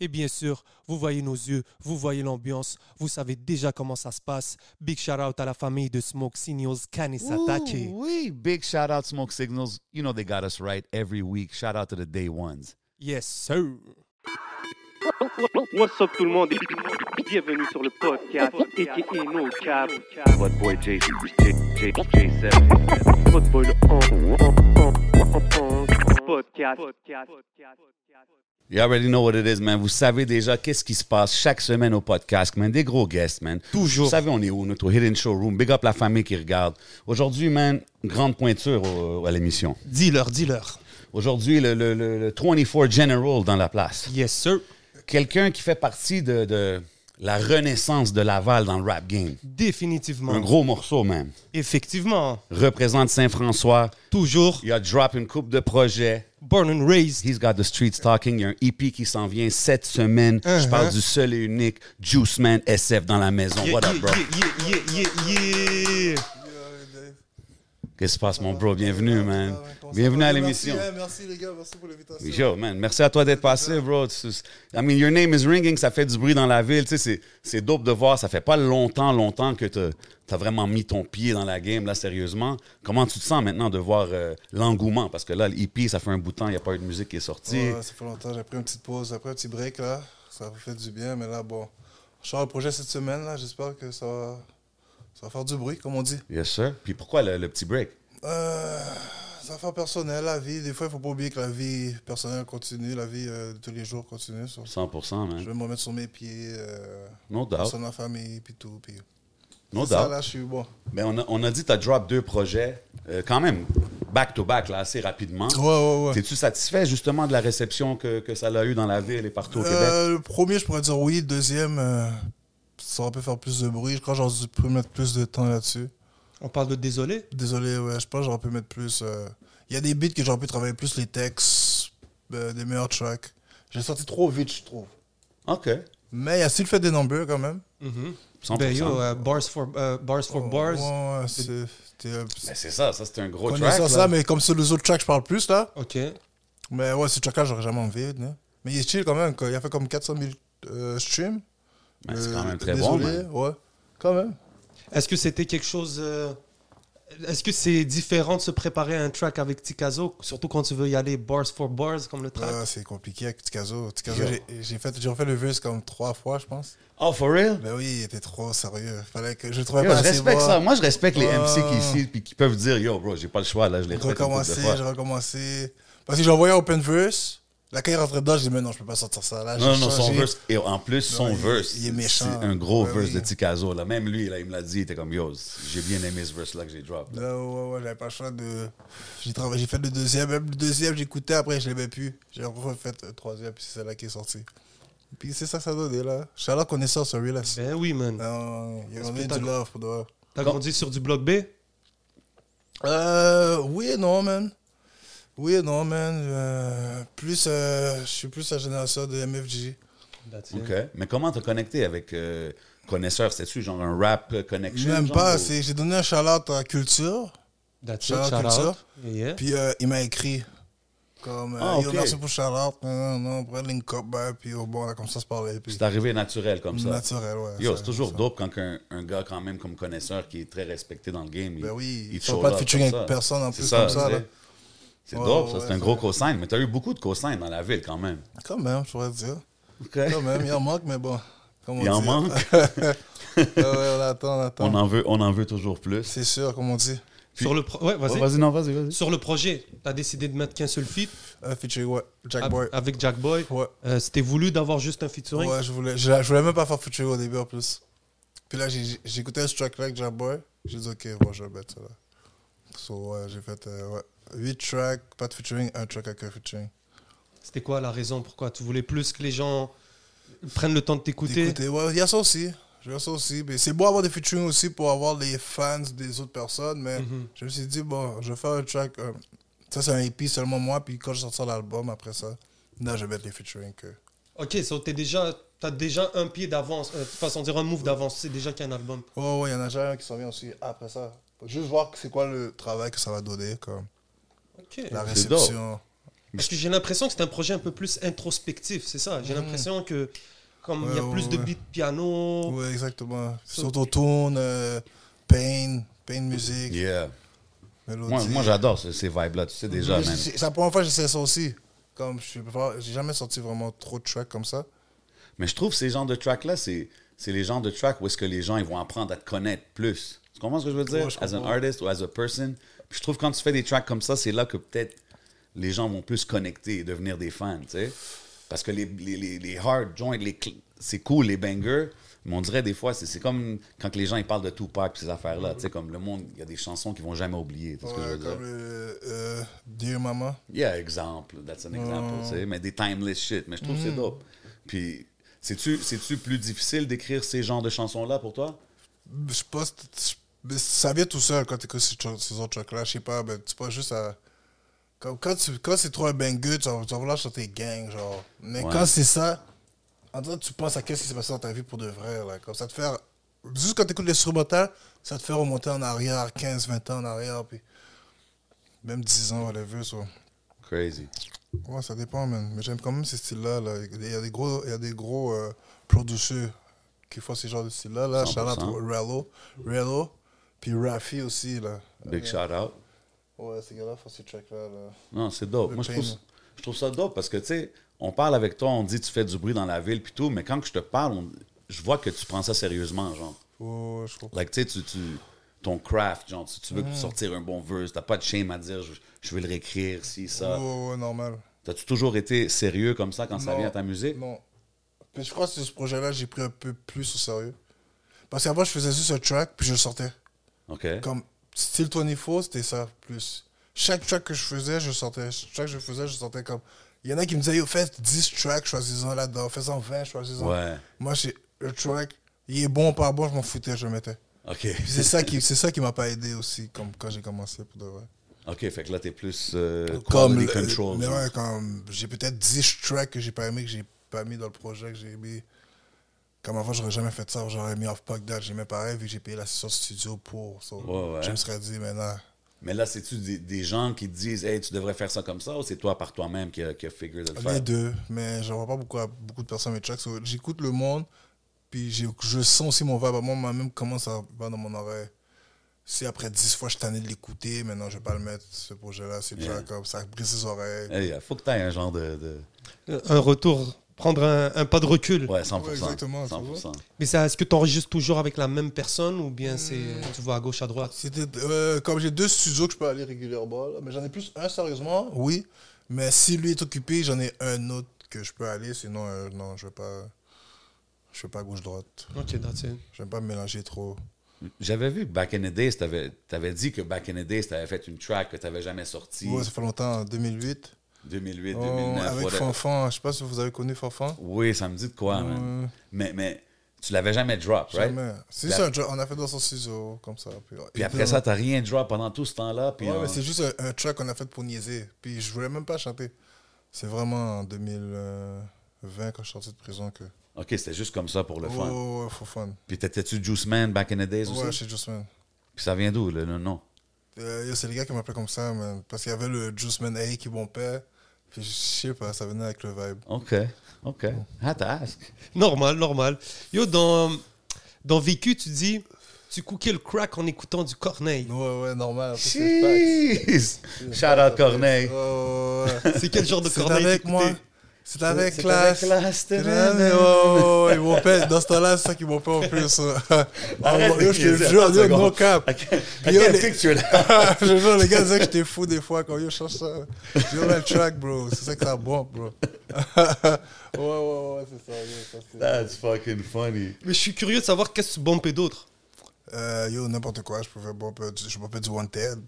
Et bien sûr, vous voyez nos yeux, vous voyez l'ambiance, vous savez déjà comment ça se passe. Big shout out à la famille de Smoke Signals Kanisatake. Wee. Big shout out Smoke Signals. You know they got us right every week. Shout out to the day ones. Yes, sir. What's up tout le monde et bienvenue sur le podcast aka No Cap. What boy J J J J7. Votre boy le podcast. You already know what it is, man. Vous savez déjà qu'est-ce qui se passe chaque semaine au podcast, man. Des gros guests, man. Toujours. Vous savez, on est où? Notre Hidden Showroom. Big up la famille qui regarde. Aujourd'hui, man, grande pointure au- à l'émission. Dis-leur, dis-leur. Aujourd'hui, le, le, le- le 24 General dans la place. Yes, sir. Quelqu'un qui fait partie de, de la renaissance de Laval dans le rap game. Définitivement. Un gros morceau, man. Effectivement. Représente Saint-François. Toujours. Il a drop une coupe de projets. Born and raised. He's got the streets talking. Il y a un EP qui s'en vient cette semaine. Je Uh-huh. parle du seul et unique Juice Man SF dans la maison. Yeah, What yeah, up, bro? yeah, yeah, yeah, yeah. Qu'est-ce qui se passe, mon bro? Bienvenue, man. Bienvenue à l'émission. Merci, hein, merci les gars, merci pour l'invitation. Yo, man, merci à toi d'être passé, bro. I mean, your name is ringing, ça fait du bruit dans la ville. Tu sais, c'est- dope de voir. Ça fait pas longtemps, longtemps que tu as vraiment mis ton pied dans la game, là, sérieusement. Comment tu te sens maintenant de voir euh, l'engouement? Parce que là, l'EP, ça fait un bout de temps, il n'y a pas eu de musique qui est sortie. Ouais, ça fait longtemps, j'ai pris une petite pause, après un petit break là, ça fait du bien, mais là bon, je sors le projet cette semaine là, j'espère que ça va, ça va faire du bruit comme on dit. Yes, sir. Puis pourquoi le, le petit break? Euh, ça va faire personnel, la vie, des fois il faut pas oublier que la vie personnelle continue, la vie euh, de tous les jours continue. so, 100%, Je man. vais me remettre sur mes pieds, euh, No doubt. personne en famille, puis tout, puis No c'est ça doubt. là, je suis bon. Ben, on, a, on a dit que tu as drop deux projets, euh, quand même, back-to-back, là, assez rapidement. Ouais, ouais, ouais. Es-tu satisfait justement de la réception que, que ça a eu dans la ville et partout au Québec? Euh, le premier, je pourrais dire oui. Le deuxième, ça aurait pu faire plus de bruit. Je crois que j'aurais pu mettre plus de temps là-dessus. On parle de désolé? Désolé, ouais, je pense que j'aurais pu mettre plus. euh, Il y a des beats que j'aurais pu travailler plus les textes, euh, des meilleurs tracks. J'ai sorti trop vite, je trouve. OK. Mais il y a still fait des nombreux quand même. 100%. Ben yo, euh, bars for, bars, for bars. Ouais, ouais, c'est. c'était, Ben, c'est ça, ça c'est un gros connaissant track. ça, là. mais comme sur les autres tracks, je parle plus là. Ok. Mais ouais, ce track-là, j'aurais jamais envie. hein. Mais il est chill quand même. quoi. Il a fait comme 400 000 euh, streams. Ben, c'est quand même très bon, man. Ouais, quand même. Est-ce que c'était quelque chose. euh, Est-ce que c'est différent de se préparer à un track avec Tikazo, surtout quand tu veux y aller bars for bars comme le track? Ouais, c'est compliqué avec Tikazo. Tikazo, j'ai- j'ai fait, j'ai refait le verse comme trois fois, je pense. Oh, for real? Ben oui, il était trop sérieux. Fallait que je le trouvais Yo, pas je assez respecte bon. ça. Moi, je respecte les. MC qui ici puis qui peuvent dire Yo, bro, j'ai pas le choix, là, je J'ai de recommencé, j'ai recommencé. Parce que j'ai envoyé Open Verse. Là, quand il rentrait dedans, j'ai dit, mais non, je peux pas sortir ça. Là, Non, non, son changé. verse. Et en plus, son il- verse. il est méchant. C'est un gros Ouais, verse oui. de Tikazo. Là. Même lui, là, il me l'a dit, il était comme Yo, j'ai bien aimé ce verse-là que j'ai drop. là. Là, ouais, ouais, j'avais pas le choix de. J'ai travaillé, j'ai fait le deuxième. Même le deuxième, j'écoutais, après, je l'aimais plus. J'ai refait le troisième, puis c'est celle-là qui est sortie. Puis c'est ça que ça donne, là. Je suis là connaissance, sur là. Ben oui, man. Non, il y a du love pour de vrai. T'as grandi sur du bloc B? Euh, oui et non, man. Oui et non, man. Euh, plus, euh, je suis plus la génération de MFG. OK. Mais comment t'as connecté avec euh, Connaisseur C'était-tu genre un rap connection? Même pas, ou- c'est- j'ai donné un shout-out à Culture. That's Shout it, out shout Culture. Yeah. Puis euh, il m'a écrit. Comme, euh, Ah, merci pour le shout-out. Non, non, après link up, ben, puis oh, bon, là, comme ça, se parlait. Puis C'est arrivé naturel comme ça. naturel, ouais. Yo, c'est toujours ça. dope quand un, un gars quand même comme connaisseur qui est très respecté dans le game. il- Ben oui, il il te faut pas de featuring avec personne en plus ça, comme ça, là. C'est Ouais, dope, ça. ouais, C'est un gros cosign. Mais t'as eu beaucoup de cosignes dans la ville quand même. Quand même, je pourrais dire. Quand même, il en manque, mais bon. comme on Il en dit. manque? Ouais, on attend, on attend. On en veut, on en veut toujours plus. C'est sûr, comme on dit. Sur le, pro- ouais, vas-y. Vas-y, non, vas-y. Sur le projet, t'as décidé de mettre qu'un seul feat? Featuring, ouais. Jack Boy. avec Jack Boy? Ouais. Euh, C'était voulu d'avoir juste un featuring? Ouais, je voulais, je, je voulais même pas faire featuring au début en plus. Puis là, j'ai j'ai écouté ce track-là avec Jack Boy. J'ai dit, ok, bon, je vais mettre ça là. So, ouais, j'ai fait euh, ouais, 8 tracks, pas de featuring, un track avec un featuring. C'était quoi la raison Pourquoi tu voulais plus que les gens prennent le temps de t'écouter? Ouais, il y a ça aussi. Je veux ça aussi. C'est beau avoir des featuring aussi pour avoir les fans des autres personnes. Mais Mhm. je me suis dit, bon, je vais faire un track. euh, ça, c'est un EP seulement moi. Puis quand je sortir l'album après ça, Là, je vais mettre les featuring que. Ok, so t'es déjà, t'as déjà un pied d'avance, euh, façon de dire un move d'avance, c'est déjà qu'il y a un album. Oh, ouais, il y en a déjà un qui s'en vient aussi après ça. Juste voir c'est quoi le travail que ça va donner, comme La réception. Parce que j'ai l'impression que c'est un projet un peu plus introspectif, c'est ça? J'ai l'impression que comme il y a Ouais, plus ouais, de ouais. beats piano. Ouais, exactement. Surtout tourne, euh, pain, pain musique, Yeah. mélodie. Moi, moi j'adore ce- ces vibes-là, tu sais déjà, c'est la première fois que j'essaie ça aussi. Comme je suis pas- j'ai jamais sorti vraiment trop de tracks comme ça. Mais je trouve ces genres de tracks-là, c'est, c'est les genres de tracks où est-ce que les gens ils vont apprendre à te connaître plus. Tu comprends ce que je veux dire? Ouais, je as an artist ou as a person. Puis je trouve que quand tu fais des tracks comme ça, c'est là que peut-être les gens vont plus connecter et devenir des fans, tu sais. Parce que les, les, les, les hard joints, les c'est cool, les bangers, mais on dirait des fois, c'est, comme quand les gens ils parlent de Tupac et ces affaires-là, tu sais, comme le monde, il y a des chansons qu'ils vont jamais oublier, tu sais ce que je Ouais, veux dire? comme euh, Dear Mama. Yeah, exemple. That's an example, tu sais. Mais des timeless shit. Mais je trouve que c'est dope. Puis, c'est-tu, plus difficile d'écrire ces genres de chansons-là pour toi? Je pense mais ça vient tout seul quand tu écoutes ces, autres tracks-là. Je sais pas, ben, tu pas juste à. Comme quand, tu- quand c'est trop un banger, tu vas, tu vas vouloir chanter gang, genre. Mais Ouais. quand c'est ça, en tout cas, tu penses à qu'est-ce qui s'est passé dans ta vie pour de vrai. Là. Comme ça te fait. Juste quand tu écoutes l'instrumental, ça te fait remonter en arrière, 15, 20 ans en arrière, puis même 10 ans, whatever. So. Crazy. Ouais, ça dépend, man. Mais j'aime quand même ces styles-là. Là. Il y a des gros, il y a des gros euh, producers qui font ces genres de styles-là. Là, 100%. shout out to Rello, Rello, puis Rafi aussi. Là. Big shout out. Ouais, ces gars-là font ces tracks-là. Là. Non, c'est dope. Le Moi, je trouve, je trouve ça dope parce que, tu sais, on parle avec toi, on dit tu fais du bruit dans la ville puis tout, mais quand je te parle, on- je vois que tu prends ça sérieusement, genre. Ouais, je comprends. Like, tu sais, tu, tu- ton craft, genre, si tu veux Mm. sortir un bon verse, t'as pas de shame à dire je, je vais le réécrire, si, ça. Ouais, ouais, normal. T'as-tu toujours été sérieux comme ça quand ça vient à ta musique? Non. Puis je crois que ce projet-là, j'ai pris un peu plus au sérieux. Parce qu'avant, je faisais juste un track, puis je le sortais. OK. Comme style 24, c'était ça, plus. Chaque track que je faisais, je sortais. Chaque que je faisais, je sortais comme. Il y en a qui me disaient, yo, fais 10 tracks, choisis-en là-dedans. Fais-en 20, choisis-en. Ouais. Moi, j'ai le track, il est bon ou pas bon, je m'en foutais, je le mettais. OK. C'est ça qui, c'est ça qui m'a pas aidé aussi, comme quand j'ai commencé pour de vrai. OK, fait que là, t'es plus euh, Comme le- control. mais ouais, comme j'ai peut-être 10 tracks que j'ai pas aimé, que j'ai pas mis dans le projet, que j'ai mis. Comme avant, j'aurais jamais fait ça, j'aurais mis off Pack That, j'aimais pareil, vu que j'ai payé la session studio pour. so, Ouais, ouais. Je me serais dit, maintenant. Mais là, c'est-tu des, des gens qui te disent, hey, tu devrais faire ça comme ça, ou c'est toi par toi-même qui a, qui a figure de le Les faire? deux, mais j'en vois pas beaucoup beaucoup de personnes mes tracks. so, J'écoute le monde, puis j'ai- je sens aussi mon vibe. Moi, moi-même, comment ça va dans mon oreille. Si après 10 fois, je suis tanné de l'écouter, maintenant, je vais pas le mettre, ce projet-là. C'est déjà Yeah. comme ça brise les oreilles. Hey, faut que tu aies un genre de. de- Un retour, prendre un, un pas de recul. Ouais, 100%. Ouais, exactement, tu 100%. Mais ça, est-ce que tu enregistres toujours avec la même personne ou bien c'est Hmm. tu vas à gauche, à droite? C'était euh, comme j'ai deux studios que je peux aller régulièrement, là, mais j'en ai plus un sérieusement, oui. Mais si lui est occupé, j'en ai un autre que je peux aller. Sinon, euh, non, je vais pas. Je fais pas gauche-droite. Ok, that's it. J'aime pas me mélanger trop. J'avais vu Back in the Days, t'avais avais dit que Back in the Days, t'avais fait une track que t'avais jamais sortie. Ouais, ça fait longtemps, en 2008. 2008, Oh, 2009. avec whatever. Fanfan, je sais pas si vous avez connu Fanfan. Oui, ça me dit de quoi, man. Ouais. Mais, mais tu l'avais jamais drop, right? Jamais. C'est La- un on a fait dans son ciseau, comme ça. Puis, Puis après ça, t'as rien drop pendant tout ce temps-là. Puis Ouais, on- mais c'est juste un, un track qu'on a fait pour niaiser. Puis je voulais même pas chanter. C'est vraiment en 2020, quand je suis sorti de prison, que. OK, c'était juste comme ça pour le fun. Oh, ouais, for fun. Puis t'étais-tu Juice Man Back in the Days Ouais, aussi? chez Juice Man. Puis ça vient d'où, le le nom? Euh, yo, c'est les gars qui m'appelaient comme ça, man. Parce qu'il y avait le Juice Man A qui père. Puis je sais pas, ça venait avec le vibe. OK, OK. Had to ask. Normal, normal. Yo, dans, dans Vécu, tu dis, tu cookais le crack en écoutant du Corneille. Ouais, ouais, normal. Jeez! Shout out Corneille. Ouais. C'est quel genre de C'est Corneille avec moi. C'est avec C'est classe. classe, C'est avec- ouais, ouais, ouais, Ils m'ont fait, dans ce temps-là, c'est ça qu'ils m'ont fait en plus. Arrête Oh, yo, je te jure, yo, no cap. I Yo, les- je te jure, les gars disaient que j'étais fou des fois quand yo, je change ça. Yo, le track, bro. C'est ça que ça bombe, bro. ouais, ouais, ouais, c'est ça. Yo, ça c'est- That's fucking funny. Mais je suis curieux de savoir qu'est-ce que tu bombais d'autre. Euh, yo, n'importe quoi. Je pouvais bomber du- je m'appelle du Wanted.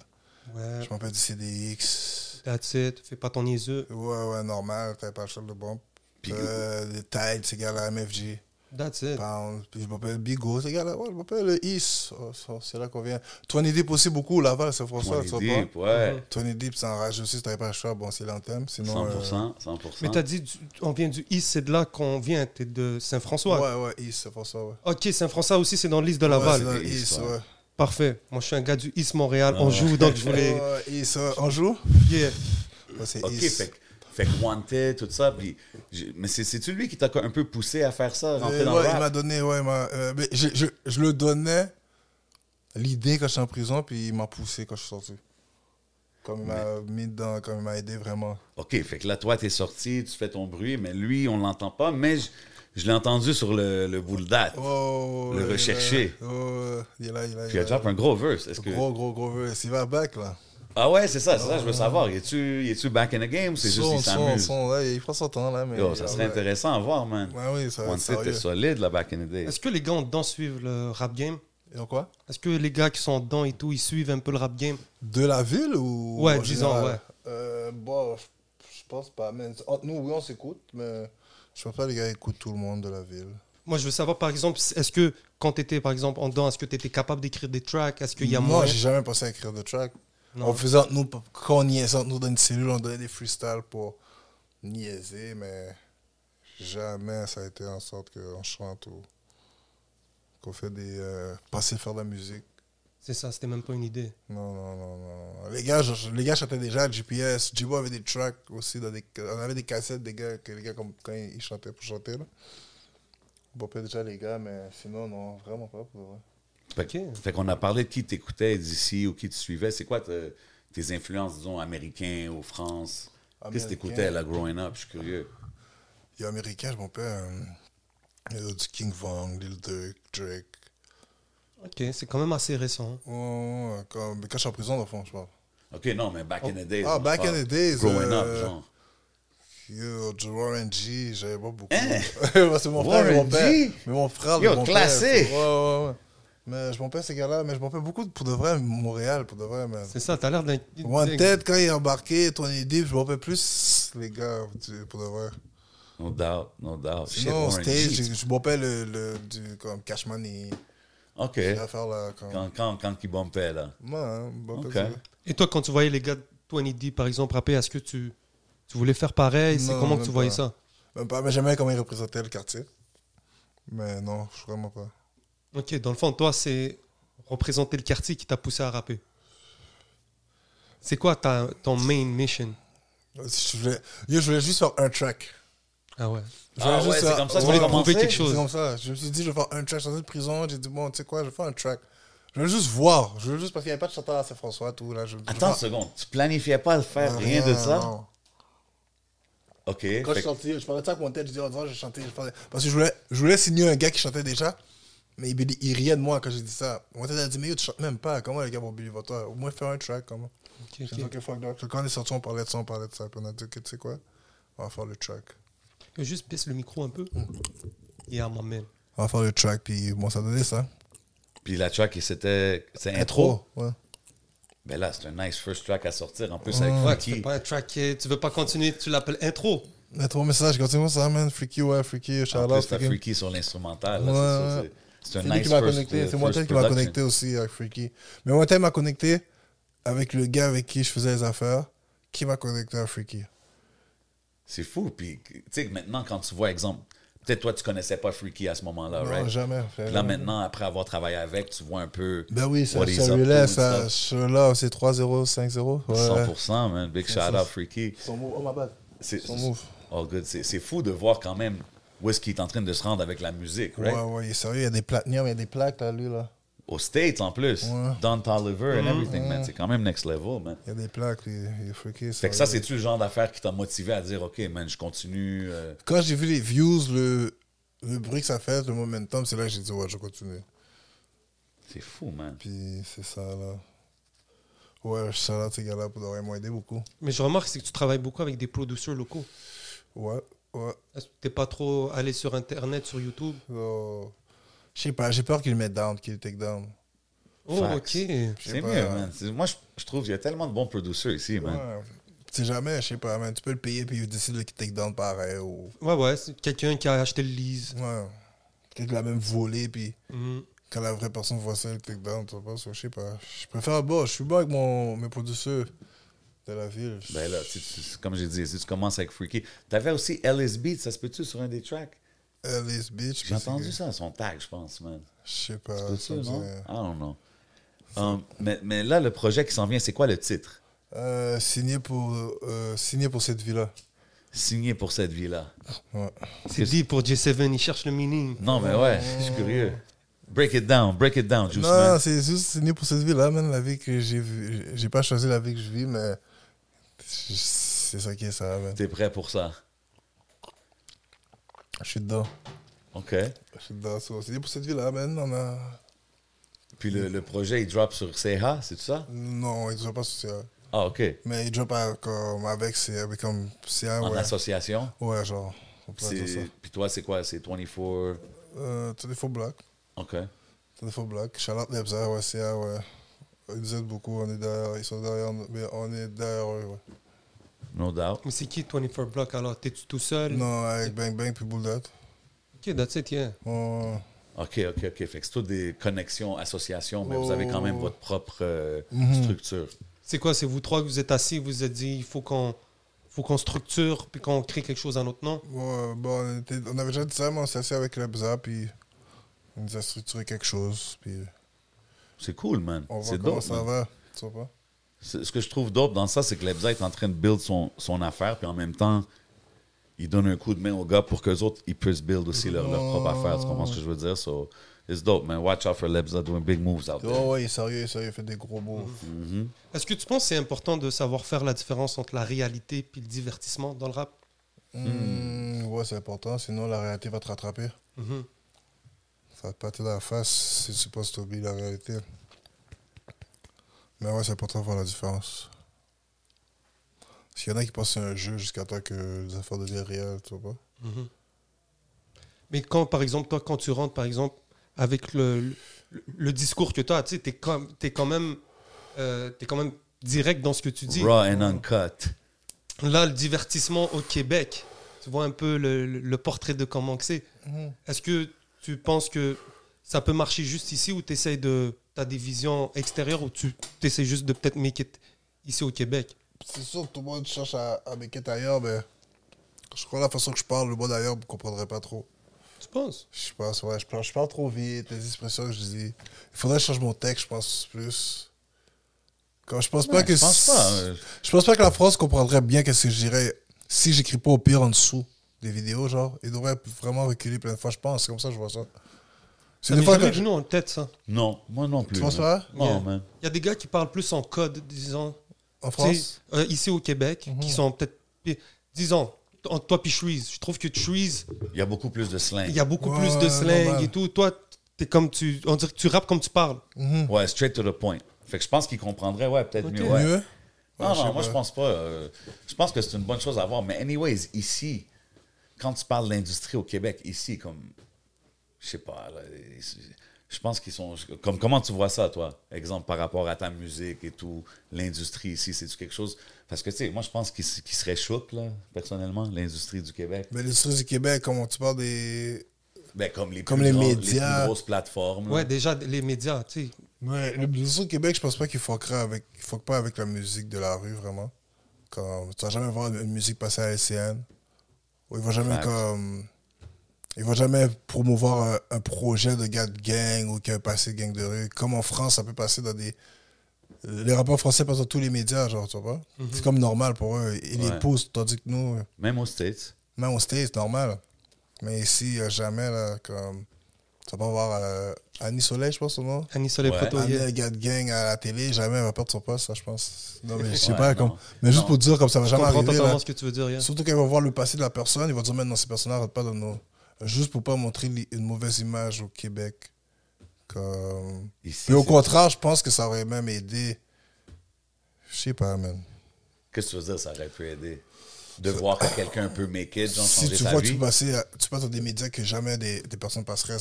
Ouais. Je m'appelle du CDX. That's it. Fais pas ton niaiseux. Ouais, ouais, normal. T'avais pas le choix de bombe. Puis- Euh, les Tide, ces gars-là, MFG. That's it. Pound. Puis je m'appelle Bigo, ces gars-là. Ouais, je m'appelle le East. Oh, c'est là qu'on vient. Tony Deep aussi beaucoup, Laval, c'est François, 20 pas? deep, ouais. Tony Deep, c'est enragé aussi, si t'avais pas le choix, bon, c'est. Sinon. euh, 100%, 100%. Mais t'as dit, on vient du East, c'est de là qu'on vient. T'es de Saint-François. Ouais, ouais, East, c'est François, ouais. Ok, Saint-François aussi, c'est dans l'East de Ouais, Laval. c'est dans le ouais. Parfait. Moi, je suis un gars du East Montréal. Ah on ouais. joue, donc je voulais. Ouais, East, ouais. On joue? Yeah. C'est OK, East. fait, que- fait que Wanted, tout ça. Puis, j'ai- mais c'est- c'est-tu lui qui t'a un peu poussé à faire ça, rentrer Euh, dans ouais, le il rap? m'a donné, ouais, il m'a, euh, mais je, je, je le donnais l'idée quand j'étais en prison, puis il m'a poussé quand je suis sorti. Comme il m'a mis dedans, comme il m'a aidé vraiment. OK, fait que là, toi, t'es sorti, tu fais ton bruit, mais lui, on l'entend pas. Mais je, je l'ai entendu sur le, le boule date. Oh, Le ouais, ouais, il est là, il est là. Puis il a est drop un gros verse. Est-ce que... Gros, gros, gros verse. Il va back, là. Ah ouais, c'est ça, c'est ça, je veux savoir. Y es-tu y es-tu back in the game ou c'est juste qu'il s'amuse? il prend son temps, là. Mais Yo, ça serait ouais. intéressant à voir, man. Ouais, oui, ça sérieux. solide, là, back in the day. Est-ce que les gars en dedans suivent le rap game? Et en quoi? Est-ce que les gars qui sont dedans et tout, ils suivent un peu le rap game? De la ville ou. Ouais, disons, général? ouais. Euh, bon, je je pense pas. Mais entre nous, oui, on s'écoute, mais je pense pas les gars écoutent tout le monde de la ville. Moi, je veux savoir, par exemple, est-ce que quand tu étais, par exemple, en dedans, est-ce que tu étais capable d'écrire des tracks? Est-ce qu'il y a Moi, j'ai jamais pensé à écrire de track. Non. On faisait nous, quand on niaisait nous dans une cellule, on donnait des freestyles pour niaiser, mais jamais ça a été en sorte qu'on chante ou qu'on fait des. Euh, passer faire de la musique. C'est ça, c'était même pas une idée. Non, non, non, non. Les gars, je- les gars chantaient déjà GPS. Jibo avait des tracks aussi. Dans des, on avait des cassettes des gars, que les gars, comme, quand ils chantaient pour chanter. Là. On pas déjà les gars, mais sinon, non, vraiment pas. Pour vrai. Fait, que- Ok. fait qu'on a parlé de qui t'écoutais d'ici ou qui te suivait. C'est quoi te- tes influences, disons, américains ou France? Qu'est-ce que t'écoutais, là, growing up? Je suis curieux. Il y a américain, je m'en euh, il y a du King Von, Lil Durk, Drake. Ok, c'est quand même assez récent. hein. Ouais, ouais, comme, mais quand je suis en prison, dans le fond, je parle. OK, non, mais back in the days. Ah, back in the days, Growing up, euh, genre. Yo, du Warren G, j'avais pas beaucoup. Hein? C'est mon frère et mon père. G? Mais mon frère, Yo, mon classé. père. Ouais, ouais, ouais. Mais je m'en paie ces gars-là, mais je m'en paie beaucoup pour de vrai, Montréal, pour de vrai, man. C'est ça, t'as l'air d'un. Wanted, quand il est embarqué, Tony Deep, je m'en paie plus, les gars, pour de vrai. No doubt, no doubt. Shit, Sinon, Warren stage, G. je, je m'en paie le, le, du, comme Cash Money, OK. là, comme. Quand, quand, quand il bumpait, là. Ouais, hein, m'en paie Ok. ça. Et toi, quand tu voyais les gars de 20D, par exemple, rapper, est-ce que tu, tu voulais faire pareil? C'est comment que tu voyais pas. ça? Même pas, mais j'aimais comment il représentait le quartier. Mais non, je vraiment pas. Ok, dans le fond, toi, c'est représenter le quartier qui t'a poussé à rapper. C'est quoi ta, ton main mission? Je voulais, je voulais juste faire un track. Ah ouais. Je voulais Ah juste ouais, c'est comme ça tu voulais prouver quelque chose. C'est comme ça. Je me suis dit, je vais faire un track. Je suis sorti de prison. J'ai dit, bon, tu sais quoi, je vais faire un track. Je voulais juste voir. Je voulais juste parce qu'il n'y avait pas de chanteur à Saint-François, tout. Là, je, je Attends une seconde. Tu planifiais pas de faire faire- rien de ça? non. OK. Quand je sorti, je parlais de ça avec mon tête. Je disais, oh, je vais chanter. je parlais- Parce que je voulais, je voulais signer un gars qui chantait déjà. Mais il, il riait de moi quand j'ai dit ça. Mon tête a dit, mais yo, tu chantes même pas. Comment les gars vont believe toi? Au moins, faire un track. Comment Ok, J'ai ok. dit, ok, fuck that. Quand on est sorti, on parlait de ça, on parlait de ça. Puis on a dit, ok, tu sais quoi? On va faire le track. Juste baisse le micro un peu. Yeah, my man. On va faire le track. Puis bon, ça donnait ça. Puis la track, c'était c'est intro. Ouais. Ben là, c'est un nice first track à sortir. En plus, avec Ouais, Freaky. pas un track, qui- tu veux pas continuer, tu l'appelles intro. Intro message, continue ça, man. Freaky, ouais, Freaky, shout out. t'as Freaky. Freaky sur l'instrumental. Ouais, c'est un nice qui m'a first, connecté. euh, C'est first qui m'a production. connecté aussi avec Freaky. Mais Montel m'a connecté avec le gars avec qui je faisais les affaires, qui m'a connecté à Freaky. C'est fou. Puis, tu sais, que maintenant, quand tu vois, exemple, peut-être toi, tu connaissais pas Freaky à ce moment-là, non, right? jamais. Puis là, maintenant, après avoir travaillé avec, tu vois un peu. Ben oui, ça, what he's ça là, c'est 3-0, 5-0. Ouais. 100%, man. Big shout out, Freaky. Son move, oh my bad. C'est Son move. all good. C'est c'est fou de voir quand même où est-ce qu'il est en train de se rendre avec la musique, right? Ouais, ouais, il est sérieux, il y a des platiniums, il y a des plaques là, lui, là. Aux States, en plus. Ouais. Don Toliver and everything, man. C'est quand même next level, man. Il y a des plaques, il, il est freaky. Fait que ça, c'est-tu le genre d'affaire qui t'a motivé à dire, OK, man, je continue. euh, Quand j'ai vu les views, le, le bruit que ça fait, le momentum, c'est là que j'ai dit, ouais, je continue. C'est fou, man. Puis c'est ça, là. Ouais, shout out ces gars-là pour d'avoir m'aider beaucoup. Mais je remarque c'est que tu travailles beaucoup avec des producers locaux. Ouais, ouais. Est-ce que t'es pas trop allé sur Internet, sur YouTube? Oh. Je sais pas, j'ai peur qu'ils le mettent down, qu'ils le take down. Oh, Facts. ok. C'est mieux, man. C'est- Moi, je, trouve qu'il y a tellement de bons producers ici, man. Ouais. Tu sais jamais, je sais pas, man. Tu peux le payer puis il décide de take down pareil. Ou... Ouais, ouais, c'est quelqu'un qui a acheté le lease. Ouais. peut-être la même volée, puis Mhm. quand la vraie personne voit ça, elle clique down, tu vois je sais pas. Je préfère, bon, je suis bon avec mon, mes producteurs de la ville. Ben là, tu- tu- comme j'ai dit, si tu commences avec Freaky. T'avais aussi Beat, ça se peut-tu sur un des tracks? Alice Beach. J'ai entendu ça, son tag, je pense, man. Je sais pas. C'est ça non? I don't know. Um, mais, mais là, le projet qui s'en vient, c'est quoi le titre? Euh, signé, pour, euh, signé pour cette vie-là. Signé pour cette vie-là. Ouais. C'est dit pour J7, il cherche le meaning. Non, mais ouais, je suis curieux. Break it down, break it down, Juice Non, c'est juste signé pour cette vie-là, man. La vie que j'ai vue. J'ai pas choisi la vie que je vis, mais c'est ça qui est ça, man. T'es prêt pour ça? Je suis dedans. OK. Je suis dedans. C'est pour cette vie-là, man. On a. Puis le, le projet, il drop sur CH, c'est ça? Non, il ne pas sur ça. Ah, OK. Mais il drop à- comme avec, avec comme. Un, En ouais. association? Ouais, genre. On peut dire ça. C'est- Puis toi, c'est quoi? C'est 24? Euh, faux black. OK. Faux black. Charlotte Lebza, ouais, un, ouais. Ils nous aident beaucoup. On est derrière. Ils sont derrière. nous, Mais on est derrière eux, ouais. No doubt. Mais c'est qui 24 Block alors? T'es-tu tout seul? Non, avec Bang Bang puis Bulldog. Ok, that's it, yeah. OK, OK, OK. Fait que c'est toutes des connexions, associations, mais vous avez quand même Oh. votre propre euh, Mhm. structure. C'est quoi C'est vous trois que vous êtes assis, vous vous êtes dit, il faut qu'on faut qu'on structure puis qu'on crée quelque chose à notre nom? Ouais, bon, on, était- on avait déjà dit ça, mais on s'est assis avec Lebza, puis on nous a structuré quelque chose, puis C'est cool, man. on voit C'est comment dope, ça man. va. Tu vois pas? Ce que je trouve dope dans ça, c'est que Lebza est en train de build son, son affaire, puis en même temps, il donne un coup de main aux gars pour qu'eux autres, ils puissent build aussi leur, leur propre affaire. Tu comprends ce que je veux dire? So, it's dope, man. Watch out for Lebza doing big moves out there. Oh, ouais, il est sérieux, il est sérieux, il fait des gros mots. Mhm. Est-ce que tu penses que c'est important de savoir faire la différence entre la réalité puis le divertissement dans le rap? Hmm, ouais, c'est important, sinon la réalité va te rattraper. Mhm. Ça va te pâter dans la face si tu penses t'oublies la réalité. Mais ouais, c'est important de voir la différence. Parce qu'il y en a qui pensent que c'est un jeu jusqu'à temps que les affaires deviennent réelles, tu vois pas? Mhm. Mais quand, par exemple, toi, quand tu rentres, par exemple, avec le, le, le discours que tu as, tu sais, t'es quand, t'es quand même... euh, t'es quand même direct dans ce que tu dis. Raw and uncut. Là, le divertissement au Québec, tu vois un peu le, le- le portrait de comment que c'est. Mhm. Est-ce que tu penses que ça peut marcher juste ici ou tu essaies de. Tu as des visions extérieures ou tu essaies juste de peut-être make it ici au Québec? C'est sûr que tout le monde cherche à, à make it ailleurs, mais je crois que la façon que je parle, le monde ailleurs ne comprendrait pas trop. Tu penses? Je pense, ouais, je parle, je parle trop vite, les expressions que je dis. Il faudrait que je change mon texte, je pense, plus. Comme je pense pas que je pense pas. euh, Je pense pas que la France comprendrait bien qu'est-ce que je dirais si j'écris pas au pire en dessous des vidéos, genre. Il devrait vraiment reculer plein de fois, je pense. C'est comme ça que je vois ça. C'est des fois jamais que... venu en tête, ça. Non, moi non plus. Tu penses pas? Non, Yeah. man. Il y a des gars qui parlent plus en code, disons, En France? euh, ici au Québec, Mhm. qui sont peut-être. Disons, toi puis Shreeze, je trouve que Shreeze, Il y a beaucoup plus de slang. il y a beaucoup Ouais, plus de slang normal. et tout. Toi, t'es comme tu. On dirait que tu rappes comme tu parles. Mhm. Ouais, straight to the point. Fait que je pense qu'il comprendrait, ouais, peut-être mieux. Ouais. Mieux? Non, Ouais, non, moi, pas. je pense pas. euh, je pense que c'est une bonne chose à avoir. Mais, anyways, ici, quand tu parles de l'industrie au Québec, ici, comme. Je sais pas. là, je pense qu'ils sont. Comme, comment tu vois ça, toi? Exemple, par rapport à ta musique et tout, l'industrie ici, c'est-tu quelque chose? Parce que, tu sais, moi, je pense qu'il s- qu'il serait choc, là, personnellement, l'industrie du Québec. Mais l'industrie du Québec, comme tu parles des. Ben, comme les, Comme plus les médias. plus grosses plateformes. là. Ouais, déjà, les médias, tu sais. Ouais, l'industrie du Québec, je pense pas qu'il fuckera avec. Pas avec la musique de la rue, vraiment. Comme, tu vas jamais voir une musique passer à LCN. Ou il va jamais comme. Il va jamais promouvoir un, un projet de gars de gang ou qui a passé de gang de rue. Comme en France, ça peut passer dans des. Les rappeurs français passent dans tous les médias, genre, tu vois. pas? C'est comme normal pour eux. Ils Ouais. les poussent, tandis que nous, Même aux States. même au States, normal. Mais ici, euh, jamais, là, comme. Tu vas pas voir euh, Annie Soleil, je pense, son nom. Annie Soleil Ouais. Proto, Amener yeah. un gars de gang à la télé, jamais elle va perdre son poste, ça, je pense. Non, mais je sais Ouais, pas. non. Comme... Mais juste Non. pour dire, comme ça va Je jamais arriver. totalement là. ce que tu veux dire, yeah. Surtout quand ils vont voir le passé de la personne, ils vont dire, maintenant, ces personnes n'arrêtent pas de nous. Juste pour pas montrer une mauvaise image au Québec. Comme... Ici, au contraire, je pense que ça aurait même aidé. Je sais pas, man. Qu'est-ce que tu veux dire, ça aurait pu aider? De voir que quelqu'un peut make it, genre Si tu vois vie? tu, passais à- tu passes dans des médias que jamais des, des personnes passeraient,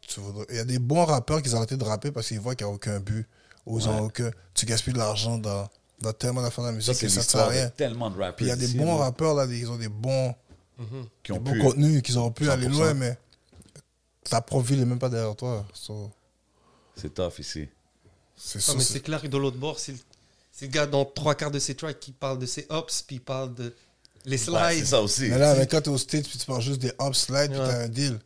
tu voudrais- il y a des bons rappeurs qui ont arrêté de rapper parce qu'ils voient qu'il n'y a aucun but. Ou ils ont Ouais. aucun... Tu gaspilles de l'argent dans, dans tellement d'affaires de la musique que ça ne sert à rien. tellement de il y a des ici, bons là, rappeurs, là, ils ont des bons, qui des ont bons pu... contenus, qu'ils auraient pu aller 100%. loin, mais ta propre ville est même pas derrière toi. So, C'est tough ici. c'est Ah, ça. mais c'est- c'est clair que de l'autre bord, c'est le, c'est le gars dans trois quarts de ses tracks qui parle de ses hops, puis il parle de les Ouais, c'est slides. ça aussi. Mais là, avec quand t'es au States, puis tu parles juste des up slides, puis Ouais. t'as un deal.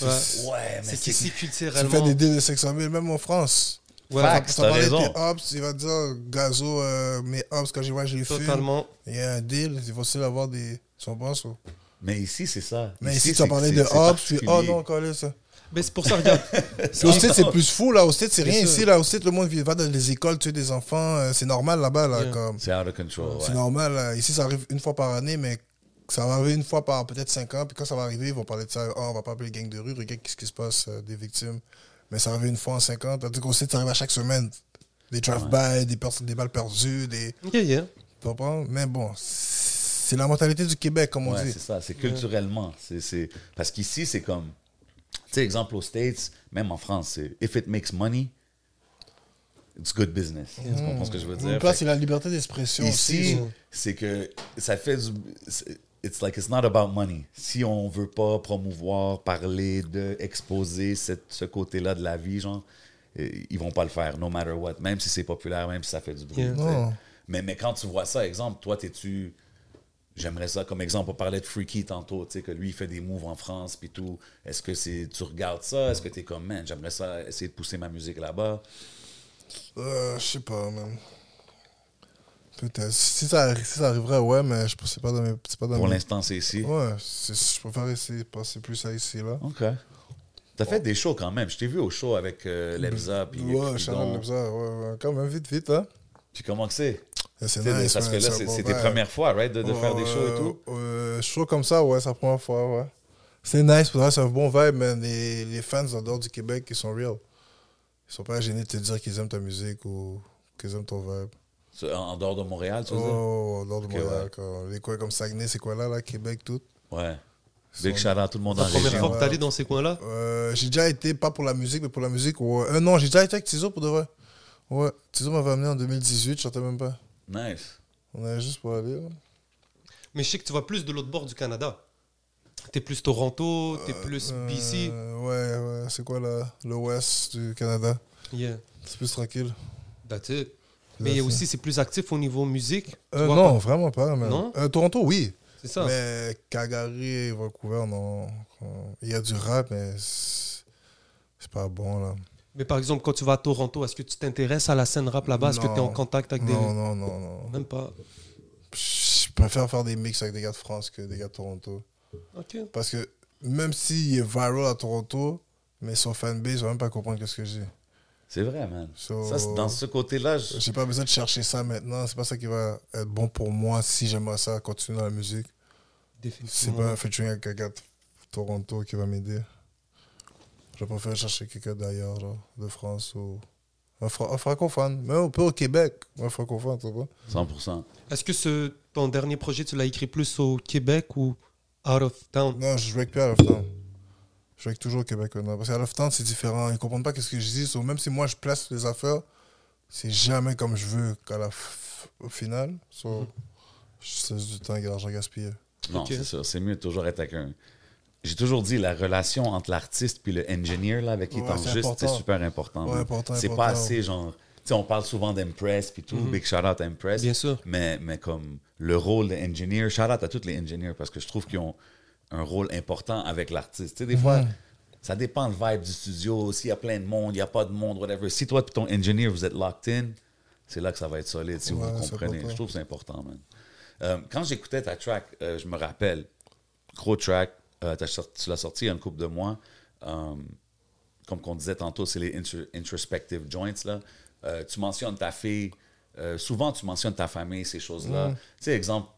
Ouais. Ouais, mais c'est c'est qu'ici, Tu culturellement. fais des deals de 500 000, même en France. Ouais, Facts, Ça t'as raison. tes hops, il va te dire, gazo, euh, mes hops, quand j'y vois, je les fume. totalement. Il y a un deal, c'est facile d'avoir des. Tu comprends ça? Mais ici, c'est ça. Mais ici, tu as parlé de hops, puis oh non, collé ça. Mais c'est pour ça, regarde. Au c'est plus fou, là. Au States, c'est rien ici, là. Au States, le monde vit- va dans les écoles, tuer des enfants. euh, C'est normal là-bas, là. Yeah. Comme. C'est out of control. C'est ouais. normal. là. Ici, ça arrive une fois par année, mais ça va arriver une fois par peut-être 5 ans. Puis quand ça va arriver, ils vont parler de ça. Oh, on va pas appeler les gangs de rue, regarde qu'est-ce qui se passe, euh, des victimes. Mais ça arrive une fois en 5 ans. Tandis qu'au States, ça arrive à chaque semaine. Des drive-by, des, personnes- des balles perdues, des. Yeah, yeah. Tu comprends? Mais bon, c'est la mentalité du Québec, comme on Ouais, dit. c'est ça. C'est culturellement. C'est, c'est... Parce qu'ici, c'est comme. Tu sais, exemple aux States, même en France, c'est if it makes money, it's good business. Tu comprends ce que je veux dire? Une place, Fait c'est la liberté d'expression. Ici, c'est que ça fait du. c'est- It's like it's not about money. Si on veut pas promouvoir, parler de, exposer cette, ce côté-là de la vie, genre, euh, ils vont pas le faire, no matter what. Même si c'est populaire, même si ça fait du bruit. Yeah. Non. Mais, mais quand tu vois ça, exemple, toi, t'es-tu. J'aimerais ça comme exemple. On parlait de Freaky tantôt, tu sais, que lui, il fait des moves en France, puis tout. Est-ce que c'est, tu regardes ça? Est-ce que tu es comme, man, j'aimerais ça essayer de pousser ma musique là-bas? Euh, je sais pas, man. Peut-être. Si ça, si ça arriverait, ouais, mais je c'est pas dans mes. Pas dans Pour mes- l'instant, c'est ici. Ouais, je préfère essayer de passer plus à ici, là. OK. T'as fait des shows quand même. Je t'ai vu au show avec euh, Lebza, puis Ouais. Chanel Lebza, ouais, ouais. Quand même, vite, vite, hein. Puis comment que c'est? C'est nice, Parce que là, c'est bon tes premières fois, right, de, de faire des shows et tout? Euh, show comme ça, ouais, c'est la première fois, ouais. C'est nice, c'est un bon vibe, mais les, les fans en dehors du Québec, ils sont real. Ils sont pas gênés de te dire qu'ils aiment ta musique ou qu'ils aiment ton vibe. C'est En en dehors de Montréal, tu veux dire? Oh, en dehors de Montréal, ouais. quoi. Les coins comme Saguenay, c'est quoi là, là, Québec, tout? Ouais. Big shout out tout le monde La en première région. fois que t'es allé dans ces coins-là? Euh, j'ai déjà été, pas pour la musique, mais pour la musique. Ouais. Euh, non, j'ai déjà été avec Tizo pour de vrai. Ouais, Tizo m'avait amené en 2018, je chantais même pas. Nice. On allait juste pour aller. là. Mais je sais que tu vas plus de l'autre bord du Canada. T'es plus Toronto, t'es plus BC. Euh, ouais, ouais, c'est quoi L'ouest du Canada? Yeah, C'est plus tranquille. that's it. Mais il y a aussi, c'est plus actif au niveau musique. Euh, vois, non, pas- vraiment pas. Non? Euh, Toronto, oui. C'est ça. Mais Calgary et Vancouver, non. Il y a du rap, mais c'est pas bon là. Mais par exemple, quand tu vas à Toronto, est-ce que tu t'intéresses à la scène rap là-bas? Est-ce que tu es en Non. contact avec Non, des. non, non, non. Même pas. Je préfère faire des mix avec des gars de France que des gars de Toronto. Ok. Parce que même s'il est viral à Toronto, mais son fanbase va même pas comprendre ce que j'ai. C'est vrai, man. So- Ça, c'est- dans ce côté-là, je- J'ai pas besoin de chercher ça maintenant. C'est pas ça qui va être bon pour moi si j'aimerais ça continuer dans la musique. C'est pas un featuring avec quelqu'un de Toronto qui va m'aider. Je préfère chercher quelqu'un d'ailleurs, genre, de France ou. Un, fra- un francophone. Même un peu au Québec. Un francophone, tu vois. 100%. Est-ce que ce, ton dernier projet, tu l'as écrit plus au Québec ou out of town? Non, je joue avec plus à Town. Je joue avec toujours au Québec maintenant. Parce qu'à Love Town, c'est différent. Ils comprennent pas ce que je dis. So, même si moi, je place les affaires, c'est jamais comme je veux qu'à la au final. So, C'est du temps et de l'argent gaspillé. Non, c'est ça. C'est mieux de toujours être avec un. J'ai toujours dit la relation entre l'artiste puis le engineer là, avec qui Ouais, il c'est super important. Ouais, important, c'est pas assez genre. Tu sais, on parle souvent d'Impress puis tout, big shout out à Impress. Bien sûr. Mais, mais comme le rôle d'engineer, shout out à tous les engineers parce que je trouve qu'ils ont un rôle important avec l'artiste. Tu sais, des fois, ça dépend le vibe du studio. S'il y a plein de monde, il n'y a pas de monde, whatever. Si toi et ton engineer, vous êtes locked in, c'est là que ça va être solide, si vous Ouais, vous c'est comprenez. important. Je trouve que c'est important, man. Euh, quand j'écoutais ta track, euh, je me rappelle, gros track, euh, tu l'as sorti il y a une couple de mois. Euh, comme qu'on disait tantôt, c'est les intro- introspective joints. Là. Euh, tu mentionnes ta fille. euh, souvent, tu mentionnes ta famille, ces choses-là. Mm. Tu sais, exemple,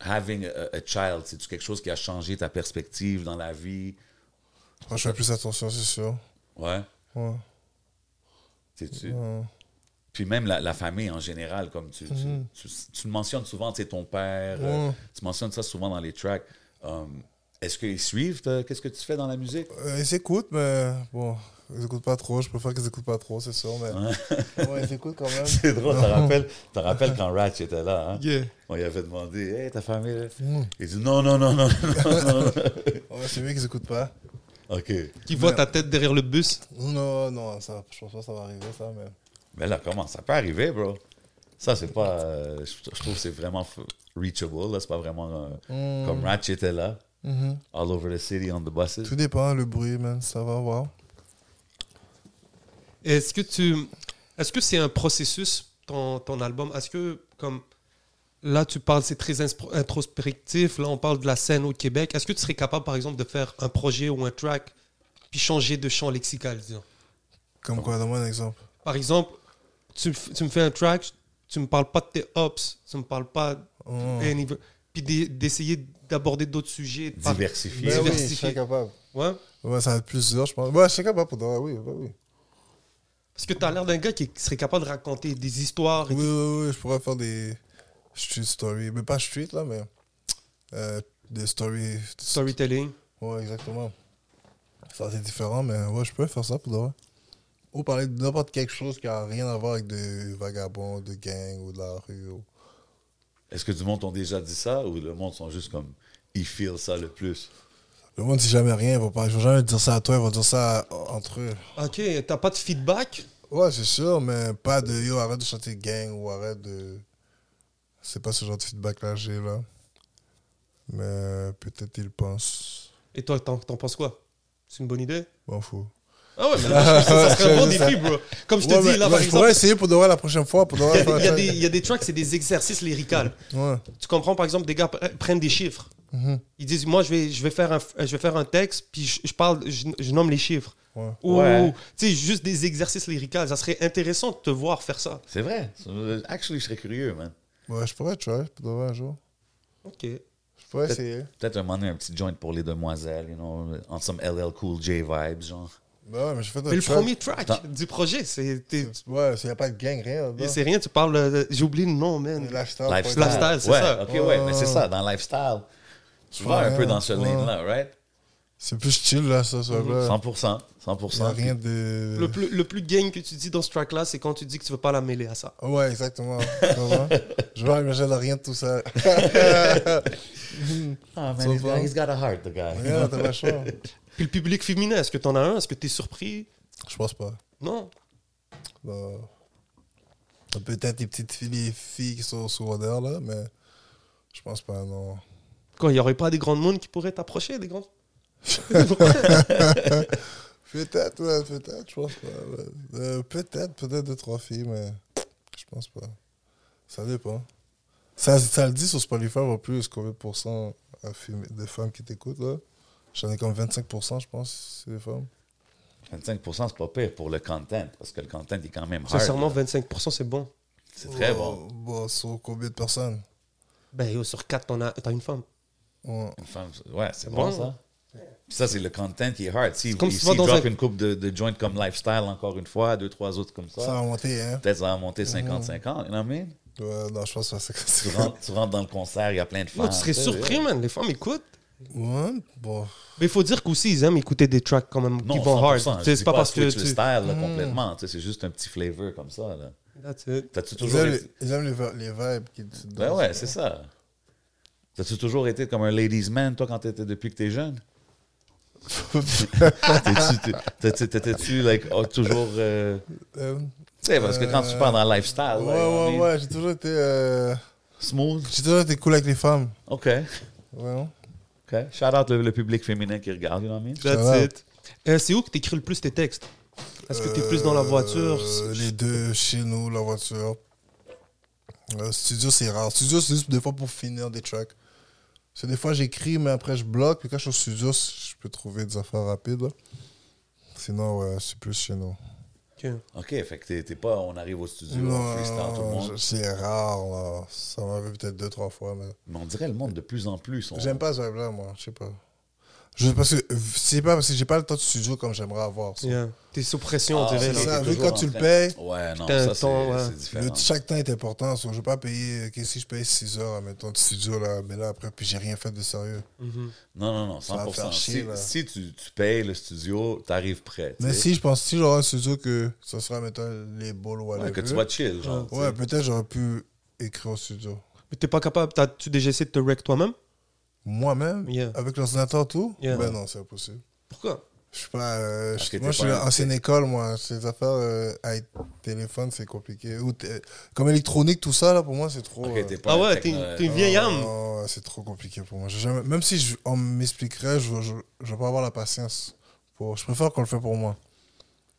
having a, a child, c'est-tu quelque chose qui a changé ta perspective dans la vie? Moi, je fais plus attention, c'est sûr. Ouais. Ouais. Sais-tu? Puis même la, la famille en général, comme tu, tu, tu- tu le mentionnes souvent, tu sais, ton père. Ouais. tu mentionnes ça souvent dans les tracks. Um, Est-ce qu'ils suivent ta- qu'est-ce que tu fais dans la musique? Euh, ils écoutent, mais bon, ils écoutent pas trop. Je préfère qu'ils écoutent pas trop, c'est sûr. Mais ouais, ils écoutent quand même. C'est drôle, t'as rappelles, t'as rappelles quand Ratch était là, hein? Yeah. On lui avait demandé, hey, ta famille? Mm. Il dit non, non, non, non, non, non. Ouais, c'est mieux qu'ils écoutent pas. OK. Qui voit Mais- ta tête derrière le bus? Non, non, ça, je pense pas que ça va arriver, ça, mais. Mais là, comment? Ça peut arriver, bro? Ça, c'est pas... euh, je, je trouve que c'est vraiment reachable. Là, c'est pas vraiment... euh, Comme Ratchet était là. Mhm. All over the city on the buses. Tout dépend, le bruit, man, ça va voir. Est-ce que tu. Est-ce que c'est un processus, ton, ton album? Est-ce que, comme. Là, tu parles, c'est très introspectif. Là, on parle de la scène au Québec. Est-ce que tu serais capable, par exemple, de faire un projet ou un track, puis changer de champ lexical, disons? Comme quoi, donne-moi un exemple. Par exemple, tu, me fais un track, tu me parles pas de tes ups, tu me parles pas Oh. Puis d'e- d'essayer d'aborder d'autres sujets. Diversifié. Ben oui, je diversifié. suis capable. Ouais. Ouais, ça va être plus dur, je pense. Ouais, je suis capable pour de vrai, oui, oui, oui. Parce que tu as l'air d'un gars qui serait capable de raconter des histoires. et Oui, oui, oui, je pourrais faire des street stories. Mais pas street, là, mais. euh, des stories. Storytelling. Ouais, exactement. Ça, c'est différent, mais ouais, je peux faire ça pour de vrai. Ou parler de n'importe quelque chose qui a rien à voir avec des vagabonds, de gangs ou de la rue. ou- Est-ce que du monde t'ont déjà dit ça ou le monde sont juste comme ils feel ça le plus? Le monde, si jamais rien, ils vont, pas, ils vont jamais dire ça à toi, ils vont dire ça à- entre eux. Ok, t'as pas de feedback? Ouais, c'est sûr, mais pas de yo, arrête de chanter gang ou arrête de. C'est pas ce genre de feedback-là que j'ai là. Mais peut-être ils pensent. Et toi, t'en t'en penses quoi? C'est une bonne idée? M'en fous. Ah ouais, mais là, je pense que ça serait un bon défi, bro. Comme je te Ouais, dis, là, par je exemple, pourrais essayer pour de vrai la prochaine fois. Pour de vrai il y, a, il y a des, il y a des tracks, c'est des exercices lyricales. Ouais. Tu comprends, par exemple, des gars pre- prennent des chiffres. Mhm. Ils disent, moi, je vais, je vais, faire, un, je vais faire un texte, puis je, je parle, je, je nomme les chiffres. Ouais. Ou, Ouais. tu sais, juste des exercices lyricales. Ça serait intéressant de te voir faire ça. C'est vrai. Actually, je serais curieux, man. Ouais, je pourrais try pour de vrai un jour. Ok. Je pourrais essayer. Peut-être un moment donné, un petit joint pour les demoiselles, you know, on some LL Cool J vibes, genre. Ouais, mais j'ai fait un Mais le track. premier track du projet, c'est Ouais, il n'y a pas de gang, rien. c'est rien, tu parles. de- J'ai oublié le nom, man. Lifestyle. Lifestyle. Lifestyle, c'est ouais, ça. Ok, ouais, mais c'est ça, dans lifestyle. Tu vas un peu dans ce ouais. lane-là, right? C'est plus chill, là, ça, ça. là. 100%. Il n'y 100%. a rien de. Le plus, le plus gang que tu dis dans ce track-là, c'est quand tu dis que tu veux pas la mêler à ça. Ouais, exactement. Je vois, imaginer rien de tout ça. Ah, man, So he's got, far. he's got a heart, the guy. Rien, t'as. Puis le public féminin, est-ce que t'en as un? Est-ce que t'es surpris? Je pense pas. Non? Non. Peut-être des petites filles, les filles qui sont secondaires, là, mais je pense pas, non. Quoi, il y aurait pas des grandes mondes qui pourraient t'approcher, des grands Peut-être, ouais, peut-être, je pense pas. ouais. Euh, peut-être, peut-être deux, trois filles, mais je pense pas. Ça dépend. Ça, ça le dit sur Spotify, en plus, combien de pourcents de femmes qui t'écoutent, là. J'en ai comme 25%, je pense, c'est des femmes. 25%, c'est pas pire pour le content, parce que le content est quand même hard. Sincèrement, là. 25%, c'est bon. C'est très Oh, bon. Bon, sur combien de personnes? Ben, yo, sur 4, t'en as, t'as une femme. Ouais. Une femme, ouais, c'est bon, bon, ça. Puis ça, c'est le content qui est hard. Si, comme si drop un- une coupe de, de joints comme Lifestyle, encore une fois, deux, trois autres comme ça, Ça va monter, hein? peut-être ça va monter 50-50, you know what I mean? Ouais, non, je pense que c'est Tu rentres, tu rentres dans le concert, il y a plein de Yo, fans. tu serais surpris, ouais. man. Les femmes écoutent. Ouais, bon. Mais il faut dire qu'aussi, ils aiment écouter des tracks quand même qui vont hard. 100%. Tu Je sais, dis C'est pas parce que tu... le style là, complètement. tu sais, C'est juste un petit flavor comme ça. Là. That's it. T'as-tu Ils toujours aiment, été... les, ils aiment les, vi- les vibes qui te Ben ouais, c'est ça. T'as-tu toujours été comme un ladies man, toi, quand t'étais depuis que t'es jeune? T'étais-tu- t'étais- t'étais- T'étais-tu, like, oh, toujours... euh, Euh, Tu sais, parce que quand tu parles dans le lifestyle, ouais, là, ouais, ouais, j'ai toujours été. euh, smooth, j'ai toujours été cool avec les femmes. OK, Ouais, non? OK. Shout out le, le public féminin qui regarde, you know what I mean? That's it. Euh, c'est où que t'écris le plus tes textes? Est-ce que t'es plus dans la voiture? Euh, Les deux, chez nous, la voiture. Euh, studio, c'est rare. Studio, c'est juste des fois pour finir des tracks. C'est des fois, j'écris, mais après, je bloque. Puis quand je suis au studio, je peux trouver des affaires rapides. là. Sinon, ouais, c'est plus chez nous. Ok. OK, fait que t'es- pas... On arrive au studio, on Non, freestyle tout le monde. c'est rare. Là. Ça m'arrive peut-être deux, trois fois. Mais... Mais on dirait le monde de plus en plus. on- J'aime pas ce vibe-là, moi. Je sais pas. Je, parce que c'est pas parce que j'ai pas le temps de studio comme j'aimerais avoir. ça. Yeah. T'es sous pression, on Ah, dirait. ça. t'es vu quand tu en le payes, Ouais, non, ça, temps, ouais. Le- chaque temps est important. so, je vais pas payer. ok, si je paye 6 heures, mettons, de studio, là, mais là, après, puis j'ai rien fait de sérieux. Mhm. Non, non, non, Ça va 100%. me faire si chier, si tu, tu payes le studio, t'arrives prêt. Mais sais. si je pense, si j'aurais un studio que ce sera, mettons, les balls ou Ouais, que tu vas chill, genre. Ouais, peut-être j'aurais pu écrire au studio. Mais t'es pas capable. T'as-tu déjà essayé de te rec toi-même? Moi-même, Yeah. avec l'ordinateur, tout? Yeah. Ben non, c'est impossible. Pourquoi? Je suis pas. euh, je- que moi, je suis ancienne école, moi. Ces affaires euh, avec téléphone, c'est compliqué. Ou t- comme électronique, tout ça, là, pour moi, c'est trop. Euh, Ah ouais, t'es une, vieille âme. Oh, c'est trop compliqué pour moi. Jamais... Même si je- on m'expliquerait, je, je, je vais pas avoir la patience. Pour... Je préfère qu'on le fait pour moi.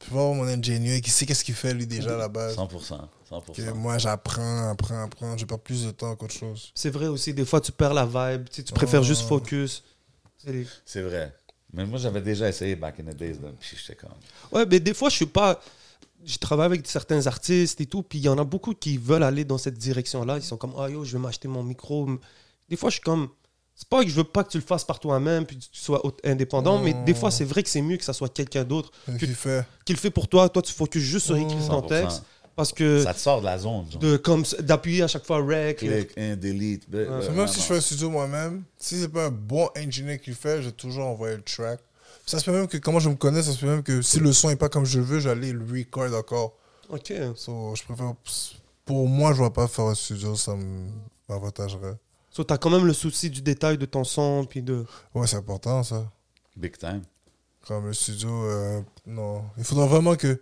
Je préfère avoir mon ingénieur qui sait qu'est-ce qu'il fait, lui, déjà, à la base. 100%. 100%. Que moi, j'apprends, apprends, apprends. Je perds plus de temps qu'autre chose. C'est vrai aussi, des fois, tu perds la vibe. Tu, sais, tu préfères Oh. juste focus. C'est vrai. Mais moi, j'avais déjà essayé back in the days. Là, puis j'étais comme. Ouais, mais des fois, je suis pas. Je travaille avec certains artistes et tout, puis il y en a beaucoup qui veulent aller dans cette direction-là. Ils sont comme, ah yo, je vais m'acheter mon micro. Des fois, je suis comme, c'est pas que je veux pas que tu le fasses par toi-même, puis que tu sois indépendant, mais des fois, c'est vrai que c'est mieux que ça soit quelqu'un d'autre fait qui le fait pour toi. Toi, tu focuses juste sur écrire ton 100%. texte, parce que Ça te sort de la zone. Genre. de comme d'appuyer à chaque fois rec. Click, un, delete. ben, Ouais. ben, Même si je fais un studio moi-même, si c'est pas un bon ingénieur qui le fait, je vais toujours envoyer le track. Ça se peut même que, comment je me connais, ça se peut même que si le son est pas comme je veux, j'allais le record encore. Ok. So, je préfère. Pour moi, je ne vais pas faire un studio, ça m'avantagerait. So, t'as quand même le souci du détail de ton son, puis de. Ouais, c'est important ça. Big time. Comme le studio, euh, non. Il faudra vraiment que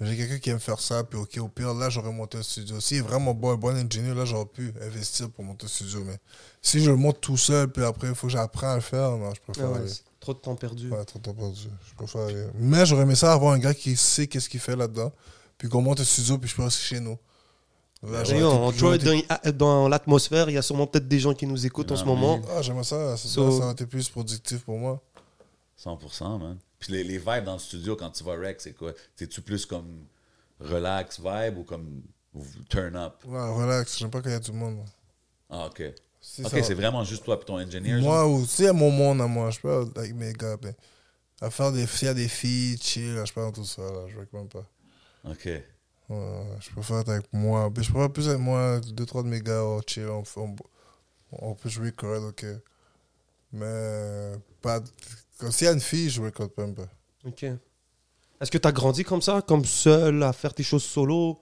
j'ai quelqu'un qui aime faire ça, puis ok, au pire, là, j'aurais monté un studio. S'il est vraiment bon, un bon ingénieur, là, j'aurais pu investir pour monter un studio. Mais si je le monte tout seul, puis après, il faut que j'apprenne à le faire, non, je Ah préfère ouais, aller. c'est trop de temps perdu. Ouais, trop temps perdu. Je préfère aller. Mais j'aurais aimé ça avoir un gars qui sait qu'est-ce qu'il fait là-dedans, puis qu'on monte un studio, puis je peux rester chez nous. Là, on joue été- dans, dans l'atmosphère, il y a sûrement peut-être des gens qui nous écoutent en ce Ah, moment. Ah, j'aimerais ça. Ça, So- ça aurait été plus productif pour moi. 100%, man. Puis les, les vibes dans le studio, quand tu vas rec, c'est quoi? T'es-tu plus comme relax vibe ou comme turn up? Ouais, relax. J'aime pas qu'il y ait du monde. Ah, OK. Si OK, c'est vraiment juste toi et ton engineer? genre? Moi, ou tu sais, mon monde à moi, je peux avec mes gars, ben, à faire des, a des filles, chill, là, je peux dans tout ça, là, je même pas. OK. Ouais, je préfère être avec moi. Je préfère plus avec moi, deux, trois de mes gars, chill, on, on, on peut jouer record, ok. Mais, pas. Comme s'il y a une fille, je record même pas. Ok. Est-ce que tu as grandi comme ça, comme seul, à faire tes choses solo?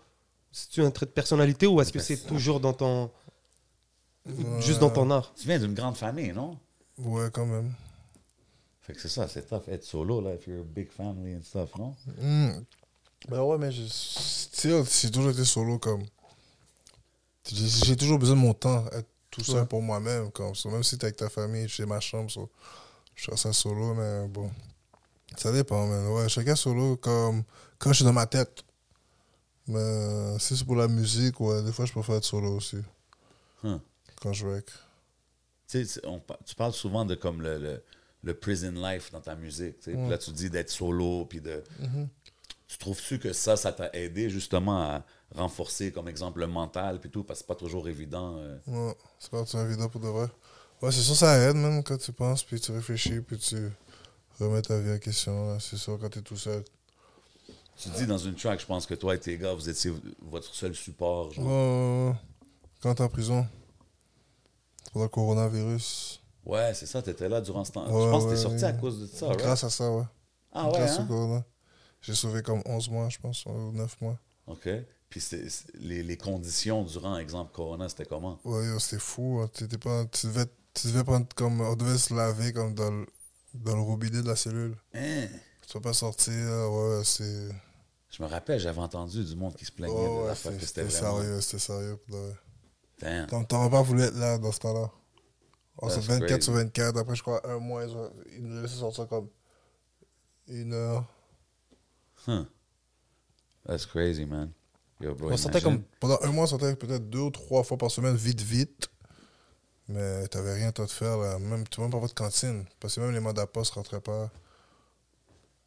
C'est tu un trait de personnalité ou est-ce que c'est toujours dans ton. juste dans ton art? Tu viens d'une grande famille, non? Ouais, quand même. Fait que c'est ça, c'est tough être solo, là, if you're a big family and stuff, non? Hmm. Ben ouais, mais je- tu sais, j'ai toujours été solo comme. J'ai toujours besoin de mon temps, être tout seul Ouais. pour moi-même. Comme ça. Même si t'es avec ta famille, chez ma chambre, so, je fais ça solo, mais bon. Ça dépend, man. Ouais, chacun solo comme quand je suis dans ma tête. Mais si c'est pour la musique, ouais, des fois je préfère être solo aussi. Huh. Quand je rec. Tu sais, on tu parles souvent de comme le, le, le prison life dans ta musique. tu sais. Puis là, tu dis d'être solo, puis de... Tu trouves-tu que ça, ça t'a aidé justement à renforcer, comme exemple, le mental, puis tout, parce que c'est pas toujours évident. euh. Ouais, c'est pas une vidéo pour de vrai. Ouais, c'est sûr, ça aide, même quand tu penses, puis tu réfléchis, puis tu remets ta vie en question. C'est sûr, quand t'es tout seul. Tu dis dans une track, je pense que toi et tes gars, vous étiez votre seul support. genre. Quand t'es en prison, pour le coronavirus. Ouais, c'est ça, t'étais là durant ce temps. Ouais, je pense que ouais, t'es sorti à cause de ça, right? Grâce à ça, ouais. Ah ouais, Grâce au hein? corona. J'ai sauvé comme 11 mois, je pense, ou 9 mois. OK. Puis les, les conditions durant, exemple, Corona, c'était comment? Ouais, c'était fou. hein. Pas, tu, devais, tu devais prendre comme. On devait se laver comme dans le, dans le robinet de la cellule. Hein? Tu peux pas sortir, ouais, c'est. Je me rappelle, j'avais entendu du monde qui se plaignait Ouais, de ouais, la fois que c'était vraiment... sérieux, c'était sérieux. Damn. T'en- T'aurais pas voulu être là dans ce temps-là. Oh, That's 24 crazy. sur 24. Après, je crois, un mois, ils nous laissaient sortir comme une heure. Huh. That's crazy, man. Yo, bro, on sortait imagine. comme, pendant un mois, on sortait peut-être deux ou trois fois par semaine, vite, vite. Mais t'avais rien à te faire, là. Même, pas votre cantine. Parce que même les mandats poste rentraient pas.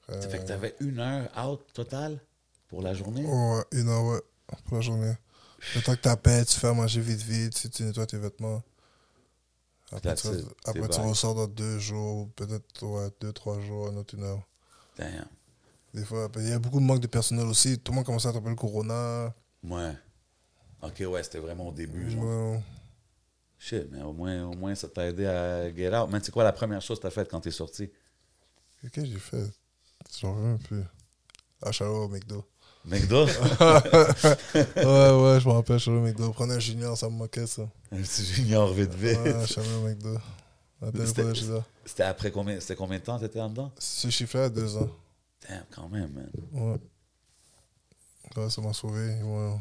Euh, Ça fait que t'avais une heure out total pour la journée? ouais, une heure, ouais, pour la journée. Le temps que t'appelles, tu fais à manger vite, vite, si tu nettoies tes vêtements. Après, tu, après ressors dans deux jours, peut-être ouais, deux, trois jours, un autre une heure. Damn. Des fois, il y a beaucoup de manque de personnel aussi. Tout le monde commençait à attraper le corona. Ouais. Ok, ouais, c'était vraiment au début. Genre. Ouais. Shit, mais au moins, au moins ça t'a aidé à get out. Man, c'est quoi la première chose que t'as faite quand t'es sorti? Qu'est-ce que j'ai fait? J'en reviens un peu. Charles au McDo. McDo? ouais, ouais, je me rappelle, Charles au McDo. Prendre un junior, ça me manquait ça. Un petit junior vite vite. Ouais, Charles au McDo. C'était- après combien, c'était combien de temps t'étais en dedans? Ce chiffre-là, deux ans. Damn, quand même, man. Ouais. Ouais, ça m'a sauvé. Ouais.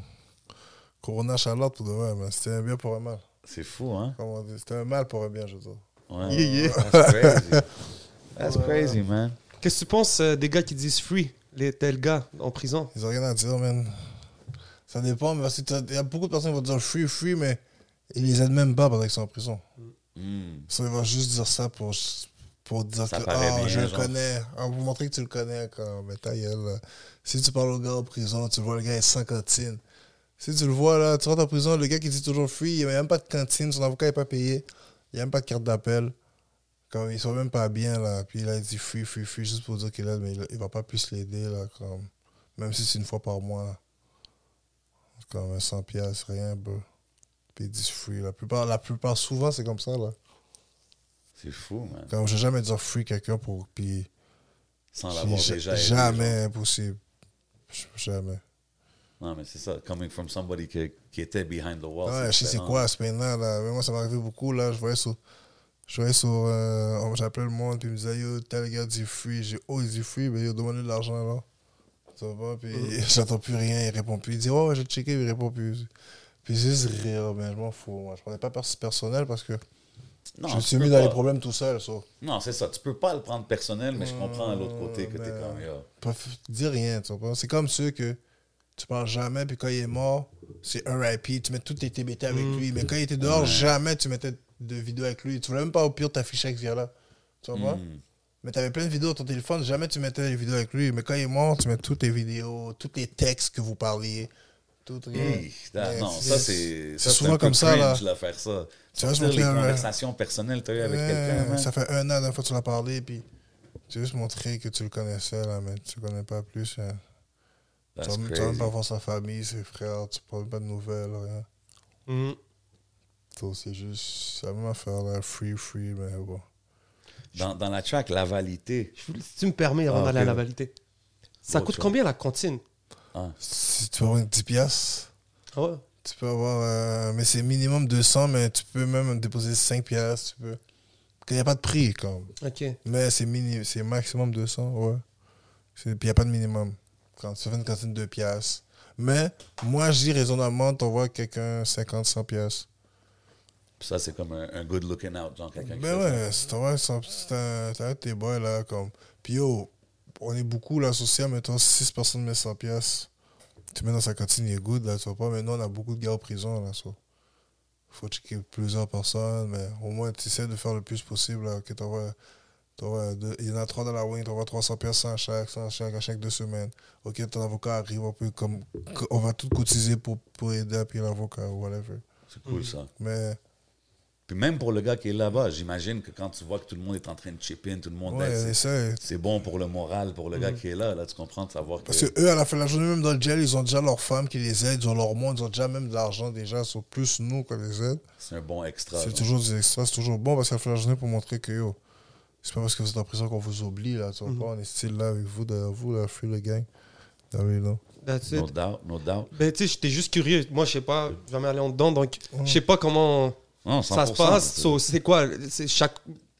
Corona Charlotte pour de vrai, mais c'était un bien pour un mal. C'est fou, hein? C'était un mal pour un bien, je veux dire. Ouais. Yeah, yeah. That's crazy. That's crazy, man. Qu'est-ce que tu penses euh, des gars qui disent free, les tels gars en prison? Ils ont rien à dire, man. Ça dépend, mais il y a beaucoup de personnes qui vont dire free, free, mais ils les aident même pas pendant qu'ils sont en prison. Hmm. Ça, ils vont juste dire ça pour, pour dire Ça que ah, bien, je le connais. Ah, pour montrer que tu le connais. Quand, mais ta gueule, là. Si tu parles au gars en prison, tu vois le gars est sans cantine. Si tu le vois, là, tu rentres en prison, le gars qui dit toujours free, il n'y a même pas de cantine, son avocat n'est pas payé, il n'y a même pas de carte d'appel. Comme, ils sont même pas bien, là. Puis là, il dit free, free, free, juste pour dire qu'il aide, mais il, il va pas plus l'aider, là. Comme, même si c'est une fois par mois. Comme 100 pièces rien, bro. Puis ils disent free. La plupart, la plupart souvent, c'est comme ça, là. C'est fou, man. Comme je vais jamais dire free quelqu'un pour. Puis. Sans l'avoir déjà jamais impossible. Jamais. Non, mais c'est ça. Coming from somebody qui, qui était behind the wall. Ouais, je sais c'est quoi ce peine-là. Là. Mais moi, ça m'est arrivé beaucoup. Là. Je voyais sur. Je voyais sur. Euh, on- J'appelais le monde, puis il me disait Yo, tel gars dit free. J'ai Oh, il dit free, mais yo, demande-lui de l'argent là. Tu vois, puis j'entends plus rien, il répond plus. Il dit Ouais, ouais, j'ai checké, il répond plus. Puis c'est juste rire, mais je m'en fous. Moi. Je prenais pas pers- personnel parce que Non, je me suis mis dans les problèmes tout seul. So. Non, c'est ça. Tu peux pas le prendre personnel, mais je comprends à l'autre côté que t'es comme, yo. Rien, tu comprends? C'est comme ceux que tu parles jamais, puis quand il est mort, c'est RIP, tu mets tous tes TBT avec lui. Mais quand il était dehors, jamais tu mettais de vidéos avec lui. Tu voulais même pas au pire t'afficher avec ce gars-là. Tu comprends? Hmm. Mais tu avais plein de vidéos sur ton téléphone, jamais tu mettais les vidéos avec lui. Mais quand il est mort, tu mets toutes tes vidéos, tous les textes que vous parliez. Tout. Hey, non, c'est- ça c'est. souvent un comme ça, là. là, faire ça. Tu vois, les un- conversations personnelles que tu as avec Ouais, quelqu'un. Ça fait un an, la fois que tu l'as parlé, puis tu as juste montré que tu le connaissais, là, mais tu le connais pas plus. hein. Tu That's vas même- tu vas même crazy. pas voir sa famille, ses frères, tu prends pas de nouvelles, rien. So, c'est juste, c'est la même affaire, là, free, free, mais bon. Dans, dans la track, la. Je voulais- Si tu me permets, avant Ah, d'aller ok. à la validité. Ça Bon, coûte combien la cantine? Si tu peux avoir une 10 piastres, Ah ouais. tu peux avoir, euh, mais c'est minimum 200, mais tu peux même déposer 5 piastres, tu peux. Il n'y a pas de prix, comme. Ok. Mais c'est mini, c'est maximum 200, ouais. C'est- Puis il n'y a pas de minimum. Quand tu fais une cantine de 2 piastres. Mais moi, je dis raisonnablement, t'envoies quelqu'un 50, 100 piastres. Puis ça, c'est comme un, un good looking out, genre quelqu'un qui Ben ça. ouais, c'est ouais, t'as tes boys là, comme. Puis yo, on est beaucoup là, social, mettons 6 personnes mettent 100 piastres. Tu mets dans sa cantine, il est good là, tu vois pas. Mais nous, on a beaucoup de gars en prison là, ça. Faut checker plusieurs personnes, mais au moins, tu essaies de faire le plus possible là. T'envoies- t'envoies deux- Il y en a trois dans la wing, t'envoies 300 piastres à chaque, 100 à chaque, à chaque deux semaines. Ok, ton avocat arrive, on peut comme. On va tout cotiser pour, pour aider à payer l'avocat ou whatever. C'est cool, ça. Mais. Puis même pour le gars qui est là-bas, j'imagine que quand tu vois que tout le monde est en train de chip in, tout le monde Ouais, est- c'est- bon pour le moral, pour le gars qui est là. Là, tu comprends de savoir que. Parce que eux, à la fin de la journée, même dans le gel, ils ont déjà leurs femmes qui les aident, ils ont leur monde, ils ont déjà même de l'argent déjà, sur plus nous qu'on les aide. C'est un bon extra. C'est toujours des extras, c'est toujours bon parce qu'à la fin de la journée, pour montrer que yo, c'est pas parce que vous êtes en prison qu'on vous oublie, là, tu vois pas, on est style là avec vous, derrière vous, là, free le gang. Ah oui, non. That's No it. doubt, no doubt. Ben, tu sais, j'étais juste curieux. Moi, je sais pas, jamais allé en dedans, donc je sais pas comment Non, ça se 100%, passe. c'est- So, c'est quoi? C'est chaque,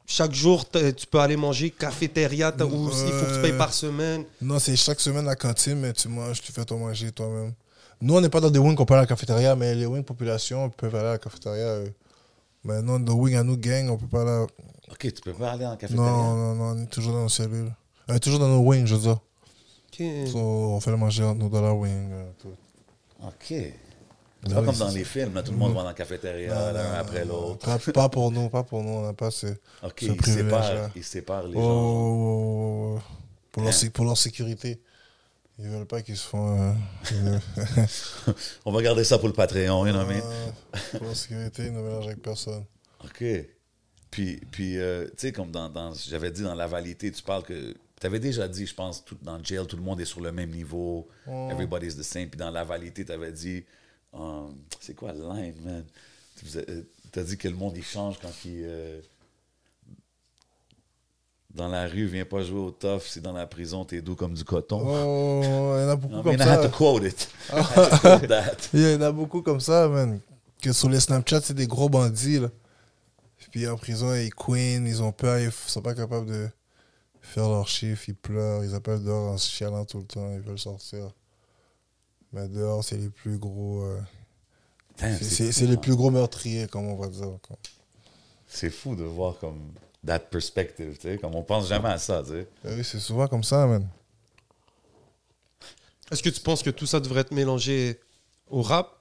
chaque jour, tu peux aller manger cafétéria ou il faut que tu payes Euh, par semaine. Non, c'est chaque semaine à la cantine, mais tu manges, tu fais ton manger toi-même. Nous, on n'est pas dans des wings qu'on peut aller à la cafétéria, mais les wings population peuvent aller à la cafétéria. eux. Mais non, dans wings à nous, gang, on peut pas aller. à- Ok, tu peux pas aller en cafétéria. Non, non, non, on est toujours dans nos cellules. On est toujours dans nos wings, je veux dire. Ok. So, on fait le manger entre nous dans la wing. euh, tout. Ok. C'est Ah pas oui, comme dans les films, là, tout le monde va dans la cafétéria, l'un après l'autre. Pas, pour nous, pas pour nous, on n'a pas ce. Ok, ce ils séparent, ils séparent les gens. oh, oh, oh. Pour, leur, Hein? sé- pour leur sécurité. Ils veulent pas qu'ils se font. euh, On va garder ça pour le Patreon, you know what I mean? euh, pour leur sécurité, ils ne mélangent avec personne. OK. Puis, puis euh, tu sais, comme dans, dans- j'avais dit dans la validité, tu parles que. Tu avais déjà dit, je pense, tout, dans jail, tout le monde est sur le même niveau. Everybody's the same. Puis dans la validité, tu avais dit. um, c'est quoi le line, man? Tu as dit que le monde, il change quand il. euh, dans la rue, viens pas jouer au tough. Si dans la prison, t'es doux comme du coton. Oh, il y en a beaucoup comme mean, I had ça. to quote it. I had to quote that. Il y en a beaucoup comme ça, man. Que sur les Snapchat, c'est des gros bandits, là. Puis en prison, ils queen, ils ont peur, ils sont pas capables de faire leurs chiffres, ils pleurent, ils appellent dehors en se chialant tout le temps, ils veulent sortir. Mais dehors, c'est les plus gros. euh, c'est- les hein. plus gros meurtriers, comme on va dire. C'est fou de voir comme that perspective, tu sais, comme on pense jamais à ça, tu sais. Ah oui, c'est souvent comme ça, man. Est-ce que tu penses que tout ça devrait être mélangé au rap?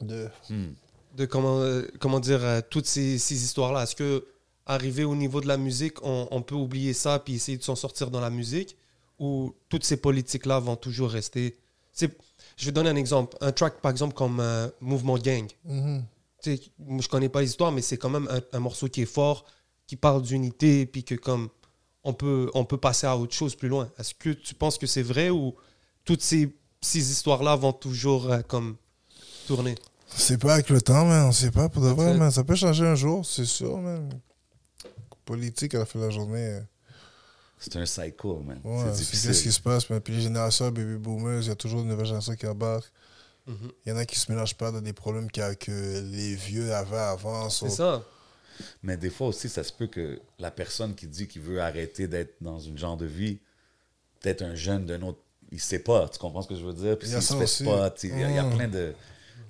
De... Hmm. De comment, euh, comment dire euh, toutes ces, ces histoires-là Est-ce que arrivé au niveau de la musique, on, on peut oublier ça puis essayer de s'en sortir dans la musique? Ou toutes ces politiques-là vont toujours rester? C'est- Je vais donner un exemple. Un track, par exemple, comme euh, Mouvement Gang. Mhm. Moi, je connais pas les histoires, mais c'est quand même un, un morceau qui est fort, qui parle d'unité, puis que comme on peut, on peut passer à autre chose plus loin. Est-ce que tu penses que c'est vrai ou toutes ces, ces histoires-là vont toujours euh, comme tourner? C'est pas avec le temps, man. On sait pas pour de vrai, man. Ça peut changer un jour, c'est sûr, man. Politique à la fin de la journée. euh, C'est un cycle, man. Ouais, c'est c'est qu'est-ce qui difficile. se passe. man. Puis les générations baby boomers, il y a toujours une nouvelle génération qui embarque. Mhm. Il y en a qui se mélangent pas dans des problèmes a- que les vieux avaient avant. C'est ça. Mais des fois aussi, ça se peut que la personne qui dit qu'il veut arrêter d'être dans une genre de vie, peut-être un jeune d'un autre, il sait pas, tu comprends ce que je veux dire? Puis s'il se fait aussi. spot, il y, a- il y a Mm. plein de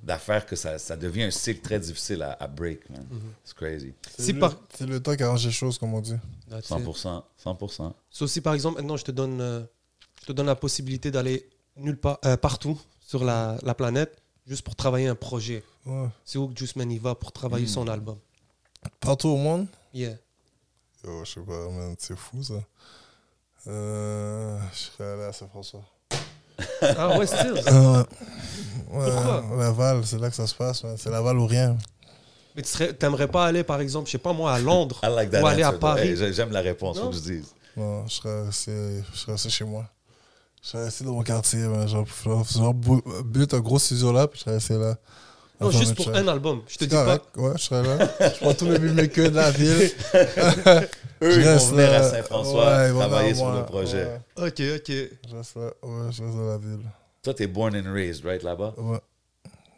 d'affaires que ça, ça devient un cycle très difficile à, à break, man. C'est crazy. C'est le, par- c'est le temps qui arrange les choses, comme on dit. That's it. 100%. 100%. So, si par exemple, maintenant, je te donne, euh, je te donne la possibilité d'aller nulle part, euh, partout sur la, la planète, juste pour travailler un projet. Ouais. C'est où que Juice Man y va pour travailler son album? Partout au monde? Yeah. Yo, je sais pas, man. C'est fou, ça. Euh, je serais allé à Saint-François. Ah ouais. Euh, ouais, Pourquoi? Laval, c'est là que ça se passe, man. C'est Laval ou rien. Mais tu serais- t'aimerais pas aller, par exemple, je sais pas moi, à Londres I like that ou aller à answer, though. Paris? Hey, j'ai- J'aime la réponse, Non? faut que je dise. Non, je serais resté, je serais resté chez moi. Je serais resté dans mon quartier, man. Genre, genre, genre bu- but un gros ciseau là, puis je serais resté là. Non, juste pour un album. Je te dis pas. Ouais, je serais là. je prends tous les beatmakers de la ville. Eux, Je ils vont venir à là. Saint-François Ouais, travailler sur le projet. Ouais, Ok, ok. je reste là. Ouais, je reste dans la ville. Toi, t'es born and raised, right, là-bas? Ouais.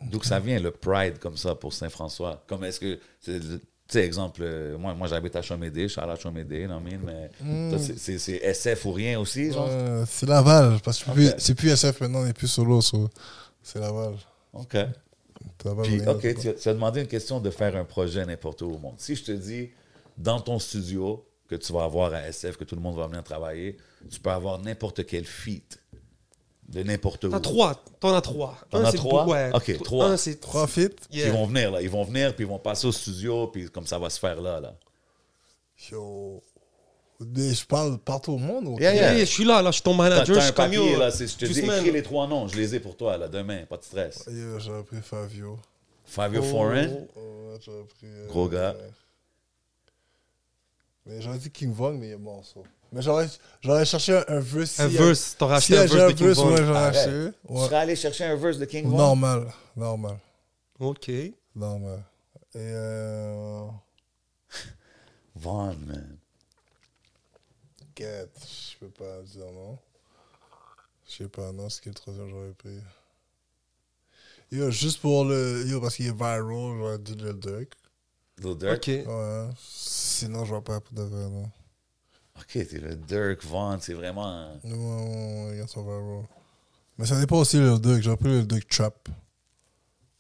D'où ça vient, le pride comme ça pour Saint-François? Comme est-ce que, tu sais, exemple, euh, moi, moi j'habite à Chomédé, je suis à Chomédé, non, mais, toi, c'est- SF ou rien aussi, genre? Ouais, c'est Laval. Parce que c'est plus- Ok. c'est plus SF maintenant, on est plus solo. so C'est Laval. OK. Puis, OK, tu as, tu as demandé une question de faire un projet n'importe où au monde. Si je te dis, dans ton studio, que tu vas avoir à SF, que tout le monde va venir travailler, tu peux avoir n'importe quel feat de n'importe où. T'as trois. T'en as trois. T'en Un, as c'est trois? beau- ouais. Ok, trois. Un, c'est Trois feats? Yeah. Ils vont venir, là. Ils vont venir, puis ils vont passer au studio, puis comme ça va se faire là, là. Yo. Je parle partout au monde. ou- Yeah, Yeah, yeah, je suis là, là, je suis ton manager, je un suis comme papier, yo, là. c'est- Je te dis, écris les trois noms. Je les ai pour toi, là, demain. Pas de stress. J'aurais pris Fabio. Fabio Oh. Foreign? Ouais, j'aurais pris. euh, Gros gars. ouais. Mais j'aurais dit King Von, mais il est mort, ça. Mais j'aurais j'aurais cherché un, un verse. Un verse, t'aurais acheté un verse de King ouais, Von. j'aurais Arrête. acheté. Tu Ouais. serais allé chercher un verse de King Von? Normal. Normal. Ok. Normal. Et euh. Von, man. Je peux pas dire non. Je sais pas, non, c'est qui le troisième j'aurais pris. Yo, juste pour le. Yo, parce qu'il est viral, j'aurais dit le Dirk. Lil Durk? Ok. Ouais. Sinon, je vois pas pour de vrai, non. OK, t'es le Dirk, Von, c'est vraiment... Non, les gars sont viral. Mais ça dépend aussi le Dirk. J'aurais pris le Dirk Trap.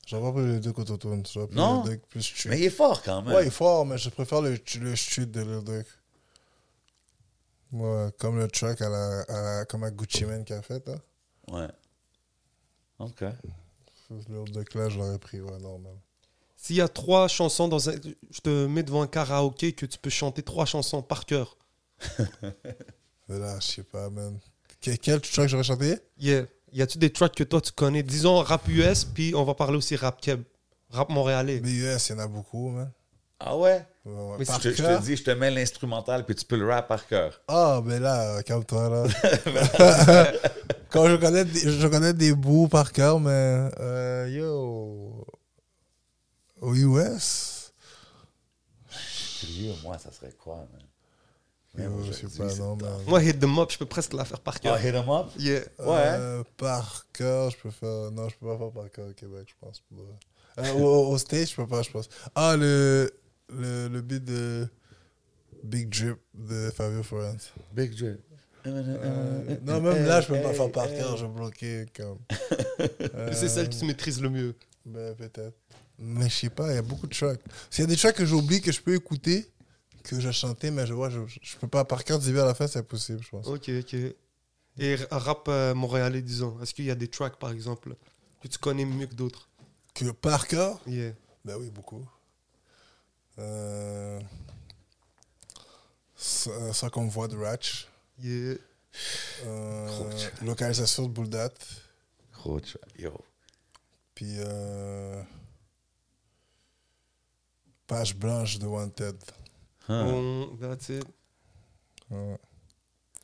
J'aurais pas pris le Dirk Autotune. J'aurais pris Non? le Dirk plus street. Mais il est fort quand même. Ouais, il est fort, mais je préfère le, le street de Lil Durk. Ouais, comme le track à la, à la- comme à Gucci Mane qui a fait, là. Ouais. OK. Lil Durk là, je l'aurais pris, ouais, normal. S'il y a trois chansons dans un. Je te mets devant un karaoké que tu peux chanter trois chansons par cœur. Mais là, je sais pas, man. Que- quel track j'aurais chanté? Yeah. Y a-tu des tracks que toi tu connais? Disons rap US, puis on va parler aussi rap keb. Rap montréalais. BUS, il y en a beaucoup, man. Ah ouais? Ouais, ouais. Mais Par Je te, je cœur? te dis, je te mets l'instrumental, puis tu peux le rap par cœur. Ah, mais là, calme-toi, là. Quand je connais, des, je connais des bouts par cœur, mais euh, yo, au US, Sérieux, moi, ça serait quoi, man? yo, Même je sais aujourd'hui, pas, c'est non, tough. man. Moi, Hit them up, je peux presque la faire par Ah, cœur. hit 'em up? Yeah. Ouais. Euh, par cœur, je peux faire. Non, je peux pas faire par cœur au Québec, je pense. pour. Euh, au, au stage, je peux pas, je pense. Ah, le. Le, le beat de Big Drip de Fabio Forens. Big Drip. Euh, non, même là, je peux pas faire par cœur, je vais bloquer comme. C'est celle Euh, que tu maîtrises le mieux. Ben, peut-être. Mais je sais pas, il y a beaucoup de tracks. S'il y a des tracks que j'oublie, que je peux écouter, que je chantais, mais je vois, je, je peux pas par cœur du début à la fin, c'est impossible, je pense. Ok, ok. Et un rap euh, montréalais, disons. Est-ce qu'il y a des tracks, par exemple, que tu connais mieux que d'autres? Que par cœur? Yeah. Ben oui, beaucoup. Euh... Ça, ça qu'on voit de Ratch. Yeah. Euh, Roach. localisation de Bouldat. Gros track. Yo. Puis euh, page blanche de Wanted. Huh. Bon, that's it. Ouais.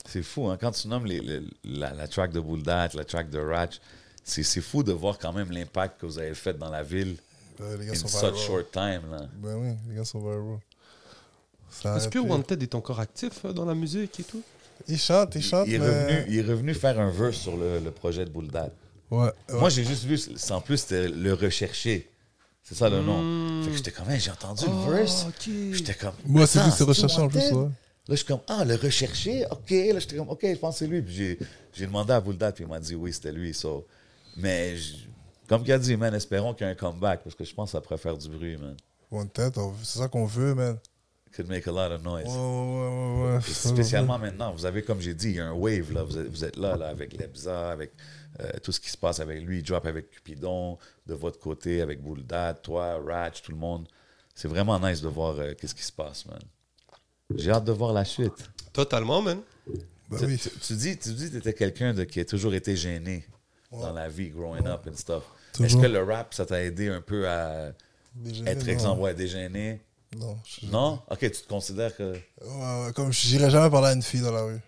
C'est fou, hein? Quand tu nommes les- les- la, la track de Bulldad, la track de Ratch, c'est c'est fou de voir quand même l'impact que vous avez fait dans la ville Ben, les gars in sont such viral. short time. Là. Ben oui, les gars sont viral. Est-ce que Wanted est encore actif euh, dans la musique et tout? Il chante, il chante, il, est mais... revenu, il est revenu faire un verse sur le, le projet de Bulldad. Ouais, ouais. Moi, j'ai juste vu, en plus, c'était le recherché. C'est ça le nom. Hmm. Fait que j'étais comme, Hey, j'ai entendu Oh, le verse. ok. J'étais comme, Moi, c'est lui, c'est recherché en plus, ouais. Là, je suis comme, ah, le recherché, ok. Là, j'étais comme, ok, je pense que c'est lui. Puis j'ai, j'ai demandé à Bulldad, puis il m'a dit, oui, c'était lui. So. Mais, j- comme il a dit, man, espérons qu'il y ait un comeback, parce que je pense que ça pourrait faire du bruit, man. Wanted, c'est ça qu'on veut, man. Could make a lot of noise. ouais, ouais, ouais. Spécialement maintenant, vous avez, comme j'ai dit, il y a un wave, là. Vous êtes, vous êtes là, là, avec Lebza, avec euh, tout ce qui se passe avec lui. Il drop avec Cupidon, de votre côté, avec Bulldad, toi, Ratch, tout le monde. C'est vraiment nice de voir euh, qu'est-ce qui se passe, man. J'ai hâte de voir la suite. Totalement, man. Ben Tu- oui. tu, tu dis, tu dis que tu étais quelqu'un de- qui a toujours été gêné dans la vie, growing up and stuff. Est-ce que le rap, ça t'a aidé un peu à être, exemple, ouais, dégêné? Non. Non? Ok, tu te considères que. Ouais, ouais, comme j'irais jamais parler à une fille dans la rue.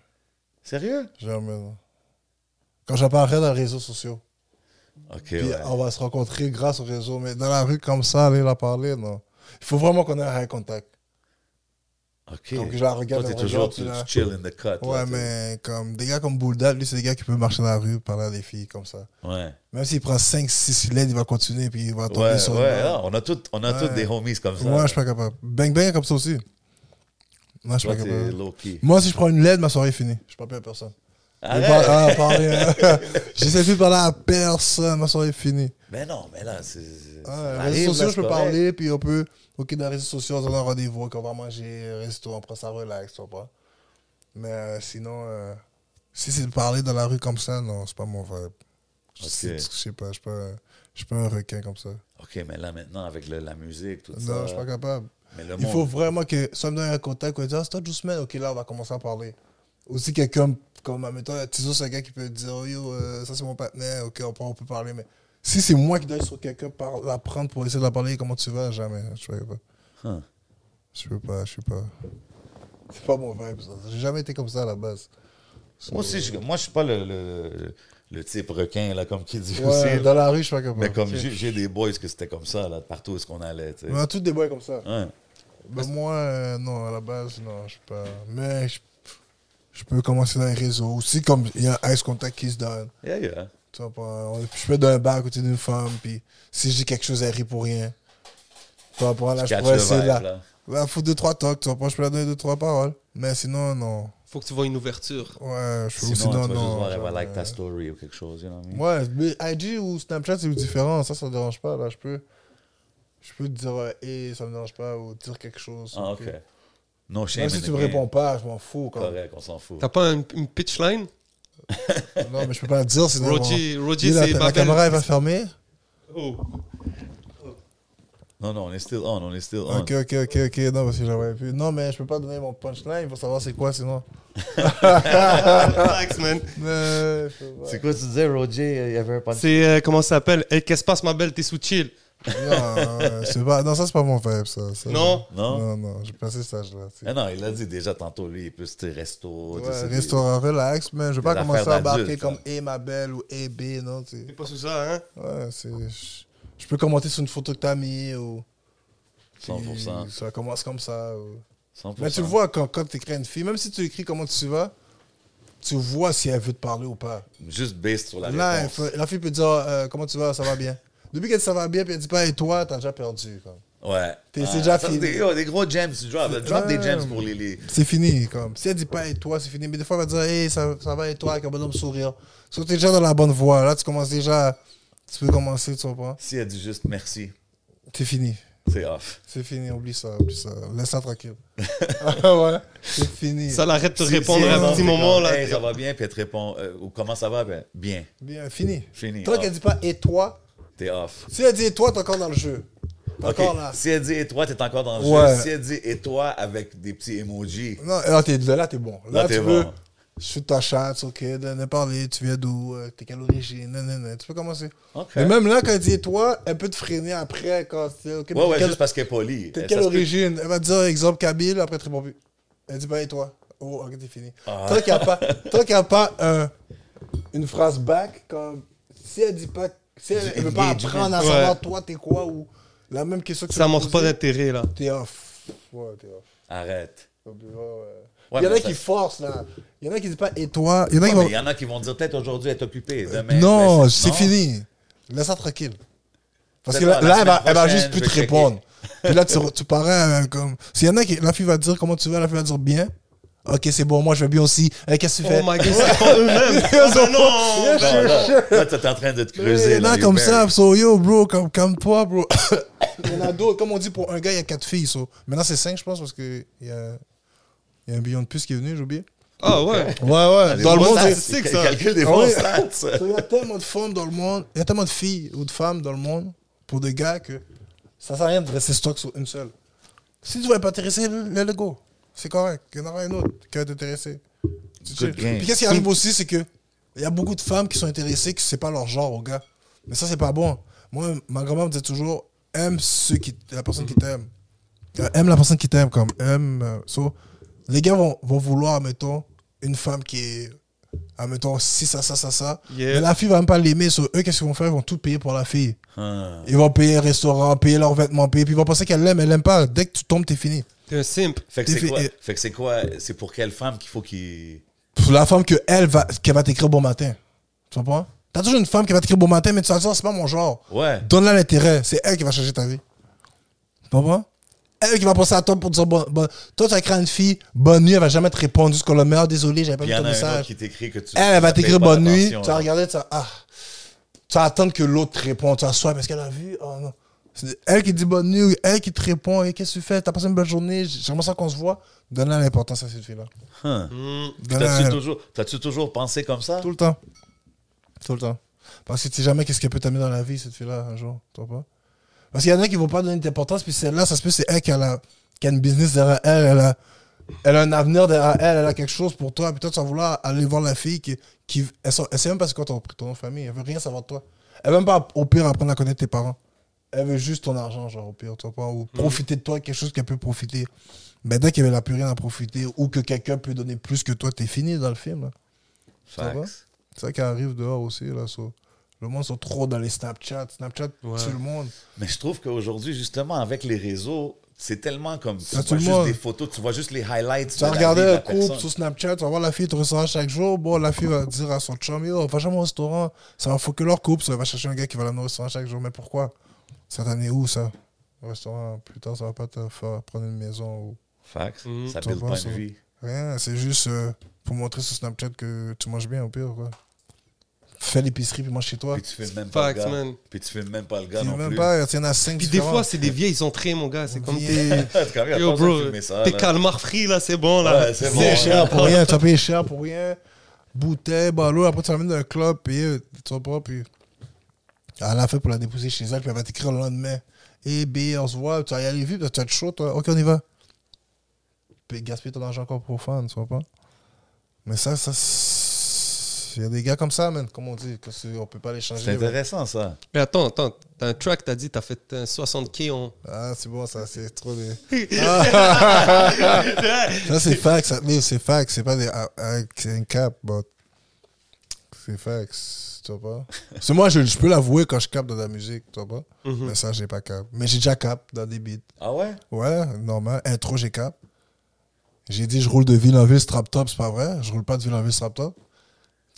Sérieux? Jamais, non. Quand j'apparaîtrais dans les réseaux sociaux. Ok, Puis ouais. on va se rencontrer grâce aux réseaux. Mais dans la rue, comme ça, aller la parler, non. Il faut vraiment qu'on ait un high contact. Ok. Comme que je la regarde, Toi, t'es toujours, tu, chill in the cut. Ouais, mais comme des gars comme Bulldad, lui, c'est des gars qui peuvent marcher dans la rue, parler à des filles comme ça. Ouais. Même s'il prend 5-6 LED, il va continuer, puis il va tomber Ouais, sur ouais, le non, on a tous on a Ouais. toutes des homies comme ça. Moi, je suis pas capable. Bang Bang comme ça aussi. Moi, je suis pas capable. Moi, si je prends une LED, ma soirée est finie. Je parle plus à personne. Je Arrête! ah. J'essaie plus de parler à personne, ma soirée est finie. Mais non, mais là, c'est. les réseaux sociaux, je peux parler, puis on peut. Ok, dans les réseaux sociaux, on a un rendez-vous, qu'on va manger, resto, on prend ça relax, tu vois pas. Mais euh, sinon, euh, si c'est de parler dans la rue comme ça, non, c'est pas mon vibe. Je sais- Je sais pas, je suis pas, je suis pas un requin comme ça. Ok, mais là, maintenant, avec le- la musique, tout Non, ça. je suis pas capable. Mais le Il monde. faut vraiment que ça me donne un contact, qu'on dise, ah, c'est toi, ok, là, on va commencer à parler. Aussi, quelqu'un, comme, admettons, Tizo, c'est un gars qui peut dire, oh, yo, euh, ça, c'est mon partenaire, ok, on peut, on peut parler, mais si c'est moi qui dois aller sur quelqu'un, par- la prendre pour essayer de la parler, comment tu vas, jamais, je peux pas. Huh. Je peux pas, je sais pas. C'est pas mon vibe, ça. J'ai jamais été comme ça à la base. Moi aussi, je, moi, je suis pas le, le, le type requin, là, comme qui dit Ouais, aussi. dans la rue, je suis pas capable. Mais comme j'ai j'ai des boys que c'était comme ça, là, partout où est-ce qu'on allait, tu sais. Mais on a tous des boys comme ça. Ouais. Mais moi, euh, non, à la base, non, je suis pas. Mais je, je peux commencer dans les réseaux. Aussi, comme il y a ice contact qui se donne. Yeah, yeah. Tu vois, pas, on- je peux être dans un bar à côté d'une femme, puis si je dis quelque chose, elle rit pour rien. Tu vois, pas, là, je Catch pourrais essayer vibe, là. Là, faut deux, trois talks, tu vois, pas, je peux la donner deux, trois paroles. Mais sinon, non. Faut que tu vois une ouverture. Ouais, je peux Sinon, sinon, tu vas juste non. voir, elle va genre, like ta story ou quelque chose, you know what I mean? Ouais, mais IG ou Snapchat, c'est différent. Ça, ça me dérange pas. Là, je peux, je peux te dire, euh, hey, ça me dérange pas, ou dire quelque chose. Ah, ok. No shame Même si tu me réponds pas, je m'en fous. Correct, on s'en fout. T'as pas un- une pitch line Non, mais je peux pas le dire, sinon. Roger, on- Roger Dis, la, caméra, elle va fermer. Oh. Non, non, on est still on, on est still on. Ok, ok, ok, ok. Non, parce que j'avais plus. Non, mais je peux pas donner mon punchline. Il faut savoir c'est quoi, sinon. Relax, man. C'est quoi tu disais, Roger? Il y avait un punch. C'est, euh, comment ça s'appelle? Hey, Qu'est-ce qui se passe, ma belle T'es sous chill. Non, euh, c'est pas... non, ça, c'est pas mon vibe, ça. Ça, Non? Non? Non, non, j'ai passé cet âge-là. Ah non, il l'a dit déjà tantôt, lui, il est plus resto. Ouais, c'est- restaurant relax, mais je vais pas commencer à embarquer comme. Eh ma belle ou Eh B, non. T'es pas sous ça, hein? Ouais, c'est. Je peux commenter sur une photo que t'as mis ou. 100%. Puis Ça commence comme ça. ou- 100%. Mais tu le vois quand, quand tu écris à une fille, même si tu écris comment tu vas, tu vois si elle veut te parler ou pas. Juste based sur la Là, réponse. la fille peut dire euh, comment tu vas, ça va bien? Depuis qu'elle dit ça va bien, puis elle dit pas et toi, t'as déjà perdu. Comme. Ouais. T'es- c'est Ah, déjà ça, fini. Des, yo, des gros gems, tu drop. Drop des Ouais. gems pour les. les... C'est fini, comme. Si elle dit pas et toi, c'est fini. Mais des fois, elle va dire, hey, ça, ça va et toi, avec un bonhomme sourire. So, t'es déjà dans la bonne voie. Là, tu commences déjà. Tu peux commencer, tu comprends? Si elle dit juste merci, C'est fini. c'est off. C'est fini, oublie ça, oublie ça. Laisse ça tranquille. ah ouais, c'est fini. Ça l'arrête de te répondre elle un petit moment. comme, là. Hey, ça va bien, puis elle te répond, euh, ou comment ça va? Ben, bien. Bien, fini. Fini. Toi Ah, qu'elle dit pas et toi, T'es off. si elle dit et toi, t'es encore dans le jeu. T'es Ok. encore là. Si elle dit et toi, t'es encore dans le Ouais. jeu. Si elle dit et toi avec des petits emojis, Non, là, t'es là, t'es bon. Là, Là, t'es tu veux. bon. Je suis ta chatte, ok, donne parler, tu viens d'où, euh, t'es quelle origine, nan, nan, nan. Tu peux commencer. ok. Mais même là, quand elle dit et toi, elle peut te freiner après quand c'est ok. Ouais, ouais, quelle- juste parce qu'elle est polie. T'es de Ça quelle se peut- origine? Elle va te dire exemple Kabyle, après tu réponds plus. Elle dit pas et toi? Oh, ok, t'es fini. Ah. Tant qu'il n'y a pas, tant qu'il y a pas un- une phrase back, comme si elle dit pas, si elle, elle veut pas apprendre à Ouais. savoir toi t'es quoi ou la même question que tu Ça montre pas d'intérêt, là. T'es off. Ouais, t'es off. Arrête. Ouais, ouais. Ouais, il y en a qui forcent là. Il y en a qui disent pas et toi? Il y en a Ouais, qui vont. il y en a qui vont dire peut-être aujourd'hui elle est occupée. Demain, non, c'est fini. Laisse ça tranquille. Parce que là, elle, va, elle va juste plus te répondre. Puis là, tu, tu parais euh, comme. S'il y en a qui. La fille va te dire comment tu vas, la fille va dire bien. Ok, c'est bon, moi je vais bien aussi. Eh, Qu'est-ce que tu Oh fais? my god, c'est pas eux-mêmes. Ben non. Yeah, Non, sure, là, sure. là, t'es en train de te creuser. y en là, comme ça, so yo, bro, comme, comme toi, bro. il y en a d'autres. Comme on dit, pour un gars, il y a quatre filles. So. Maintenant, c'est cinq, je pense, parce qu'il y a, il y a un billion de plus qui est venu, j'ai oublié. Ah ouais. Ouais, ouais. Des Dans le monde, c'est- ça. des Ah bons stats. So, Il y a tellement de femmes dans le monde, il y a tellement de filles ou de femmes dans le monde pour des gars que ça sert à rien de rester stock sur une seule. Si tu vas pas t'intéresser, it go. C'est correct. Il y en aura un autre qui va chill. game. Puis qu'est-ce qui arrive aussi, c'est que il y a beaucoup de femmes qui sont intéressées, que c'est pas leur genre au gars. Mais ça, c'est pas bon. Moi, ma grand-mère me disait toujours aime ceux qui, la personne qui t'aime. Euh, Aime la personne qui t'aime, comme aime. euh, so, les gars vont, vont vouloir, mettons, une femme qui est, admettons, si ça, ça, ça, ça. Yeah. Mais la fille va même pas l'aimer. So, eux, qu'est-ce qu'ils vont faire? Ils vont tout payer pour la fille. Ah. Ils vont payer le restaurant, payer leurs vêtements, payer. Puis ils vont penser qu'elle l'aime, elle l'aime pas. Dès que tu tombes, t'es fini. T'es un simp. Fait que c'est quoi? Fait que c'est quoi? C'est pour quelle femme qu'il faut qu'il. Pour la femme que elle va, qu'elle va t'écrire bon matin. Tu comprends? T'as toujours une femme qui va t'écrire bon matin, mais tu vas dire, c'est pas mon genre. Ouais. Donne-la l'intérêt. C'est elle qui va changer ta vie. Tu comprends? Elle qui va penser à toi pour dire, bon, bon- toi, tu vas écrire à une fille, bonne nuit, elle va jamais te répondre jusqu'au le meilleur, désolé, j'avais pas vu ton message. qui t'écrit que tu. Elle, elle va t'écrire bonne nuit, tu vas regarder, tu vas, ah, tu vas attendre que l'autre te réponde, tu vas soit parce qu'elle a vu, oh non. C'est elle qui dit bonne nuit, elle qui te répond, et qu'est-ce que tu fais, t'as passé une bonne journée, j'aimerais ça qu'on se voit. Donne-la l'importance à cette fille-là. Hein. Donne-la T'as-tu toujours, pensé comme ça? tout le temps. Tout le temps. Parce que tu sais jamais qu'est-ce qu'elle peut t'amener dans la vie, cette fille-là, un jour. Tu pas? Parce qu'il y en a qui vont pas donner d'importance, puis celle-là, ça se peut, c'est elle qui a, la, qui a une business derrière elle, elle a, elle a un avenir derrière elle, elle a quelque chose pour toi, puis toi, tu vas vouloir aller voir la fille qui. qui elle, sait- elle sait même pas c'est quoi ton, ton nom de famille, elle veut rien savoir de toi. Elle veut même pas, au pire, apprendre à connaître tes parents. Elle veut juste ton argent, genre, au pire, tu vois pas, ou profiter de toi, quelque chose qu'elle peut profiter. Mais dès qu'elle n'a plus rien à profiter, ou que quelqu'un peut donner plus que toi, t'es fini dans le film, là. Ça va? C'est ça qui arrive dehors aussi, là. so. Le monde sont trop dans les Snapchat. Snapchat, Ouais. tout le monde. Mais je trouve qu'aujourd'hui, justement, avec les réseaux, c'est tellement comme. Tu vois juste monde. des photos, tu vois juste les highlights. Tu vas la regarder un la couple sur Snapchat, tu vas voir la fille au restaurant chaque jour. Bon, la fille va dire à son chum, yo, va jamais au restaurant. Ça va faut que leur couple, ça va chercher un gars qui va au restaurant chaque jour. Mais pourquoi? Ça t'en est où, ça? Au restaurant, plus tard, ça va pas te faire prendre une maison ou Facts. Mhm. Ça build pas une vie. rien. C'est juste euh, pour montrer sur Snapchat que tu manges bien, au pire, quoi. Fais l'épicerie, puis mange chez toi. Puis tu filmes même pas le Facts, gars. man. Puis tu filmes même pas le gars Tu non même plus. pas, il y en a cinq Puis des fois, c'est des vieilles entrées, mon gars. C'est comme même, Yo, de bro, t'es calmar free, là, c'est bon, là. Ouais, c'est C'est bon. cher pour rien, tu payer cher pour rien. Bouteille, ballot, après tu vas dans un club, payer, tu vas pas, puis. Elle a fait pour la déposer chez elle, puis elle va t'écrire le lendemain. Eh, B, on se voit, tu vas y aller vite, tu vas être chaud, toi. Ok, on y va. Puis gaspiller ton argent encore pour fan, tu vois pas. Mais ça, ça. c'est- Il y a des gars comme ça, man, comme on dit, que on peut pas les changer. C'est intéressant, ça. Mais attends, attends. T'as un track, t'as dit, t'as fait un 60K en. Ah, c'est bon, ça, c'est trop des. ça, c'est fax, ça, mais c'est fax, c'est pas des. ah, ah, C'est un cap, but. C'est fax, tu vois pas. C'est moi, je, je peux l'avouer quand je capte dans la musique, tu vois pas. Mhm. Mais ça, j'ai pas cap. Mais j'ai déjà cap dans des beats. Ah ouais? Ouais, normal. Intro, j'ai cap. J'ai dit, je roule de ville en ville, strap top, c'est pas vrai? Je roule pas de ville en ville, strap top.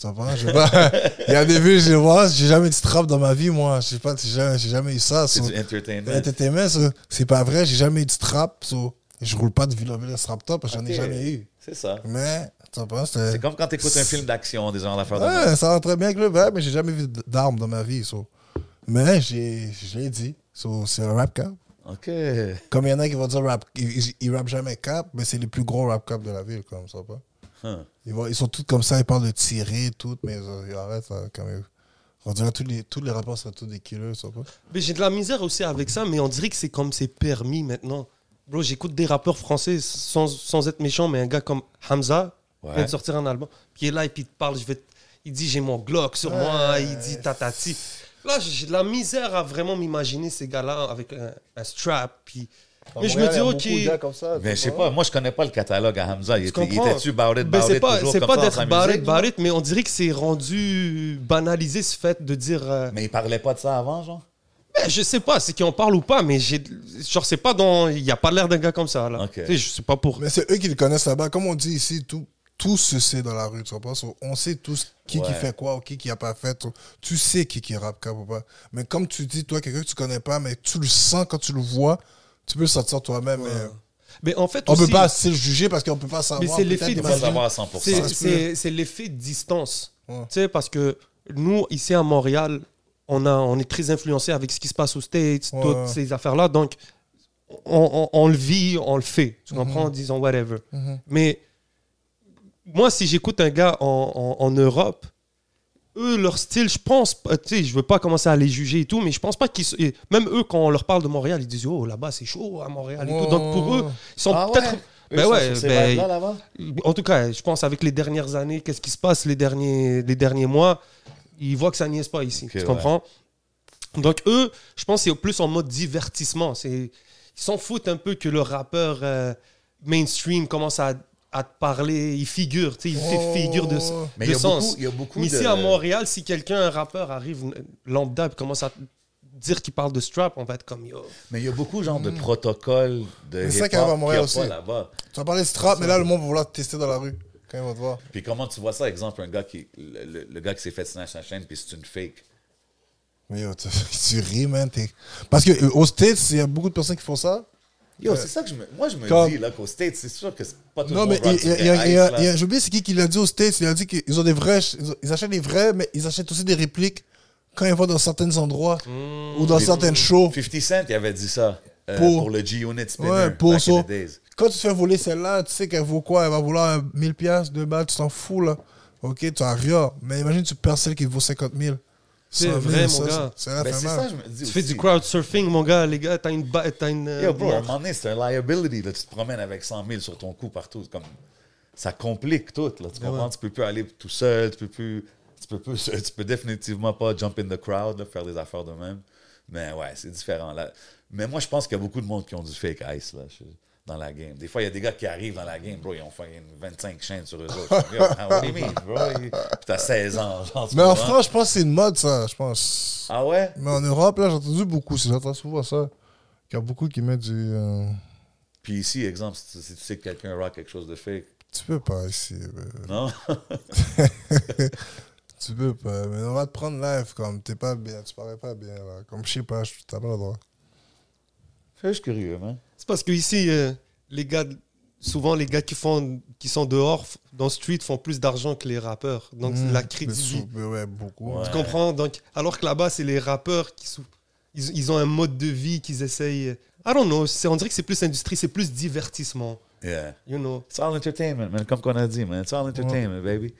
Je sais pas. Il y a des vues, je vois, j'ai jamais dit trap dans ma vie, moi. Je sais pas, j'ai jamais, j'ai jamais eu ça. C'est so- du entertainment. Entertainment, so, c'est pas vrai, j'ai jamais eu de trap. so, je roule pas de Villa Villa Strap Top j'en ai jamais eu. C'est ça. Mais, C'est comme quand tu écoutes un film d'action, des genres d'affaires de. Ouais, ça va très bien avec le mais j'ai jamais vu d'armes dans ma vie. so. Mais j'ai, je l'ai dit. So, c'est un rap cap. OK. Comme il y en a qui vont dire rap, ils, ils, rappent jamais cap, mais c'est les plus gros rap cap de la ville, comme ça. Pas? Huh. Ils, vont, ils sont tous comme ça, ils parlent de tirer, tout, mais euh, ils arrêtent ça, quand même. On dirait tous les, tous les rappeurs seraient tous des killers, ça pas? Mais j'ai de la misère aussi avec ça, mais on dirait que c'est comme c'est permis maintenant. Bro, j'écoute des rappeurs français sans, sans être méchant, mais un gars comme Hamza Ouais. vient de sortir un album. Puis il est là et puis il te parle, je vais te- il dit j'ai mon Glock sur moi, il dit tatati. Là, j'ai de la misère à vraiment m'imaginer ces gars-là avec un, un strap. Puis... Mais je me dis, ok. comme ça, Mais je sais pas, moi je connais pas le catalogue à Hamza. Il, était, était-tu it, Ben, about c'est pas, c'est d'être about it, mais on dirait que c'est rendu banalisé ce fait de dire. euh, Mais il parlait pas de ça avant, genre? Ben, je sais pas, c'est qui en parle ou pas, mais j'ai, genre c'est pas dans, il y a pas l'air d'un gars comme ça là. Ok. Tu sais, je sais pas pour. Mais c'est eux qui le connaissent là-bas. Comme on dit ici, tout, tout se sait dans la rue, tu? So, on sait tous qui qui fait quoi ou qui qui a pas fait. Tu sais qui qui rappe ou pas. Mais comme tu dis, toi, quelqu'un que tu connais pas, mais tu le sens quand tu le vois, tu peux le sentir toi-même. mais Mais en fait, on aussi, peut pas assez le juger parce qu'on peut pas savoir. Mais c'est l'effet savoir à 100%. c'est, se l'effet de distance. Ouais. Tu sais, parce que nous ici à Montréal, on a, on est très influencé avec ce qui se passe aux States, Ouais, toutes ces affaires-là, donc on, on- on le vit, on le fait. Tu comprends? En disant whatever. Mhm. Mais moi, si j'écoute un gars en, en- en Europe, eux, leur style, je pense, tu sais, je veux pas commencer à les juger et tout, mais je pense pas qu'ils. Même eux, quand on leur parle de Montréal, ils disent Oh, là-bas, c'est chaud à Montréal et tout. Donc pour eux, ils sont Ah peut-être. ouais? Ben ouais, ben, vibes-là, là-bas? en tout cas, je pense avec les dernières années, qu'est-ce qui se passe les derniers, les derniers mois, ils voient que ça niaise pas ici. Tu ouais. comprends? Donc eux, je pense que c'est plus en mode divertissement. C'est, ils s'en foutent un peu que le rappeur euh, mainstream commence à, à te parler, il figure, tu sais, il fait Oh. figure de, Mais de il y a sens. beaucoup, il y a beaucoup Mais de... ici à Montréal, si quelqu'un, un rappeur, arrive euh, lambda et commence à dire qu'il parle de strap, on va être comme yo. Mais il y a beaucoup genre de protocoles de c'est ça qu'il y a à Montréal a aussi. là-bas. Tu vas parler de strap, mais là, le monde va vouloir te tester dans la rue quand il va te voir. Puis comment tu vois ça, exemple, un gars qui... Le, le- le gars qui s'est fait snatch sa chaîne, puis c'est une fake? Mais yo, tu, tu ris, man. t'es- Parce qu'aux States, il y a beaucoup de personnes qui font ça. Yo, c'est ça que je me... Moi, je me Comme- dis, là, qu'aux States, c'est sûr que c'est pas tout Non, le mais monde il il j'ai oublié c'est qui qui l'a dit aux States. Il a dit qu'ils ont des vrais, ils, ont- ils achètent des vrais, mais ils achètent aussi des répliques quand ils vont dans certains endroits ou dans certaines shows. 50 Cent, il avait dit ça. euh, Pour- pour, le G-Unit Spinner. Ouais, pour back in ça. the days. Quand tu te fais voler celle-là, tu sais qu'elle vaut quoi? Elle va vouloir 1000 pièces, 2 balles, tu t'en fous là. Ok, tu as rien. Mais imagine, tu perds celle qui vaut 50 000. C'est 100 000, vrai, mon ça, gars. ça- Ça Ben, c'est ça, je me dis Tu fais du crowd surfing, mon gars, les gars, t'as une. ba- T'as une euh, Yo, bro, à un moment donné, c'est un liability. Là. Tu te promènes avec 100 000 sur ton cou partout. C'est Comme... Ça complique tout. Là. Tu comprends? Tu peux plus aller tout seul. Tu peux plus... Tu peux, plus... tu peux définitivement pas jump in the crowd, là, faire des affaires de même. Mais ouais, c'est différent. Là. Mais moi, je pense qu'il y a beaucoup de monde qui ont du fake ice là, je- dans la game. Des fois, il y a des gars qui arrivent dans la game, bro, ils ont fait une 25 chaînes sur eux autres. Yo, what do you mean, bro? Puis t'as 16 ans. genre, Mais en? France, je pense que c'est une mode, ça, je pense. Ah ouais? Mais en Europe, là, j'ai entendu beaucoup, j'entends souvent ça. Il y a beaucoup qui mettent du. euh, Puis ici, exemple, si tu, si tu sais que quelqu'un rock quelque chose de fake, Tu peux pas ici. mais- non? Tu peux pas. Mais on va te prendre live comme t'es pas bien, tu parais pas bien là. Comme je sais pas, je- t'as pas le droit. Je suis curieux, man. C'est parce que ici, euh, les gars, souvent les gars qui font, qui sont dehors dans le street font plus d'argent que les rappeurs. Donc Mmh, la ouais, beaucoup. Ouais. Tu comprends? Donc alors que là-bas, c'est les rappeurs qui sou- ils, ils ont un mode de vie qu'ils essayent. I don't know. c'est- On dirait que c'est plus industrie, c'est plus divertissement. Yeah. You know. It's all entertainment, man. Comme qu'on a dit, man. It's all entertainment, baby.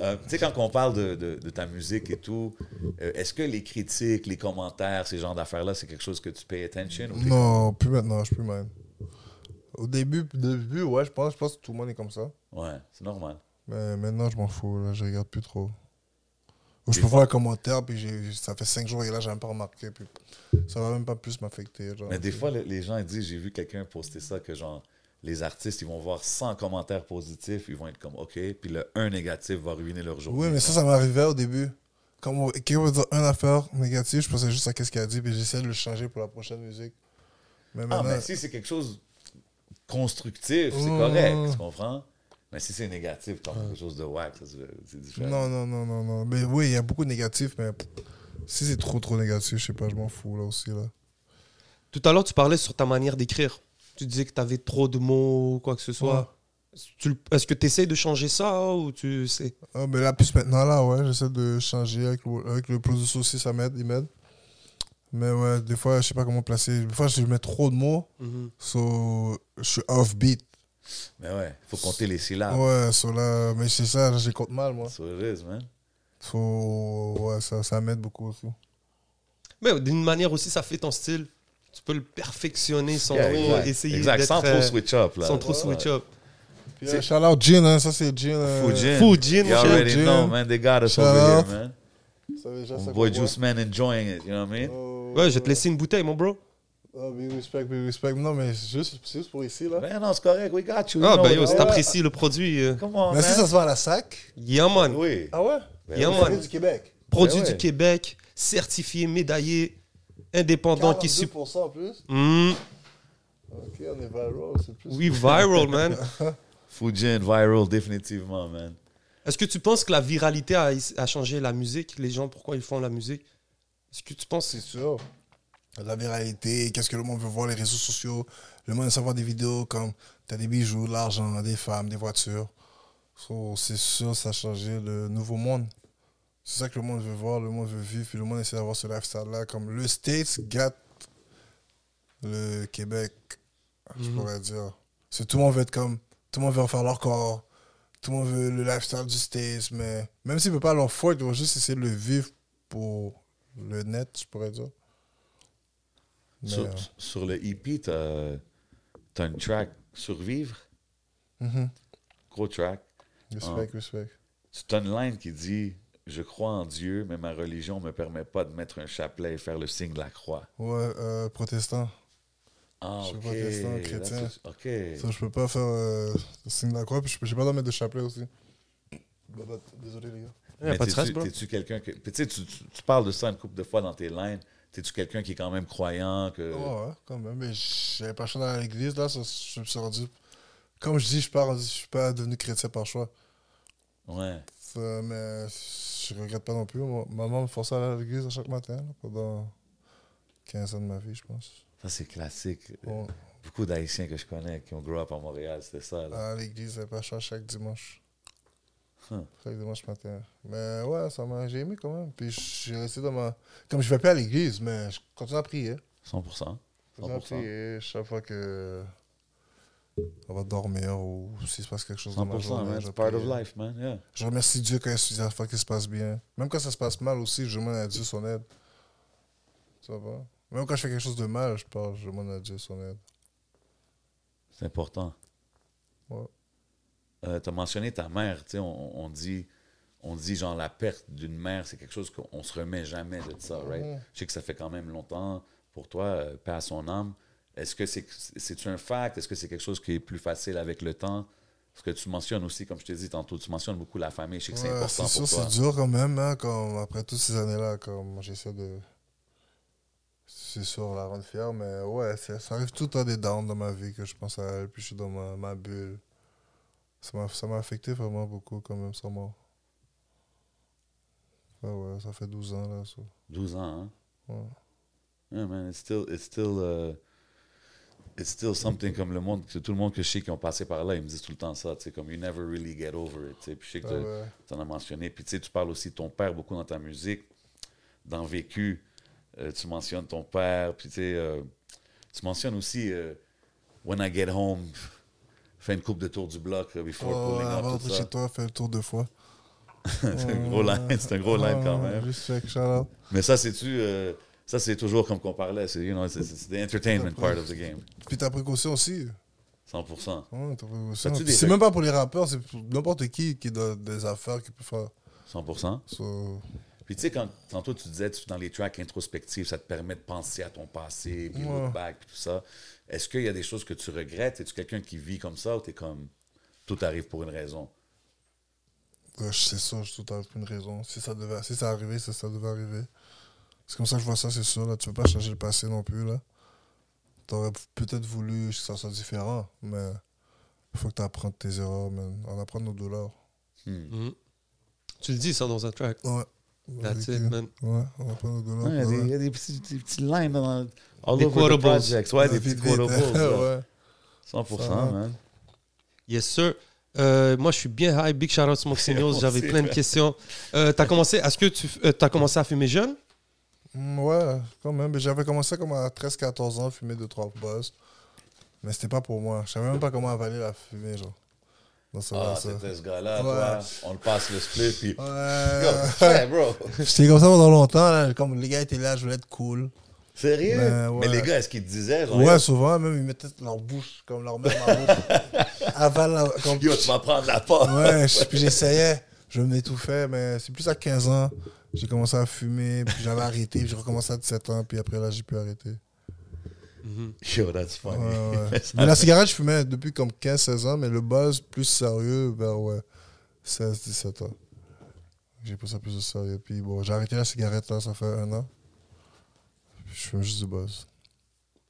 Euh, tu sais, quand on parle de, de- de ta musique et tout, euh, est-ce que les critiques, les commentaires, ces genres d'affaires-là, c'est quelque chose que tu payes attention? ou Non, plus maintenant, je suis plus même. Au début, début, ouais, je pense, je pense que tout le monde est comme ça. Ouais, c'est normal. Mais maintenant, je m'en fous, là, je regarde plus trop. Ou je peux voir un commentaire, puis ça fait 5 jours et là, j'ai même pas remarqué. Puis ça va même pas plus m'affecter. Mais des fois, le- les gens disent, j'ai vu quelqu'un poster ça, que genre, les artistes, ils vont voir 100 commentaires positifs, ils vont être comme, OK, puis le 1 négatif va ruiner leur journée. Oui, mais ça, ça m'arrivait au début. Quand on- quelqu'un va dire une affaire négative, je pensais juste à qu'est-ce qu'il a dit, puis j'essaie de le changer pour la prochaine musique. Mais Ah, mais si c'est quelque chose constructif, c'est correct, tu comprends? Mais si c'est négatif, comme quelque chose de whack, ça, c'est différent. Non, non, non, non, non. Mais oui, il y a beaucoup de négatifs, mais si c'est trop, trop négatif, je sais pas, je m'en fous là aussi. Là. Tout à l'heure, tu parlais sur ta manière d'écrire. Tu disais que tu avais trop de mots, quoi que ce soit. Tu le- Est-ce que tu essayes de changer ça ou tu sais? Ah, mais là, plus maintenant, là, ouais, j'essaie de changer avec le, avec le producer aussi, ça m'aide, il m'aide. Mais ouais, des fois, je sais pas comment placer. Des fois, je mets trop de mots, so, je suis off-beat. Mais ouais, faut compter les syllabes. Ouais, so là, mais c'est ça, j'ai compte mal, moi. Is, man. So, ouais, ça, ça m'aide beaucoup aussi. Mais d'une manière aussi, ça fait ton style. Tu peux le perfectionner sans Yeah, trop exact. essayer Exact, d'être, sans trop euh, switch up. Là. sans trop switch up. Puis, euh, shout out Jin, hein, ça c'est Jin. euh, Fujin. Fujin, You already Fujin. know, man. They got us Shout over here, out. man. ça dire ça boy voit. Juice Man enjoying it, you know what I mean? Oh, Ouais, je vais te laisser une bouteille, mon bro. Oh, big respect, big respect. Non, mais c'est juste, c'est juste pour ici, là. Ben non, c'est correct, we got you. Ah, you ben yo, si t'apprécies le produit, euh, Come on, Mais si ça se vend à la sac? yeah man. Oui. Ah ouais? Ben Yeah, man. Vient du Québec. Produit ouais. du Québec, certifié, médaillé, indépendant qui suit. 42% en plus. Hmm, Ok, on est viral, c'est plus. oui, viral, man. Fujin, viral, définitivement, man. Est-ce que tu penses que la viralité a, a changé la musique? Les gens, pourquoi ils font la musique? Est-ce que tu penses C'est sûr. La viralité, qu'est-ce que le monde veut voir, les réseaux sociaux? Le monde veut savoir des vidéos comme t'as des bijoux, de l'argent, des femmes, des voitures. So, c'est sûr, ça a changé le nouveau monde. C'est ça que le monde veut voir, le monde veut vivre, puis le monde essaie d'avoir ce lifestyle-là. Comme le States gâte le Québec, je pourrais dire. C'est tout le monde veut être comme. Tout le monde veut en faire leur corps. Tout le monde veut le lifestyle du States, mais même s'ils ne peuvent pas leur fort, ils vont juste essayer de le vivre pour le net, je pourrais dire. Mais, Sur, euh, sur le EP, t'as as une track Survivre, mhm. gros track. Respect, respect. C'est une line qui dit Je crois en Dieu, mais ma religion ne me permet pas de mettre un chapelet et faire le signe de la croix. Ouais, euh, protestant. Ah, Je suis ok. protestant, chrétien. Ok. Ça, je peux pas faire euh, le signe de la croix, puis je peux, j'ai pas le droit de mettre de chapelet aussi. Bah, Désolé, les gars. Il n'y a Mais pas de. T'es-tu quelqu'un que. puis Tu, sais, tu, tu- tu parles de ça une couple de fois dans tes lines. T'es-tu quelqu'un qui est quand même croyant que. Ouais, ouais, quand même. Mais j'avais pas choix dans l'église, là. Ça, je me suis rendu. Comme je dis, je je suis pas devenu chrétien par choix. Ouais. Ça, mais je regrette pas non plus. Moi, maman me forçait à aller à l'église à chaque matin, là, pendant 15 ans de ma vie, je pense. Ça, c'est classique. Ouais. Beaucoup d'Haïtiens que je connais qui ont grow up à Montréal, c'était ça. Là. À l'église, j'avais pas choix chaque dimanche. Chaque dimanche matin. Mais ouais, ça m'a, j'ai aimé quand même. Puis je suis resté dans ma. Comme je vais pas à l'église, mais je continue à prier. 100%. Je continue à 100%. prier chaque fois que. On va dormir ou s'il se passe quelque chose dans ma 100%, journée. man. part of prier. life, man. Yeah. Je remercie Dieu quand il y a des fois qui se passe bien. Même quand ça se passe mal aussi, je demande à Dieu son aide. Ça va? Même quand je fais quelque chose de mal, je parle, je demande à Dieu son aide. C'est important. Ouais. Euh, tu as mentionné ta mère. tu sais, On, on dit, on dit genre la perte d'une mère, c'est quelque chose qu'on se remet jamais de ça, right? Mhm. Je sais que ça fait quand même longtemps pour toi, euh, paix à son âme. Est-ce que c'est un fact? Est-ce que c'est quelque chose qui est plus facile avec le temps? Parce que tu mentionnes aussi, comme je t'ai dit tantôt, tu mentionnes beaucoup la famille. Je sais que c'est important c'est pour sûr, toi. c'est dur quand même, hein, comme après toutes ces années-là, comme j'essaie de. C'est sûr, la rendre fière, mais ouais, ça arrive tout le temps des downs dans ma vie que je pense à elle, puis je suis dans ma, ma bulle. Ça m'a, ça m'a affecté vraiment beaucoup, quand même, sans mort. Ouais, ouais, ça fait 12 ans, là. ça. 12 ans, hein? Ouais. Yeah, man, it's still, it's still, uh, it's still something comme le monde, que tout le monde que je sais qui ont passé par là, ils me disent tout le temps ça, tu sais, comme you never really get over it, tu sais. Puis je sais que Ah ouais. tu en as mentionné. Puis tu sais, tu parles aussi de ton père beaucoup dans ta musique, dans Vécu, euh, tu mentionnes ton père, puis tu sais, euh, tu mentionnes aussi euh, When I Get Home, fais une coupe de tour du bloc before Oh, pulling avant up, tout d'entrer ça. chez toi, fais le tour deux fois. c'est un gros line, c'est un gros line quand même. Shout out. Mais ça, c'est-tu, ça c'est toujours comme qu'on parlait, c'est, you know, c'est, c'est the entertainment part of the game, Puis ta précaution aussi. 100%. Ouais, ta précaution. Fais-tu Puis des- C'est même pas pour les rappeurs, c'est pour n'importe qui qui a des affaires qui peut faire. 100%. So, Puis tu sais, quand tantôt tu disais, tu, dans les tracks introspectifs, ça te permet de penser à ton passé, puis Ouais. look back, puis tout ça. Est-ce qu'il y a des choses que tu regrettes? Es-tu quelqu'un qui vit comme ça ou t'es comme, tout arrive pour une raison? Ouais, sais ça, tout à une raison. Si ça devait, si ça arrivait, ça devait arriver. C'est comme ça que je vois ça, c'est sûr. Là. Tu peux pas changer le passé non plus. là. T'aurais peut-être voulu que ça soit différent, mais faut que tu apprennes tes erreurs, man. On apprend nos douleurs. Mhm. Tu le dis ça dans un track. Ouais. That's it, euh, man. Ouais, on apprend nos douleurs. Il y a des- ouais. il y a des petits, des petits lines dans all Des over the quotables. projects. Ouais, des petits quotables. ouais. 100%, Ça man. Yes, sir. Euh, moi, je suis bien high. Big shout out Smoke J'avais plein de questions. Euh, t'as commencé, est-ce que tu as commencé à fumer jeune? Ouais, quand même. J'avais commencé comme à 13-14 ans, fumer 2-3 buzz. Mais c'était pas pour moi. Je savais même pas comment avaler la fumée, genre. Non, Ah, c'était ce gars-là, Ouais. toi. On le passe le split, puis. Ouais. bro. J'étais comme ça pendant longtemps. Là. Comme les gars étaient là, je voulais être cool. Sérieux? Ben, ouais. Mais les gars, est-ce qu'ils te disaient? Genre, Ouais, souvent, même, ils mettaient leur bouche, comme leur main dans ma bouche. Avant, la- comme... Yo, tu vas prendre la part. Ouais, puis j'essayais. Je m'étouffais, mais c'est plus à 15 ans. J'ai commencé à fumer, puis j'avais arrêté, puis j'ai recommencé à 17 ans, puis après là, j'ai pu arrêter. Yo, that's funny. Ouais, ouais. Mais ça- Mais la cigarette, je fumais depuis comme 15-16 ans, mais le buzz plus sérieux vers ouais, 16-17 ans. J'ai pris ça plus au sérieux. Puis bon, j'ai arrêté la cigarette là, ça fait un an. Puis je fume juste du buzz.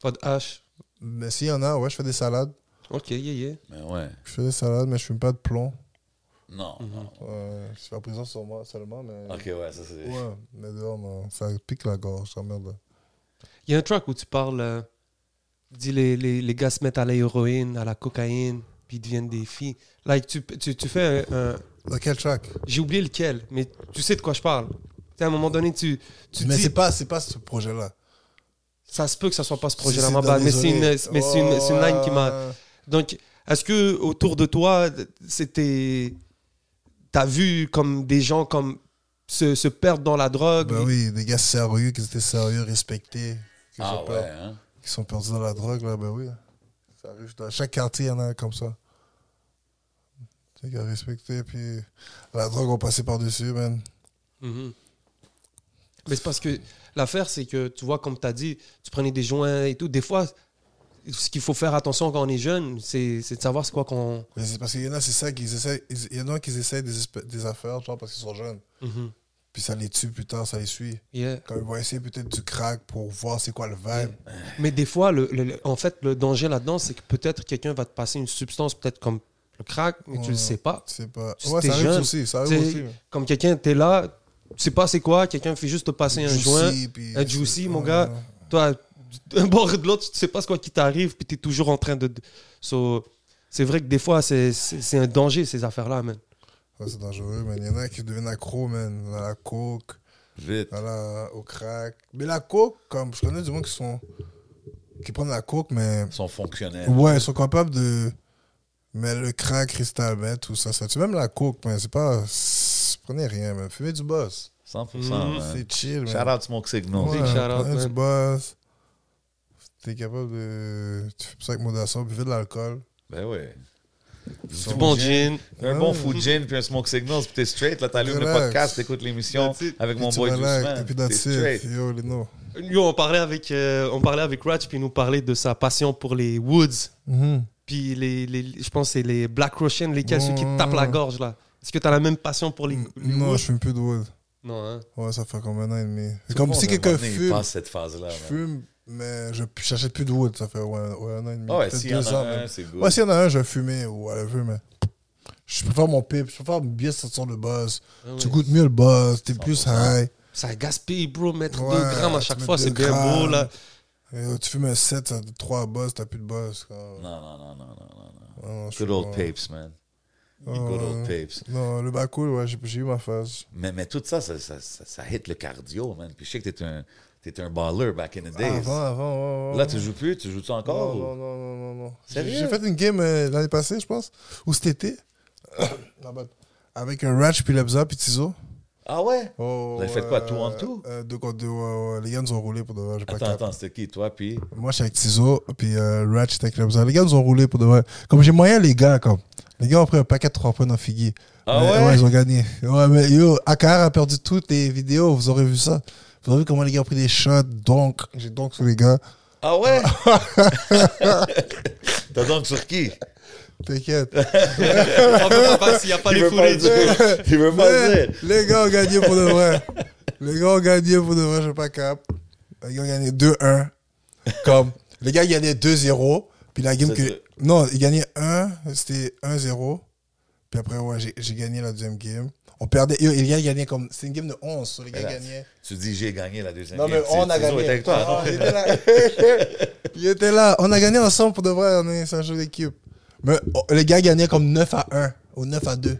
Pas de hache? Mais s'il y en a, ouais, je fais des salades. Ok, yeah, yeah. Mais ouais. Je fais des salades, mais je fume pas de plomb. Non, non. Ouais, je suis en prison sur moi seulement, mais. Ok, ouais, ça c'est. Ouais, mais dehors, non. Ça pique la gorge, ça merde. Il y a un track où tu parles, euh, dis les, les, les gars se mettent à l'héroïne, à la cocaïne, puis ils deviennent des filles. Like, tu, tu, tu fais un, un- Dans quel track? J'ai oublié lequel, mais tu sais de quoi je parle. Tu sais, à un moment donné, tu, tu Mais dis, c'est pas, c'est pas ce projet-là. ça se peut que ça soit pas ce projet-là, mais c'est une, mais c'est une, c'est une line qui m'a... Donc, est-ce que autour de toi, c'était... T'as vu comme des gens comme se, se perdre dans la drogue Ben oui, des gars sérieux, qui étaient sérieux, respectés. Qui, Ah sont, ouais, hein? qui sont perdus dans la drogue, là, ben oui. Ça arrive dans chaque quartier, il y en a comme ça. Des gars respectés, puis la drogue, on passait par-dessus, man. Mhm. Mais c'est parce que l'affaire, c'est que tu vois, comme tu as dit, tu prenais des joints et tout. Des fois, ce qu'il faut faire attention quand on est jeune, c'est de savoir c'est quoi qu'on. Mais c'est parce qu'il y en a, c'est ça qu'ils essaient. Il y en a qui essaient des, des affaires, genre parce qu'ils sont jeunes. Mhm. Puis ça les tue plus tard, ça les suit. Yeah. Quand ils vont essayer peut-être du crack pour voir c'est quoi le vibe. Mais des fois, le, en fait, le danger là-dedans, c'est que peut-être quelqu'un va te passer une substance, peut-être comme le crack, mais tu le sais pas. C'est pas. Tu- Ouais, ça arrive jeune. aussi. Ça arrive aussi. Comme quelqu'un, t'es là, tu sais pas c'est quoi, quelqu'un fait juste te passer un Juicy, joint. un juicy, mon gars. Toi, d'un bord et de l'autre, tu sais pas ce quoi qui t'arrive, puis tu es toujours en train de. So, c'est vrai que des fois, c'est- un danger, ces affaires-là, man. Ouais, c'est dangereux, man. Il y en a qui deviennent accros, man. À la coke, Vite. à la- au crack. Mais la coke, comme je connais du monde qui sont. qui prennent la coke, mais. Ils sont fonctionnels. Ouais, ils sont capables de. Mais le crack, cristal meth, tout ça, ça tue. Même la coke, mais c'est pas. Prenez rien, man. Fumez du boss. 100%, Mhm. man. C'est chill, man. Shout out Smoke Signal. Big Ouais, shout out, prenez man. du boss. T'es capable de. Tu fais ça avec modération, buvez de l'alcool. Ben oui. Du bon gin. Un bon food gin puis un Smoke Signals, puis t'es straight. Là, t'allumes le podcast, t'écoutes l'émission avec mon boy Doucement. Et puis T'es straight. Yo, Lino. Yo, on parlait avec, euh, on parlait avec Ratch, puis il nous parlait de sa passion pour les woods. Mhm. Puis les, les- je pense que c'est les Black Russian, lesquels, ceux qui te Ouais. tapent la gorge, là. Est-ce que tu as la même passion pour les, les Non, woods? je fume plus de wood. Non, hein? Ouais, ça fait comme un an et demi. C'est Tout comme si quelqu'un il fume. passe cette phase-là. Je fume, mais je j'achète plus de wood. Ça fait ouais, ouais, un an et demi. Ah ouais, s'il y en deux a ans, un, même. c'est good. Ouais, s'il y en a un, je vais fumer ou whatever, mais. Je préfère mon pipe. Je préfère bien sentir le buzz. Ah ouais. Tu goûtes mieux le buzz. T'es plus 100%. high. Ça gaspille, bro, mettre Ouais, 2 grammes à tu chaque mets fois, deux c'est bien beau, là. Et, tu fumes un 7, ça a 3 buzz, t'as plus de buzz. quoi. Non, non, non, non, non, non. non. Non, je Good suis old pas- papes, man. Good old papes. Non, le bas cool, ouais, j'ai j'ai eu ma phase. Mais, mais tout ça ça, ça, ça, ça hit le cardio, man. Puis je sais que t'es un, t'es un baller back in the days. Avant, avant, ouais, ouais. Là, tu joues plus? Tu joues-tu encore? Non, ou- non, non, non, non, non. Sérieux? J'ai fait une game euh, l'année passée, je pense, ou cet été. Avec un Ratch, puis Lebza, puis Tizo. Ah ouais? Oh, Vous avez fait quoi, euh, two on two? euh, Deux contre deux, ouais, ouais. Les gars nous ont roulé pour de vrai. j'ai pas Attends, attends, c'était qui, toi? Puis? Moi, je suis avec Tizo, puis euh, Ratch avec Lebza. Les gars nous ont roulé pour de vrai. Comme j'ai moyen, les gars, comme. Les gars ont pris un paquet de 3 points dans Figgy. Ah Mais, ouais? ils ont gagné. Ouais, mais yo, AKR a perdu toutes les vidéos, vous aurez vu ça. Vous aurez vu comment les gars ont pris des shots, donc. J'ai donc sur les gars. Ah ouais? T'as donc sur qui? T'inquiète. On peut pas passer s'il n'y a pas Il les veut pas footage. dire. Il veut pas dire. les gars ont gagné pour de vrai. Les gars ont gagné pour de vrai, je sais pas cap. Les gars ont gagné 2-1. Comme, les gars gagnaient 2-0. Puis la game que. Non, il gagnait 1, c'était 1-0. Puis après, ouais, j'ai gagné la deuxième game. On perdait. Les gars gagnait comme. C'est une game de 11. so les gars gagnaient. Tu dis, j'ai gagné la deuxième Non, game. mais on a gagné. était avec toi, Ah, non? il, était là. il était là. On a gagné ensemble pour de vrai. On est un jeu d'équipe. Mais oh, les gars gagnaient comme 9 à 1 ou 9 à 2.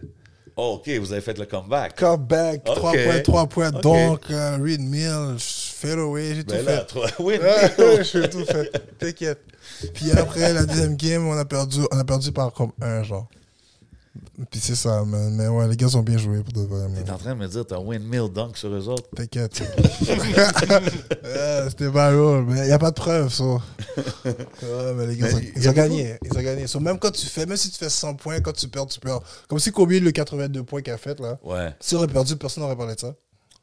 Oh, OK, vous avez fait le comeback. Comeback, Ok. 3 points, 3 points. Ok. Donc, euh, read mill, fadeaway, j'ai tout Ben fait. là, toi, oui, Ouais, j'ai tout fait. T'inquiète. Puis après, la deuxième game, on a perdu, on a perdu par comme un, genre. Puis c'est ça, man. Mais ouais, les gars ont bien joué pour de vrai, man. T'es en train de me dire, t'as windmill dunk sur eux autres? T'inquiète. C'était pas drôle, mais il n'y a pas de preuve, ça. Ouais, mais les gars, Mais ils ont, y ils a ont gagné. Ils ont gagné. So, même quand tu fais, même si tu fais 100 points, quand tu perds, tu perds. Comme si Kobe, le 82 points qu'il a fait, là. Ouais. Si on aurait perdu, personne n'aurait parlé de ça.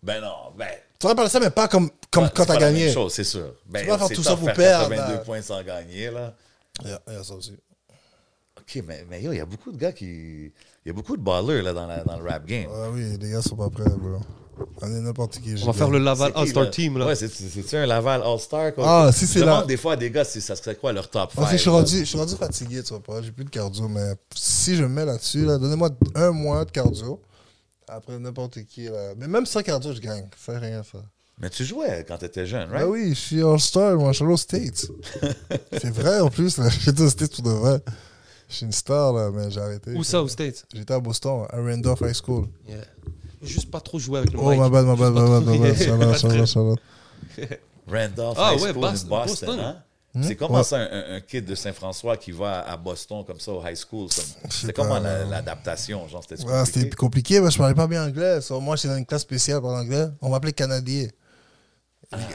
Ben non, ben. Tu aurais parlé de ça, mais pas comme, comme quand t'as gagné. c'est sûr. Ben, Tu vas faire c'est tout ça pour faire perdre, 82 là. points sans gagner, là. Il y a- il y a ça aussi. OK, mais, mais yo, il y a beaucoup de gars qui. Il y a beaucoup de ballers là, dans, la- dans le rap game. Ah oui, les gars sont pas prêts, bro. On est n'importe qui. On va faire le Laval C'est All-Star? Team, là. Ouais, c'est- c'est- c'est-tu un Laval All-Star? quoi? Ah, si c'est demande là. des fois à des gars, si ça serait quoi leur top 5? Parce que je suis rendu, je suis rendu fatigué, tu vois pas. J'ai plus de cardio, mais si je me mets là-dessus, là, donnez-moi un mois de cardio. Après n'importe qui, là. Mais même sans cardio, je gagne. Ça fait rien, ça. Mais tu jouais quand t'étais jeune, right? Bah oui, je suis All-Star, moi, je suis States. c'est vrai, en plus, là. J'étais aux States pour de vrai. Je suis une star, là, mais j'ai arrêté. Où ça, aux States? J'étais à Boston, à Randolph High School. Yeah. Juste pas trop jouer avec le Oh, mic. ma bad, ma bad, ma bad, ma bad. Out, shout out. Randolph Ah High ouais, School Boston. Boston. hein? Hmm? C'est comment Ouais. ça, un, un kid de Saint-François qui va à Boston comme ça au high school? C'est comment la- l'adaptation? Genre, c'était Ouais, c'était compliqué? compliqué, parce que je parlais pas bien anglais. So, moi, j'étais dans une classe spéciale pour l'anglais. On m'appelait Canadien.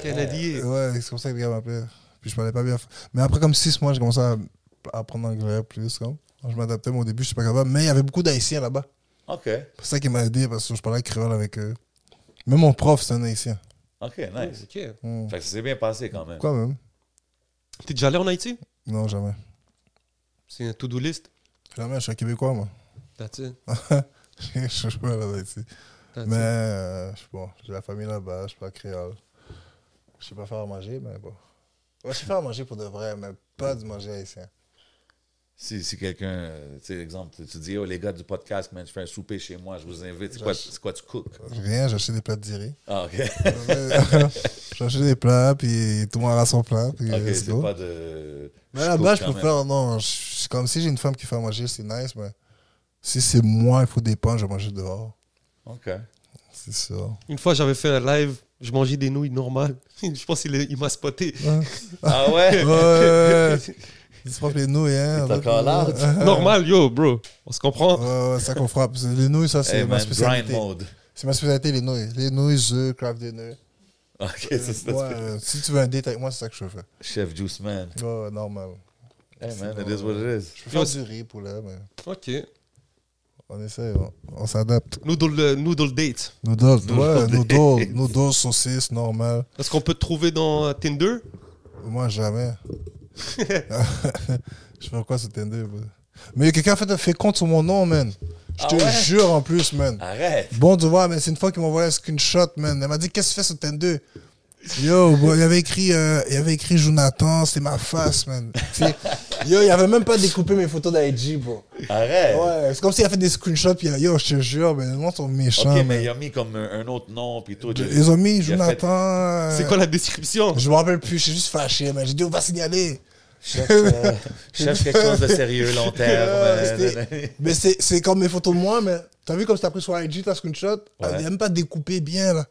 Canadien. Ouais, c'est comme ça que les gars m'appelaient. Puis je parlais pas bien. Mais après, comme six mois, j'ai commencé à apprendre l'anglais plus. Comme. Je m'adaptais, mais au début, je suis pas capable. Mais il y avait beaucoup d'Haïtiens là-bas. OK. C'est ça qui m'a aidé parce que je parlais créole avec eux. Même mon prof, c'est un Haïtien. OK, nice. Ok. Hmm. Fait que ça s'est bien passé quand même. Quand même. T'es déjà allé en Haïti? Non, jamais. C'est un to-do list? Jamais, je suis un Québécois, moi. That's it. je suis pas ici. That's Mais euh, je- j'ai la famille là-bas, je suis pas créole. Je sais pas faire à manger, mais bon. Ouais, je sais faire à manger pour de vrai, mais pas du manger haïtien. Si, si quelqu'un, euh, tu sais, exemple, tu- dis, oh les gars du podcast, man, je fais un souper chez moi, je vous invite. C'est quoi, c'est quoi tu cook? Rien, j'achète des plats de diarrhée. Ah, OK. j'achète des plats, puis tout le monde a son plat. Puis OK, c'est pas de. Mais je là-bas, cook je quand préfère, non, je- c'est comme si j'ai une femme qui fait à manger, c'est nice, mais si c'est moi, il faut des pains, je vais manger dehors. OK. C'est ça. Une fois, j'avais fait un live, je mangeais des nouilles normales. je pense qu'il il m'a spoté. Ah ouais? Ouais, c'est pas que les nouilles, hein. T'as call out? Normal, yo, bro. On se comprend. Ouais, ouais, ça qu'on frappe. Les nouilles, ça, c'est Hey, ma spécialité. C'est ma spécialité, les nouilles. Les nouilles, œufs, craft dinner. OK, c'est ça. Ouais, euh, si tu veux un date avec moi, c'est ça que je fais. Chef Juice Man. Ouais, normal. Hey man, it is what it is. Je peux faire du riz, poulet, mais Ok. on essaie, on, on s'adapte. Noodle, euh, noodle date. Noodles, ouais, Noodles. noodles, noodles, saucisses, normal. Est-ce qu'on peut te trouver dans euh, Tinder? Moi, jamais. Je fais quoi sur Tinder, bro? Mais quelqu'un a fait un fait compte sur mon nom, man. Je Ah te ouais? jure en plus, man. Arrête. Bon, tu vois, mais c'est une fois qu'il m'a envoyé un screenshot, man. Elle m'a dit, qu'est-ce que tu fais sur Tinder? Yo, bro, il avait écrit, euh, il avait écrit Jonathan, c'était ma face, man. Yo, il avait même pas découpé mes photos d'IG, bro. Arrête. Ouais, c'est comme s'il a fait des screenshots, puis yo, je te jure, mais les gens sont méchants. OK, man. mais il a mis comme un, un autre nom, puis tout. Ils ont mis fait- Jonathan. euh, C'est quoi la description? Je me rappelle plus, je suis juste fâché, man. J'ai dit, on va signaler. Cherche, euh, cherche quelque chose de sérieux, long terme. Euh, mais c'est c'est comme mes photos de moi, mais t'as vu comme c'était pris sur IG, ta screenshot? Elle Ouais. n'est même pas découpée bien, là.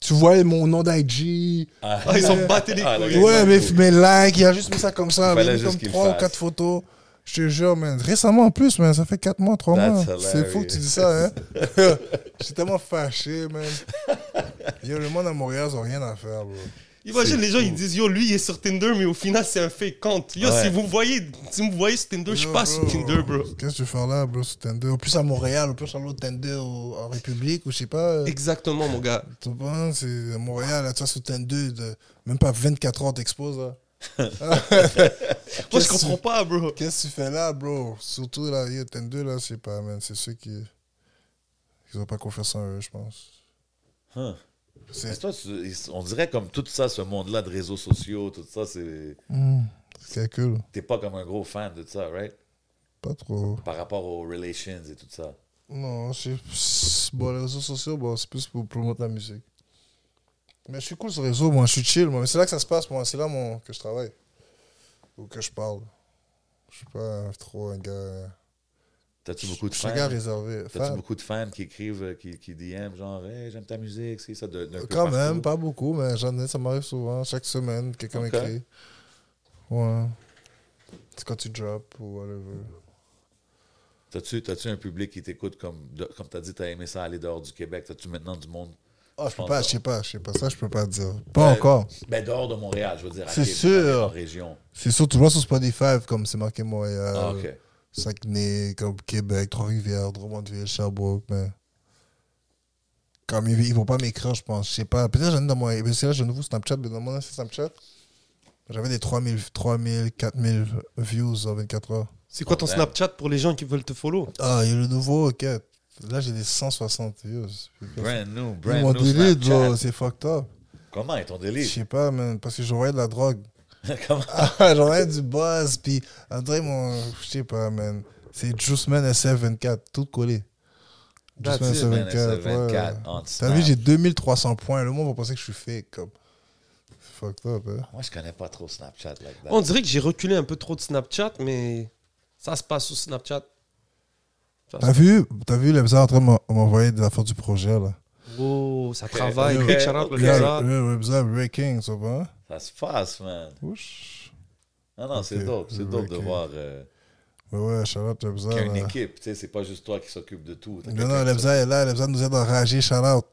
Tu vois mon nom d'IG. Ah, Ah, ils sont battés les Ah, couilles. Ouais, mais mes likes, il a juste mis ça comme ça. Il a mis comme 3 ou. 4 photos. Je te jure, man. Récemment en plus, man. Ça fait 4 mois, 3 mois. C'est fou que tu dis ça, hein. J'étais tellement fâché, man. Yo, le monde à Montréal, ils ont rien à faire, bro. Imagine les gens, ils disent yo, lui il est sur Tinder, mais au final c'est un fake compte. Yo, Ouais. si vous me voyez, si vous me voyez sur Tinder, je suis pas sur. Tinder, bro. Qu'est-ce que tu faire là, bro, sur Tinder? Au plus à Montréal, au plus à l'autre Tinder en République, ou je sais pas. Exactement, mon gars. Tu vois, c'est à Montréal, là, tu vois, sur Tinder, de... même pas 24 heures t'exposes, là. Moi, je comprends pas, bro. Qu'est-ce que tu fais là, bro? Surtout là, yo, Tinder, là, je sais pas, man. C'est ceux qui. Ils ont pas confiance en eux, je pense. Huh. C'est toi, on dirait comme tout ça, ce monde-là de réseaux sociaux, tout ça, c'est. Hmm. Calcul. T'es pas comme un gros fan de ça, right? Pas trop. Par rapport aux relations et tout ça. Non, c'est. c'est- Bon, les réseaux sociaux, bon, c'est plus pour promouvoir la musique. Mais je suis cool sur les réseaux, moi, je suis chill, moi. Mais c'est là que ça se passe, moi. C'est là mon... que je travaille. Ou que je parle. Je suis pas trop un gars. T'as-tu beaucoup de fans? réservé. T'as-tu beaucoup de fans qui écrivent, euh, qui, qui DM, genre, hey, j'aime ta musique, c'est ça, de, Quand même, pas beaucoup, mais j'en ai, ça m'arrive souvent. Chaque semaine, quelqu'un Ok. m'écrit. Ouais. C'est quand tu drops ou whatever. T'as-tu, t'as-tu un public qui t'écoute comme, de- comme t'as dit, t'as aimé ça aller dehors du Québec? T'as-tu maintenant du monde? Ah, je peux pas, je sais pas, je sais pas. Ça, je peux pas dire. Pas Ouais. encore. Ben, dehors de Montréal, je veux dire. C'est sûr. région. C'est sûr, tu vois sur Spotify, comme c'est marqué Montréal. Ah, OK. Saguenay, comme Québec, Trois-Rivières, Drummondville, Sherbrooke, mais. Comme ils, ils vont pas m'écrire, je pense. Je sais pas. Peut-être j'en ai dans mon. mais C'est là, j'ai un nouveau Snapchat, mais dans mon ancien Snapchat, j'avais des 3000, 3000, 4000 views en 24 heures. C'est quoi ton Ouais. Snapchat pour les gens qui veulent te follow? Ah, il y a le nouveau, ok. Là, j'ai des 160 views. Brand new, brand new Snapchat. bro, c'est fucked up. Comment est ton Je délire? sais pas, man, parce que j'envoyais de la drogue. Comment? Ah, j'envoyais du buzz, puis André, mon. Je sais pas, man. C'est Juiceman SF24, tout collé. Juiceman it, Man, SF24, ouais. SF24, on T'as vu, j'ai 2300 points. Le monde va penser que je suis fake, comme. Fucked up, hein. Moi, je connais pas trop Snapchat like that. On dirait que j'ai reculé un peu trop de Snapchat, mais ça se passe sur Snapchat. T'as vu, t'as vu, les en train de m'en- m'envoyer des affaires du projet, là. Oh, ça travaille. ok, Big shout out, le Lézard. Le Rebza Breaking, ça va? Ça se passe, man. Ouch. Non, non, c'est dope. C'est dope de voir euh, Ouais, ouais, Charlotte Lebza. qu'il y a une là. équipe. Tu sais, c'est pas juste toi qui s'occupe de tout. Non, non, Lebza est là. Lebza nous aide à rager, shout out.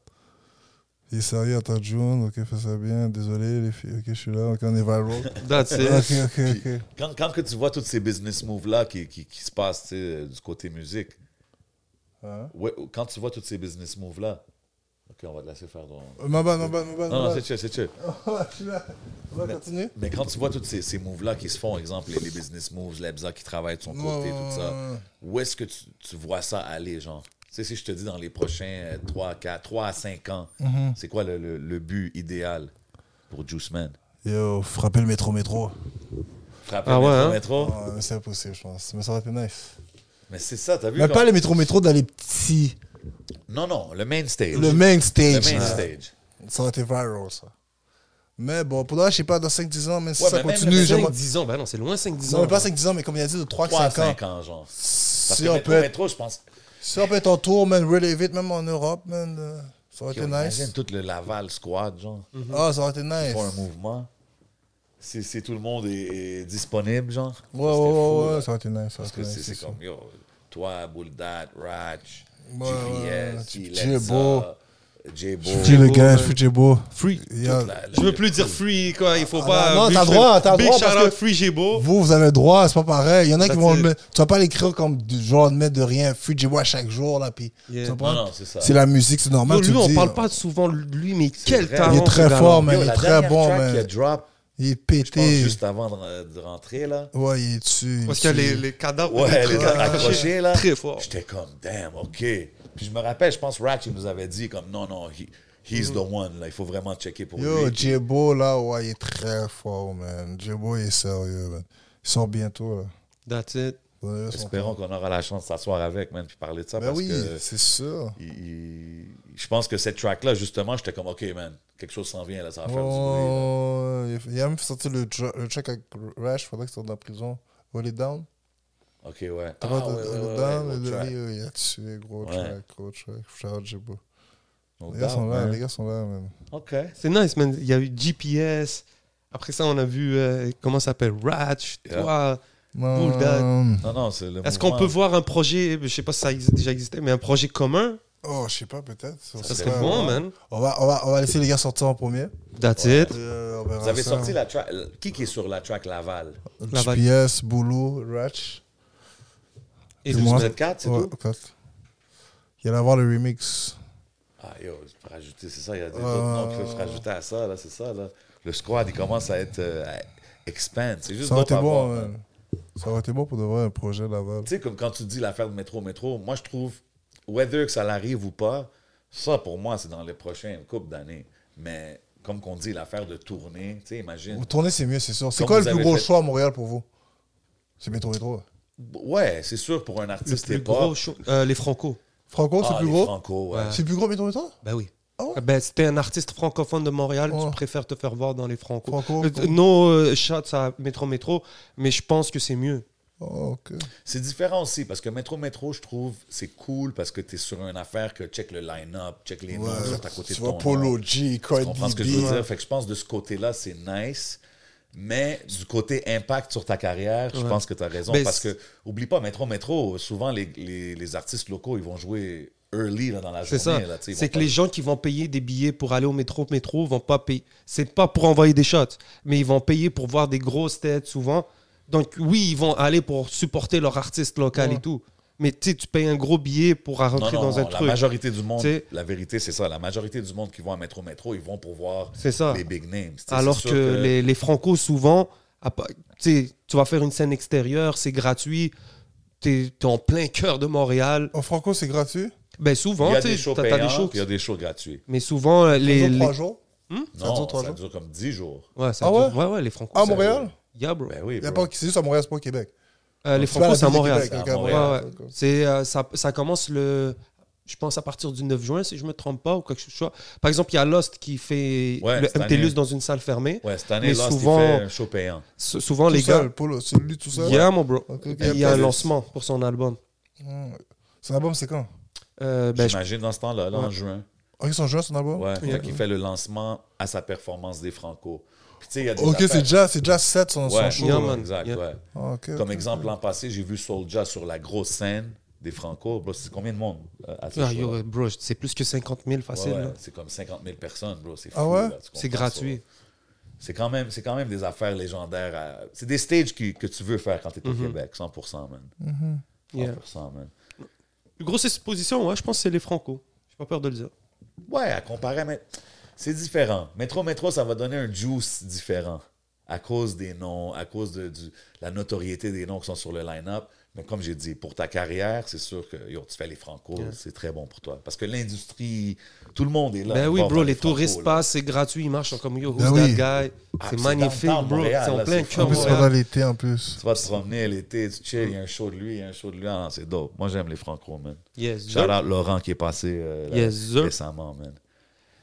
Il est sérieux, attends, June. Ok, fais ça bien. Désolé, les filles. Ok, je suis là. Ok, on est viral. That's it. ok, ok, ok. Quand, quand que tu vois tous ces business moves-là qui, qui, qui se passent tu sais, euh, du côté musique, Hein? ouais, quand tu vois tous ces business moves-là, ok, on va te laisser faire ton. Euh, Ma bonne, ma bonne, ma bonne. Non, non, ma c'est chill, c'est chill. On va continuer? Mais quand tu vois tous ces, ces moves-là qui se font, exemple, les, les business moves, l'Ebza qui travaille de son côté, tout ça, où est-ce que tu, tu vois ça aller, genre? Tu sais, si je te dis dans les prochains 3, 4, 3 à 5 ans, Mhm. c'est quoi le, le- le but idéal pour Juice Man? Yo, frapper le métro métro. Frapper Ah le ouais, métro, hein? métro? Ah, mais c'est impossible, je pense. Mais ça aurait été nice. Mais c'est ça, t'as vu? Mais pas le métro métro dans les petits. Non, non, le main stage. Le main Le stage. main là. stage. Ça aurait été viral, ça. Mais bon, pour là, je sais pas, dans 5-10 ans, même si Ouais, ça mais continue, le j'aimerais. 5-10 ans, ben non, c'est loin 5-10 Non, ans. mais pas 5-10 ans, mais comme il a dit, de 3 3 à 5 ans. 5 ans, genre. Parce Si que on, peut être, métro, je pense. si on peut être en tour, man, really vite, même en Europe, man, euh, ça aurait été Imagine nice. tout le Laval squad, genre. Ah, ça aurait été nice. font un mouvement. Si, tout le monde est, est disponible, genre. Ouais, ouais, fou, ouais, là. ça aurait été nice. ça Parce que c'est nice, c'est c'est comme, yo, toi, Buldat, Ratch, GPS, J-Bo. ça. Dis le gars. Free. Yeah. toute la- Je veux plus dire free, quoi. Il faut Ah, pas. non, Big t'as shout- droit, t'as Big droit, shout parce out que- Free. Vous, vous avez le droit, c'est pas pareil. Il y en a qui vont le mettre. Tu vas pas l'écrire comme du genre de mettre de rien, free J-Bo à chaque jour, là, puis. Yeah. tu comprends? Non, non, c'est ça. C'est la musique, c'est normal. Lui, on parle pas souvent de lui, mais quel talent. Il est très fort, man. Il est très bon, man. qui a drop, Il est je pense, pété. juste avant de, de rentrer, là. Ouais, il est dessus. Parce qu'il y a les, les cadavres. Ouais, les très accrochés, là. Très fort. J'étais comme, damn, OK. Puis je me rappelle, je pense, Ratch, il nous avait dit, comme, non, non, he- he's the one, là. Il faut vraiment checker pour Yo, lui. J-Bo, là, ouais, il est très fort, man. J-Bo, il est sérieux, man. Il sort bientôt, là. That's it. Espérons qu'on aura la chance de s'asseoir avec, man, puis parler de ça. Ben parce oui, que c'est sûr. je pense que cette track-là, justement, j'étais comme, OK, man, quelque chose s'en vient, là, ça va faire du bruit. là. Oh, il a même sorti le, le track avec Rash, faudrait qu'il sorte de la prison. Roll It Down. OK, ouais. Ah, pas ouais, de- ouais, ouais, ouais, il a tué, gros Ouais. track, gros track. Shout Les gars sont là, les gars sont là, man. OK. C'est nice, man. Il y a eu GPS. Après ça, on a vu, euh, comment ça s'appelle, Ratch, Yeah. toi. Non, Bulldog. Non, non, c'est le Est-ce qu'on peut voir un projet, je sais pas si ça existe- déjà existait, mais un projet commun? Oh, je sais pas, peut-être. Ça serait serait Ouais, bon, ouais. man. On va, on, va, on va laisser les gars sortir en premier. That's Ouais. it. Euh, on verra Vous avez ça. sorti la track. Qui qui est sur la track Laval? Laval. GPS, Boulot, Ratch. Et Juice moi. Vous êtes quatre, c'est Ouais, tout? quatre. Il y allait avoir le remix. Ah, yo, je peux rajouter, c'est ça, il y a des Ouais, autres noms ouais, qui peuvent se ouais. rajouter à ça, là, c'est ça, là. Le squad, il commence à être euh, à expand. C'est juste Ça aurait été bon, man. Ça aurait été bon pour de vrai un projet Laval. Tu sais, comme quand tu dis l'affaire de métro, métro, moi, je trouve, whether que ça l'arrive ou pas, ça, pour moi, c'est dans les prochaines couples d'années. Mais comme qu'on dit, l'affaire de tourner, tu sais, imagine. Tourner, c'est mieux, c'est sûr. C'est quoi le plus gros fait- choix à Montréal pour vous? C'est Métro Métro. Ouais, c'est sûr, pour un Le artiste plus hip-hop. gros euh, les Franco. Franco, c'est Ah, plus les gros? Franco, ouais. Ouais. C'est plus gros Métro Métro? Ben oui. Ah ouais Ben, c'était un artiste francophone de Montréal, Ouais. tu préfères te faire voir dans les Franco. Franco. Euh, No euh, shots à Métro Métro, mais je pense que c'est mieux. Oh, ok. C'est différent aussi, parce que Metro Metro, je trouve, c'est cool parce que tu es sur une affaire que check le line-up, check les noms Ouais. sur à côté Tu de vois ton Polo nom. G, Tu Cardi comprends ce que je veux dire? Fait que je pense de ce côté-là, c'est nice. Mais du côté impact sur ta carrière, je pense que tu as raison. Ben, parce que, oublie pas, Metro Metro, souvent les, les, les artistes locaux, ils vont jouer early là, dans la C'est ça. C'est que pas- les gens qui vont payer des billets pour aller au métro métro vont pas payer. C'est pas pour envoyer des shots, mais ils vont payer pour voir des grosses têtes souvent. Donc oui, ils vont aller pour supporter leur artiste local Ouais. et tout. Mais tu sais, tu payes un gros billet pour rentrer non, dans un non, la truc. majorité du monde, T'sais- la vérité, c'est ça. La majorité du monde qui vont à Metro Metro, ils vont pour voir ça. les big names. T'sais, Alors que, Les, les Franco, souvent, tu vas faire une scène extérieure, c'est gratuit. Tu es, en plein cœur de Montréal. En Franco, c'est gratuit? Ben il souvent, y a tu des sais, shows payants, des il y a des shows gratuits. Mais souvent, euh, les. Les, les- trois jours? Ça non, dure trois ça jours? dure comme 10 jours. Ouais, ça Ah dure- ouais? Ouais, ouais, les Franco. À ça- Montréal? Yeah, bro. Ben oui, Il y a bro. pas- C'est juste à Montréal, c'est pas au Québec. Euh, les Franco, c'est à Montréal. Québec, à Montréal. Ouais, ouais. C'est, euh, ça, ça commence le. Je pense à partir du 9 juin, si je me trompe pas, ou quelque chose. Par exemple, il y a Lost qui fait Ouais, le MTLUS année. dans une salle fermée. Ouais, cette année, Mais là, souvent- il fait un show payant. Souvent, Tout les seul, gars. Polo, c'est lui tout seul? Yeah, mon bro. Ok, ok. Il y a un lancement pour son album. Hmm. Son album, c'est quand? Euh, ben, je- J'imagine dans ce temps-là, là, en juin. Ok, son juin, son album? Ouais, Yeah. fait qu'il fait le lancement à sa performance des Franco. Puis tu sais, il y a des Ok, c'est déjà, c'est déjà 7 son, son Ouais, show. Yeah, exact, Yeah. ouais. Ah, ok, Comme exemple, l'an passé, j'ai vu Soulja sur la grosse scène des Franco. Bro, c'est combien de monde euh, à ce Ah, yo, bro, c'est plus que 50 000 facile. Ouais, ouais, c'est comme 50 000 personnes, bro. C'est fou. Ah ouais? C'est gratuit. C'est quand, même, c'est quand même des affaires légendaires. à- C'est des stages qui- que tu veux faire quand tu es au Mhm. Québec, 100%, man. Mhm. 100%, Yeah. man. Plus grosse exposition, ouais, je pense que c'est les Franco. J'ai pas peur de le dire. Ouais, à comparer, mais c'est différent. Métro Métro, ça va donner un juice différent à cause des noms, à cause de la notoriété des noms qui sont sur le line-up. Mais comme j'ai dit, pour ta carrière, c'est sûr que yo, tu fais les Franco, Yeah. c'est très bon pour toi. Parce que l'industrie, tout le monde est là. Ben oui, bro, les touristes passent, c'est gratuit, ils marchent comme yo, who's Ben that oui. guy? Ah, c'est magnifique, bro. C'est en là, plein c'est cœur En plus, pendant l'été en plus. Tu vas te promener l'été, tu chill, il y a un show de lui, il y a un show de lui. Ah, c'est dope. Moi, j'aime les Franco, man. Yes, Shout out Laurent qui est passé euh, là, Yes, sir. récemment, man.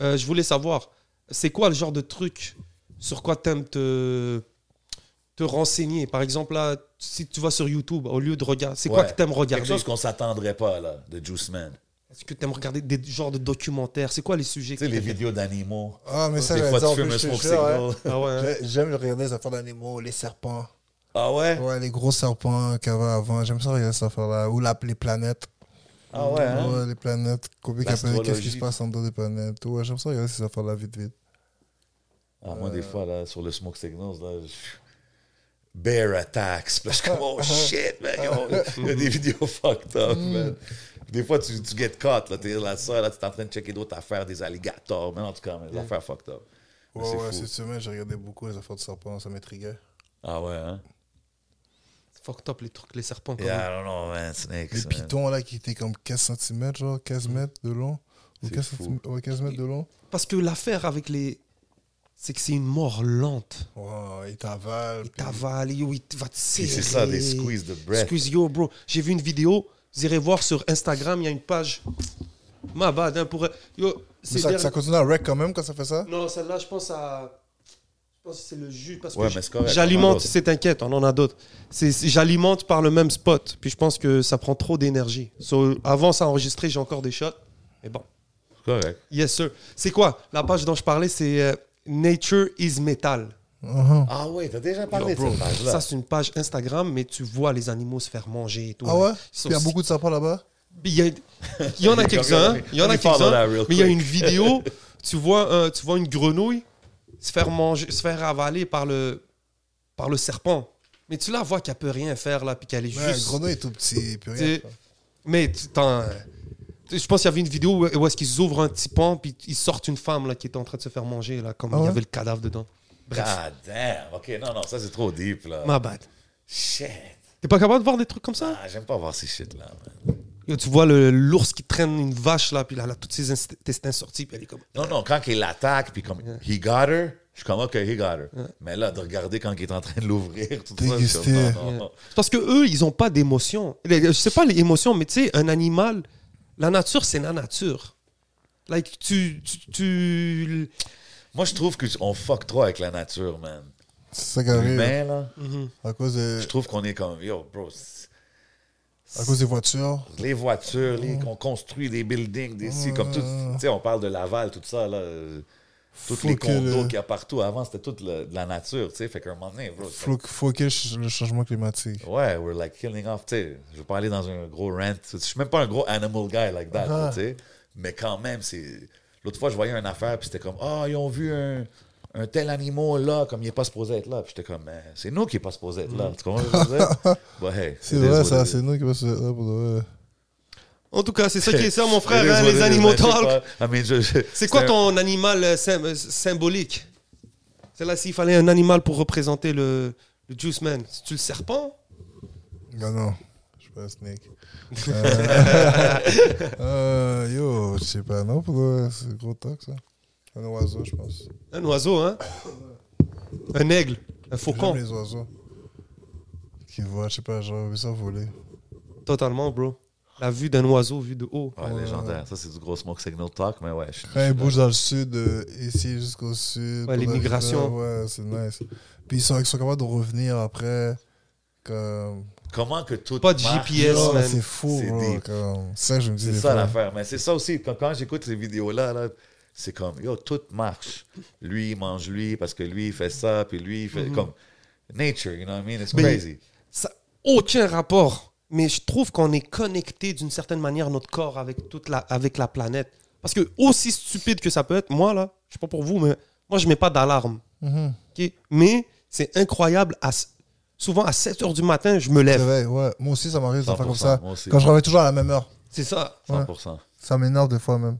Euh, je voulais savoir, c'est quoi le genre de truc sur quoi t'aimes te, te renseigner Par exemple, là, si tu vas sur YouTube, au lieu de regarder, c'est quoi Ouais. que t'aimes Quelque regarder chose qu'on s'attendrait pas, là, de Juice Man. Est-ce que t'aimes regarder des genres de documentaires? C'est quoi les sujets Tu sais, les vidéos d'animaux. Ah, mais ça, Des fois, tu fumes un smoke signal. Ah ouais? J'ai- J'aime regarder les affaires d'animaux, les serpents. Ah ouais? Ouais, les gros serpents qu'il y avait avant. J'aime ça regarder cette affaire-là. Ou la, les planètes. Ah ouais, hein? Ouais, les planètes. Combien qu'il y a- Qu'est-ce qui se passe en dehors des planètes? Ouais, j'aime ça regarder ces affaires-là vite, vite. Ah, moi, des fois, là, sur le Smoke Signals, là, je... Bear attacks. Puis là, je suis comme, oh shit, man. yo. Il y a des vidéos fucked up, man. Des fois, tu, tu get caught. Là, t'es là, ça, là, tu es en train de checker d'autres affaires, des alligators. Mais en tout cas, des affaires fucked up. Ouais, c'est ouais, cette semaine, j'ai regardé beaucoup les affaires de serpents. Ça m'intriguait. Ah ouais, hein? Fucked up les trucs, les serpents. quand Yeah, même. I don't know, man. Snakes, Les man. pitons, là, qui étaient comme 15 cm, genre 15 mètres de long. Ou C'est 15, fou. centimètres- ouais, 15 mètres de long. Parce que l'affaire avec les. C'est que c'est une mort lente. Ouais, ils t'avalent. Il t'avale, il va te serrer. c'est ça, des squeeze de breath. Squeeze, yo, bro. J'ai vu une vidéo, vous irez voir sur Instagram, il y a une page. Ma bad, hein, pour. Yo, Mais c'est ça, derrière- ça continue à wreck quand même quand ça fait ça? Non, celle-là, je pense à. Je pense que c'est le jus. Parce Ouais, que j'alimente, c'est t'inquiète, on en a d'autres. C'est- c'est- J'alimente par le même spot. Puis je pense que ça prend trop d'énergie. So, avant, ça enregistré, j'ai encore des shots. Mais bon. Correct. Yes, sir. C'est quoi? La page dont je parlais, c'est euh, Nature is Metal. Uh-huh. Ah ouais, t'as déjà parlé Yo, bro, de cette page-là. ça, c'est une page Instagram, mais tu vois les animaux se faire manger et tout. Ah ouais il y a beaucoup de serpents là-bas Il y, a- il y en a quelques-uns. Il y en a quelques-uns. Mais il y a une vidéo, tu vois, tu vois une grenouille se faire manger, se faire avaler par le, par le serpent. Mais tu la vois qu'elle peut rien faire là, puis qu'elle est Ouais, juste. grenouille est tout petit. Puis rien. Mais tu- t'en- tu- je pense qu'il y avait une vidéo où, où est-ce qu'ils ouvrent un petit pont, puis ils sortent une femme là qui était en train de se faire manger là, comme Ah il y ouais? avait le cadavre dedans. Bref, God damn. OK, non, non, ça, c'est trop deep, là. ma bad. Shit. T'es pas capable de voir des trucs comme ça? Ah, j'aime pas voir ces shit-là, man. Yo, tu vois le- l'ours qui traîne une vache là, puis là, elle a tous ses intestins sortis, puis elle est comme. Non, non, quand il l'attaque, puis comme, he got her, je suis comme, OK, he got her. Mais là, de regarder quand il est en train de l'ouvrir, tout ça, comme, non, non, non. C'est Parce que eux, ils ont pas d'émotion. Je sais pas les émotions, mais tu sais, un animal, la nature, c'est la nature. Like, tu. tu, tu- Moi, je trouve qu'on fuck trop avec la nature, man. C'est ça là, À cause, de, je trouve qu'on est comme, yo, bro, c'est- à cause des voitures. les voitures, les, on construit des buildings, des ci, comme tout. Tu sais, on parle de Laval, tout ça, là. Tous Faut les condos qu'il y a partout. Avant, c'était toute de la nature, tu sais. Fait qu'à un moment donné, bro, Faut, faut qu'il y ait le changement climatique. Ouais, we're like killing off, tu sais. Je veux pas aller dans un gros rant. Je suis même pas un gros animal guy like that, Ah. tu sais. Mais quand même, c'est. L'autre fois, je voyais une affaire, puis c'était comme, ah, ils ont vu un, un tel animal là, comme il est pas supposé être là. Puis j'étais comme, c'est nous qui est pas supposé être là. Tu comprends ce que je veux dire? But hey, C'est vrai, ça, c'est nous qui va se là pour de vrai. En tout cas, c'est ça qui est ça, mon frère, hein, les animaux talk. pas. I mean, je- je- C'est quoi un- ton animal euh, sym- euh, symbolique? C'est là s'il fallait un animal pour représenter le, le Juice Man. C'est-tu le serpent? Non, non, je suis pas un snake. Euh, euh, yo, je sais pas, non, c'est gros talk ça. Un oiseau, je pense. Un oiseau, hein? Un aigle Un faucon les oiseaux. Qui voient, je sais pas, j'ai vu ça voler. Totalement, bro. La vue d'un oiseau vue de haut. Ouais, légendaire. Ça, c'est du gros smoke signal talk, mais ouais. je- Quand ils bougent dans le sud, euh, ici jusqu'au sud. Ouais, migrations. Ouais, c'est nice. Puis ils sont, ils sont capables de revenir après. Comme... Comment que tout. Pas de marche, GPS, c'est fou, C'est bro. deep. comme- C'est ça je me dis. C'est des ça fois. l'affaire. Mais c'est ça aussi, quand, quand j'écoute ces vidéos-là, là, c'est comme, yo, tout marche. Lui, il mange lui parce que lui, il fait ça, puis lui, il fait comme nature, you know what I mean? It's Mais- crazy. Ça aucun rapport. Mais je trouve qu'on est connecté d'une certaine manière, notre corps, avec, toute la, avec la planète. Parce que, aussi stupide que ça peut être, moi, là, je sais pas pour vous, mais moi, je mets pas d'alarme. Mhm. ok? Mais c'est incroyable. à souvent, à 7 h du matin, je me C'est lève. vrai, ouais. Moi aussi, ça m'arrive de faire comme 100%, ça. Quand je réveille toujours à la même heure. C'est ça. 100%. Ça m'énerve des fois même.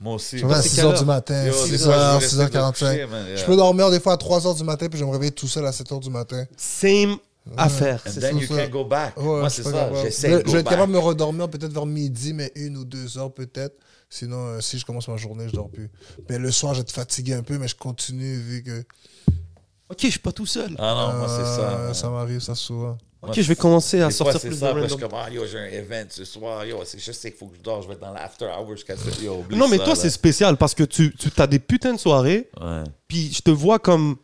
Moi aussi. Je me réveille à c'est 6 quelle h heure? du matin, Yo, des 6 fois, je h, veux rester 6h45. couché, man, yeah. Je peux dormir des fois à 3 h du matin, puis je me réveiller tout seul à 7 h du matin. Same affaire. And C'est then ça. you ça. can't go back. Ouais, Moi, je c'est ça. J'essaie Je, je vais être capable de me redormir peut-être vers midi, mais une ou deux heures peut-être. Sinon, euh, si je commence ma journée, je dors plus. Mais le soir, je vais être fatigué un peu, mais je continue vu que. Ok, je suis pas tout seul. Ah non, moi, c'est ça. Euh, ça m'arrive, ça souvent. Ok, je vais commencer à fois, sortir c'est plus ça. de je random. suis comme, ah, yo, j'ai un event ce soir. Yo, c'est- je sais qu'il faut que je dors. Je vais être dans l'after hour jusqu'à ce Yo, Non, mais ça, toi, c'est spécial parce que tu, tu as des putains de soirées, Ouais. puis je te vois comme.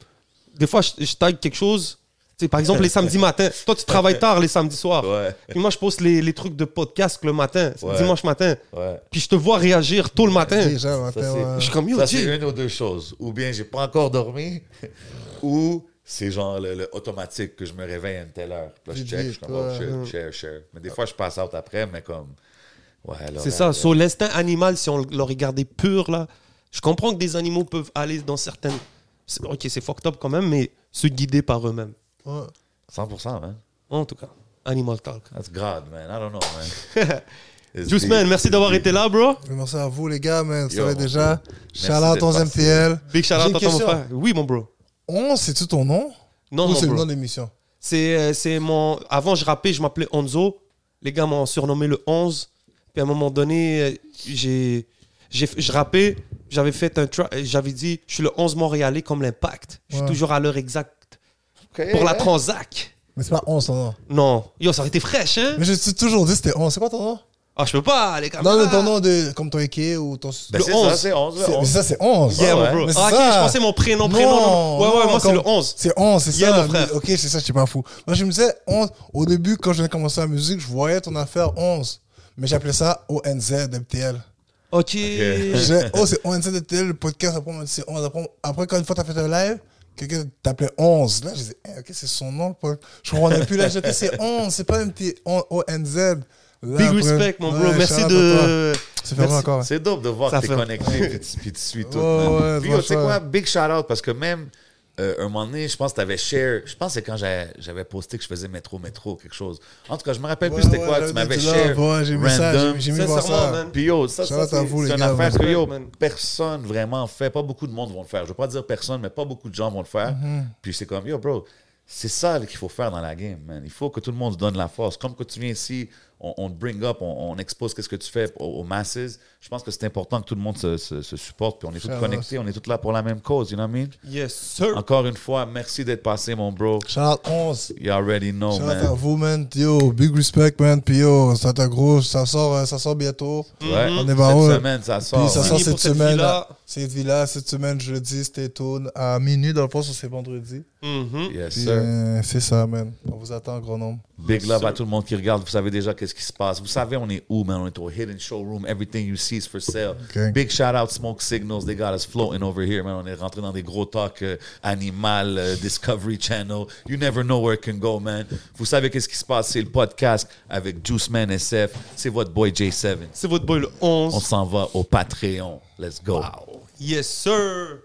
Des fois, je, je tag quelque chose. Tu sais, par exemple, les samedis matins. Toi, tu travailles tard les samedis soirs. Ouais. Puis moi, je poste les, les trucs de podcast le matin, Ouais. dimanche matin. Ouais. Puis je te vois réagir tôt le matin. Déjà, le matin, c'est- ouais. Je suis comme, Ça, c'est une ou deux choses. Ou bien j'ai pas encore dormi, ou c'est genre le, le automatique que je me réveille à une telle heure. Puis Là, je check, je suis comme, oh share, share. Mais des fois, je passe out après, mais comme. Ouais, C'est ça. Sur l'instinct animal, si on le regardait pur, là, je comprends que des animaux peuvent aller dans certaines. Ok, c'est fucked up quand même, mais se guider par eux-mêmes. Ouais. 100%, man. En tout cas, Animal Talk. That's God, man. I don't know, man. Juice. Man, merci d'avoir été là, bro. Merci à vous, les gars, man. Vous savez déjà. Shout out d'être 11 passé. MTL. Big shout out à ton frère. Oui, mon bro. 11, c'est-tu ton nom? Non, Ou mon c'est le nom de l'émission? C'est euh, c'est mon. Avant, je rappais, je m'appelais Onzo. Les gars m'ont surnommé le 11. Puis à un moment donné, euh, j'ai. j'ai- Je rappais, j'avais fait un J'avais dit, je suis le 11 Montréalais comme l'impact. Je suis Ouais. toujours à l'heure exacte. Ok, Pour la hein? Transac. Mais c'est pas 11 ton nom. Non. Yo, ça aurait été fraîche, hein? Mais j'ai toujours dit c'était 11. C'est quoi ton nom? Ah, je peux pas, les gars. Non, mais ton nom de, comme ton Ike ou ton. Ben, Le c'est 11. ça, c'est 11. C'est- le mais 11. ça, c'est 11. Yeah, Ouais, bro. mais c'est Ah, ok, ça. je pensais mon prénom, prénom. Non, non. Ouais, ouais, non, moi, c'est le 11. C'est 11, c'est Yeah, ça. mon frère. Ok, c'est ça, je suis pas fou. Moi, je me disais 11. Au début, quand je venais de commencer la musique, je voyais ton affaire 11. Mais j'appelais ça ONZ MTL. Ok. J'ai- Oh, c'est ONZ MTL, le podcast. Après, c'est 11. Après, après, quand une fois, t'as fait un live, quelqu'un t'appelait 11. Là, je disais, eh, ok, c'est son nom. le pod- Je comprenais plus. Là, j'étais, c'est 11. C'est pas MT ONZ. Là, Big après- respect, mon bro. Ouais, Merci de. C'est Merci. encore. ouais. C'est dope de voir Ça que t'es fait- connecté puis tu, suis tout. Man. ouais, puis quoi, big shout out parce que même euh, un moment donné, je pense que t'avais share. Je pense que c'est quand j'avais posté que je faisais métro métro quelque chose. En tout cas, je me rappelle plus Ouais, c'était ouais, quoi. Tu m'avais share. ouais, j'ai vu ça, random. j'ai- mis ça. man. Puis yo, ça, ça c'est une gars, affaire que yo, personne vraiment fait. Pas beaucoup de monde vont le faire. Je veux pas dire personne, mais pas beaucoup de gens vont le faire. Mhm. Puis c'est comme, yo, bro, c'est ça qu'il faut faire dans la game, man. Il faut que tout le monde se donne la force. Comme que tu viens ici, on, on te bring up, on, on expose qu'est-ce que tu fais aux, aux masses. Je pense que c'est important que tout le monde se, se, se supporte, puis on est tous Shout connectés, on est tous là pour la même cause, you know what I mean? Yes, sir. Encore une fois, merci d'être passé, mon bro. Shout out 11. You already know, Shout out à man. vous, man. Yo, big respect, man. Puis yo, ça t'a gros. Ça sort, euh, ça sort bientôt. Ouais. On est Cette pas haut. semaine, ça sort. Puis ça sort cette cette semaine. vie-là. Cette vie-là, cette semaine, jeudi, stay tuned. À minuit, dans le fond, c'est vendredi. Mhm. Yes, Puis sir. euh, c'est ça, man. On vous attend en grand nombre. Big love à tout le monde qui regarde. Vous savez déjà qu'est-ce qui se passe. Vous savez, on est où, man? On est au Hidden Showroom. Everything you see is for sale. Okay. Big shout out Smoke Signals. They got us floating over here, man. On est rentré dans des gros talks euh, animal, euh, Discovery Channel. You never know where it can go, man. Vous savez qu'est-ce qui se passe? C'est le podcast avec Juice Man SF. C'est votre boy J7. C'est votre boy le 11. On s'en va au Patreon. Let's go. Yes, sir.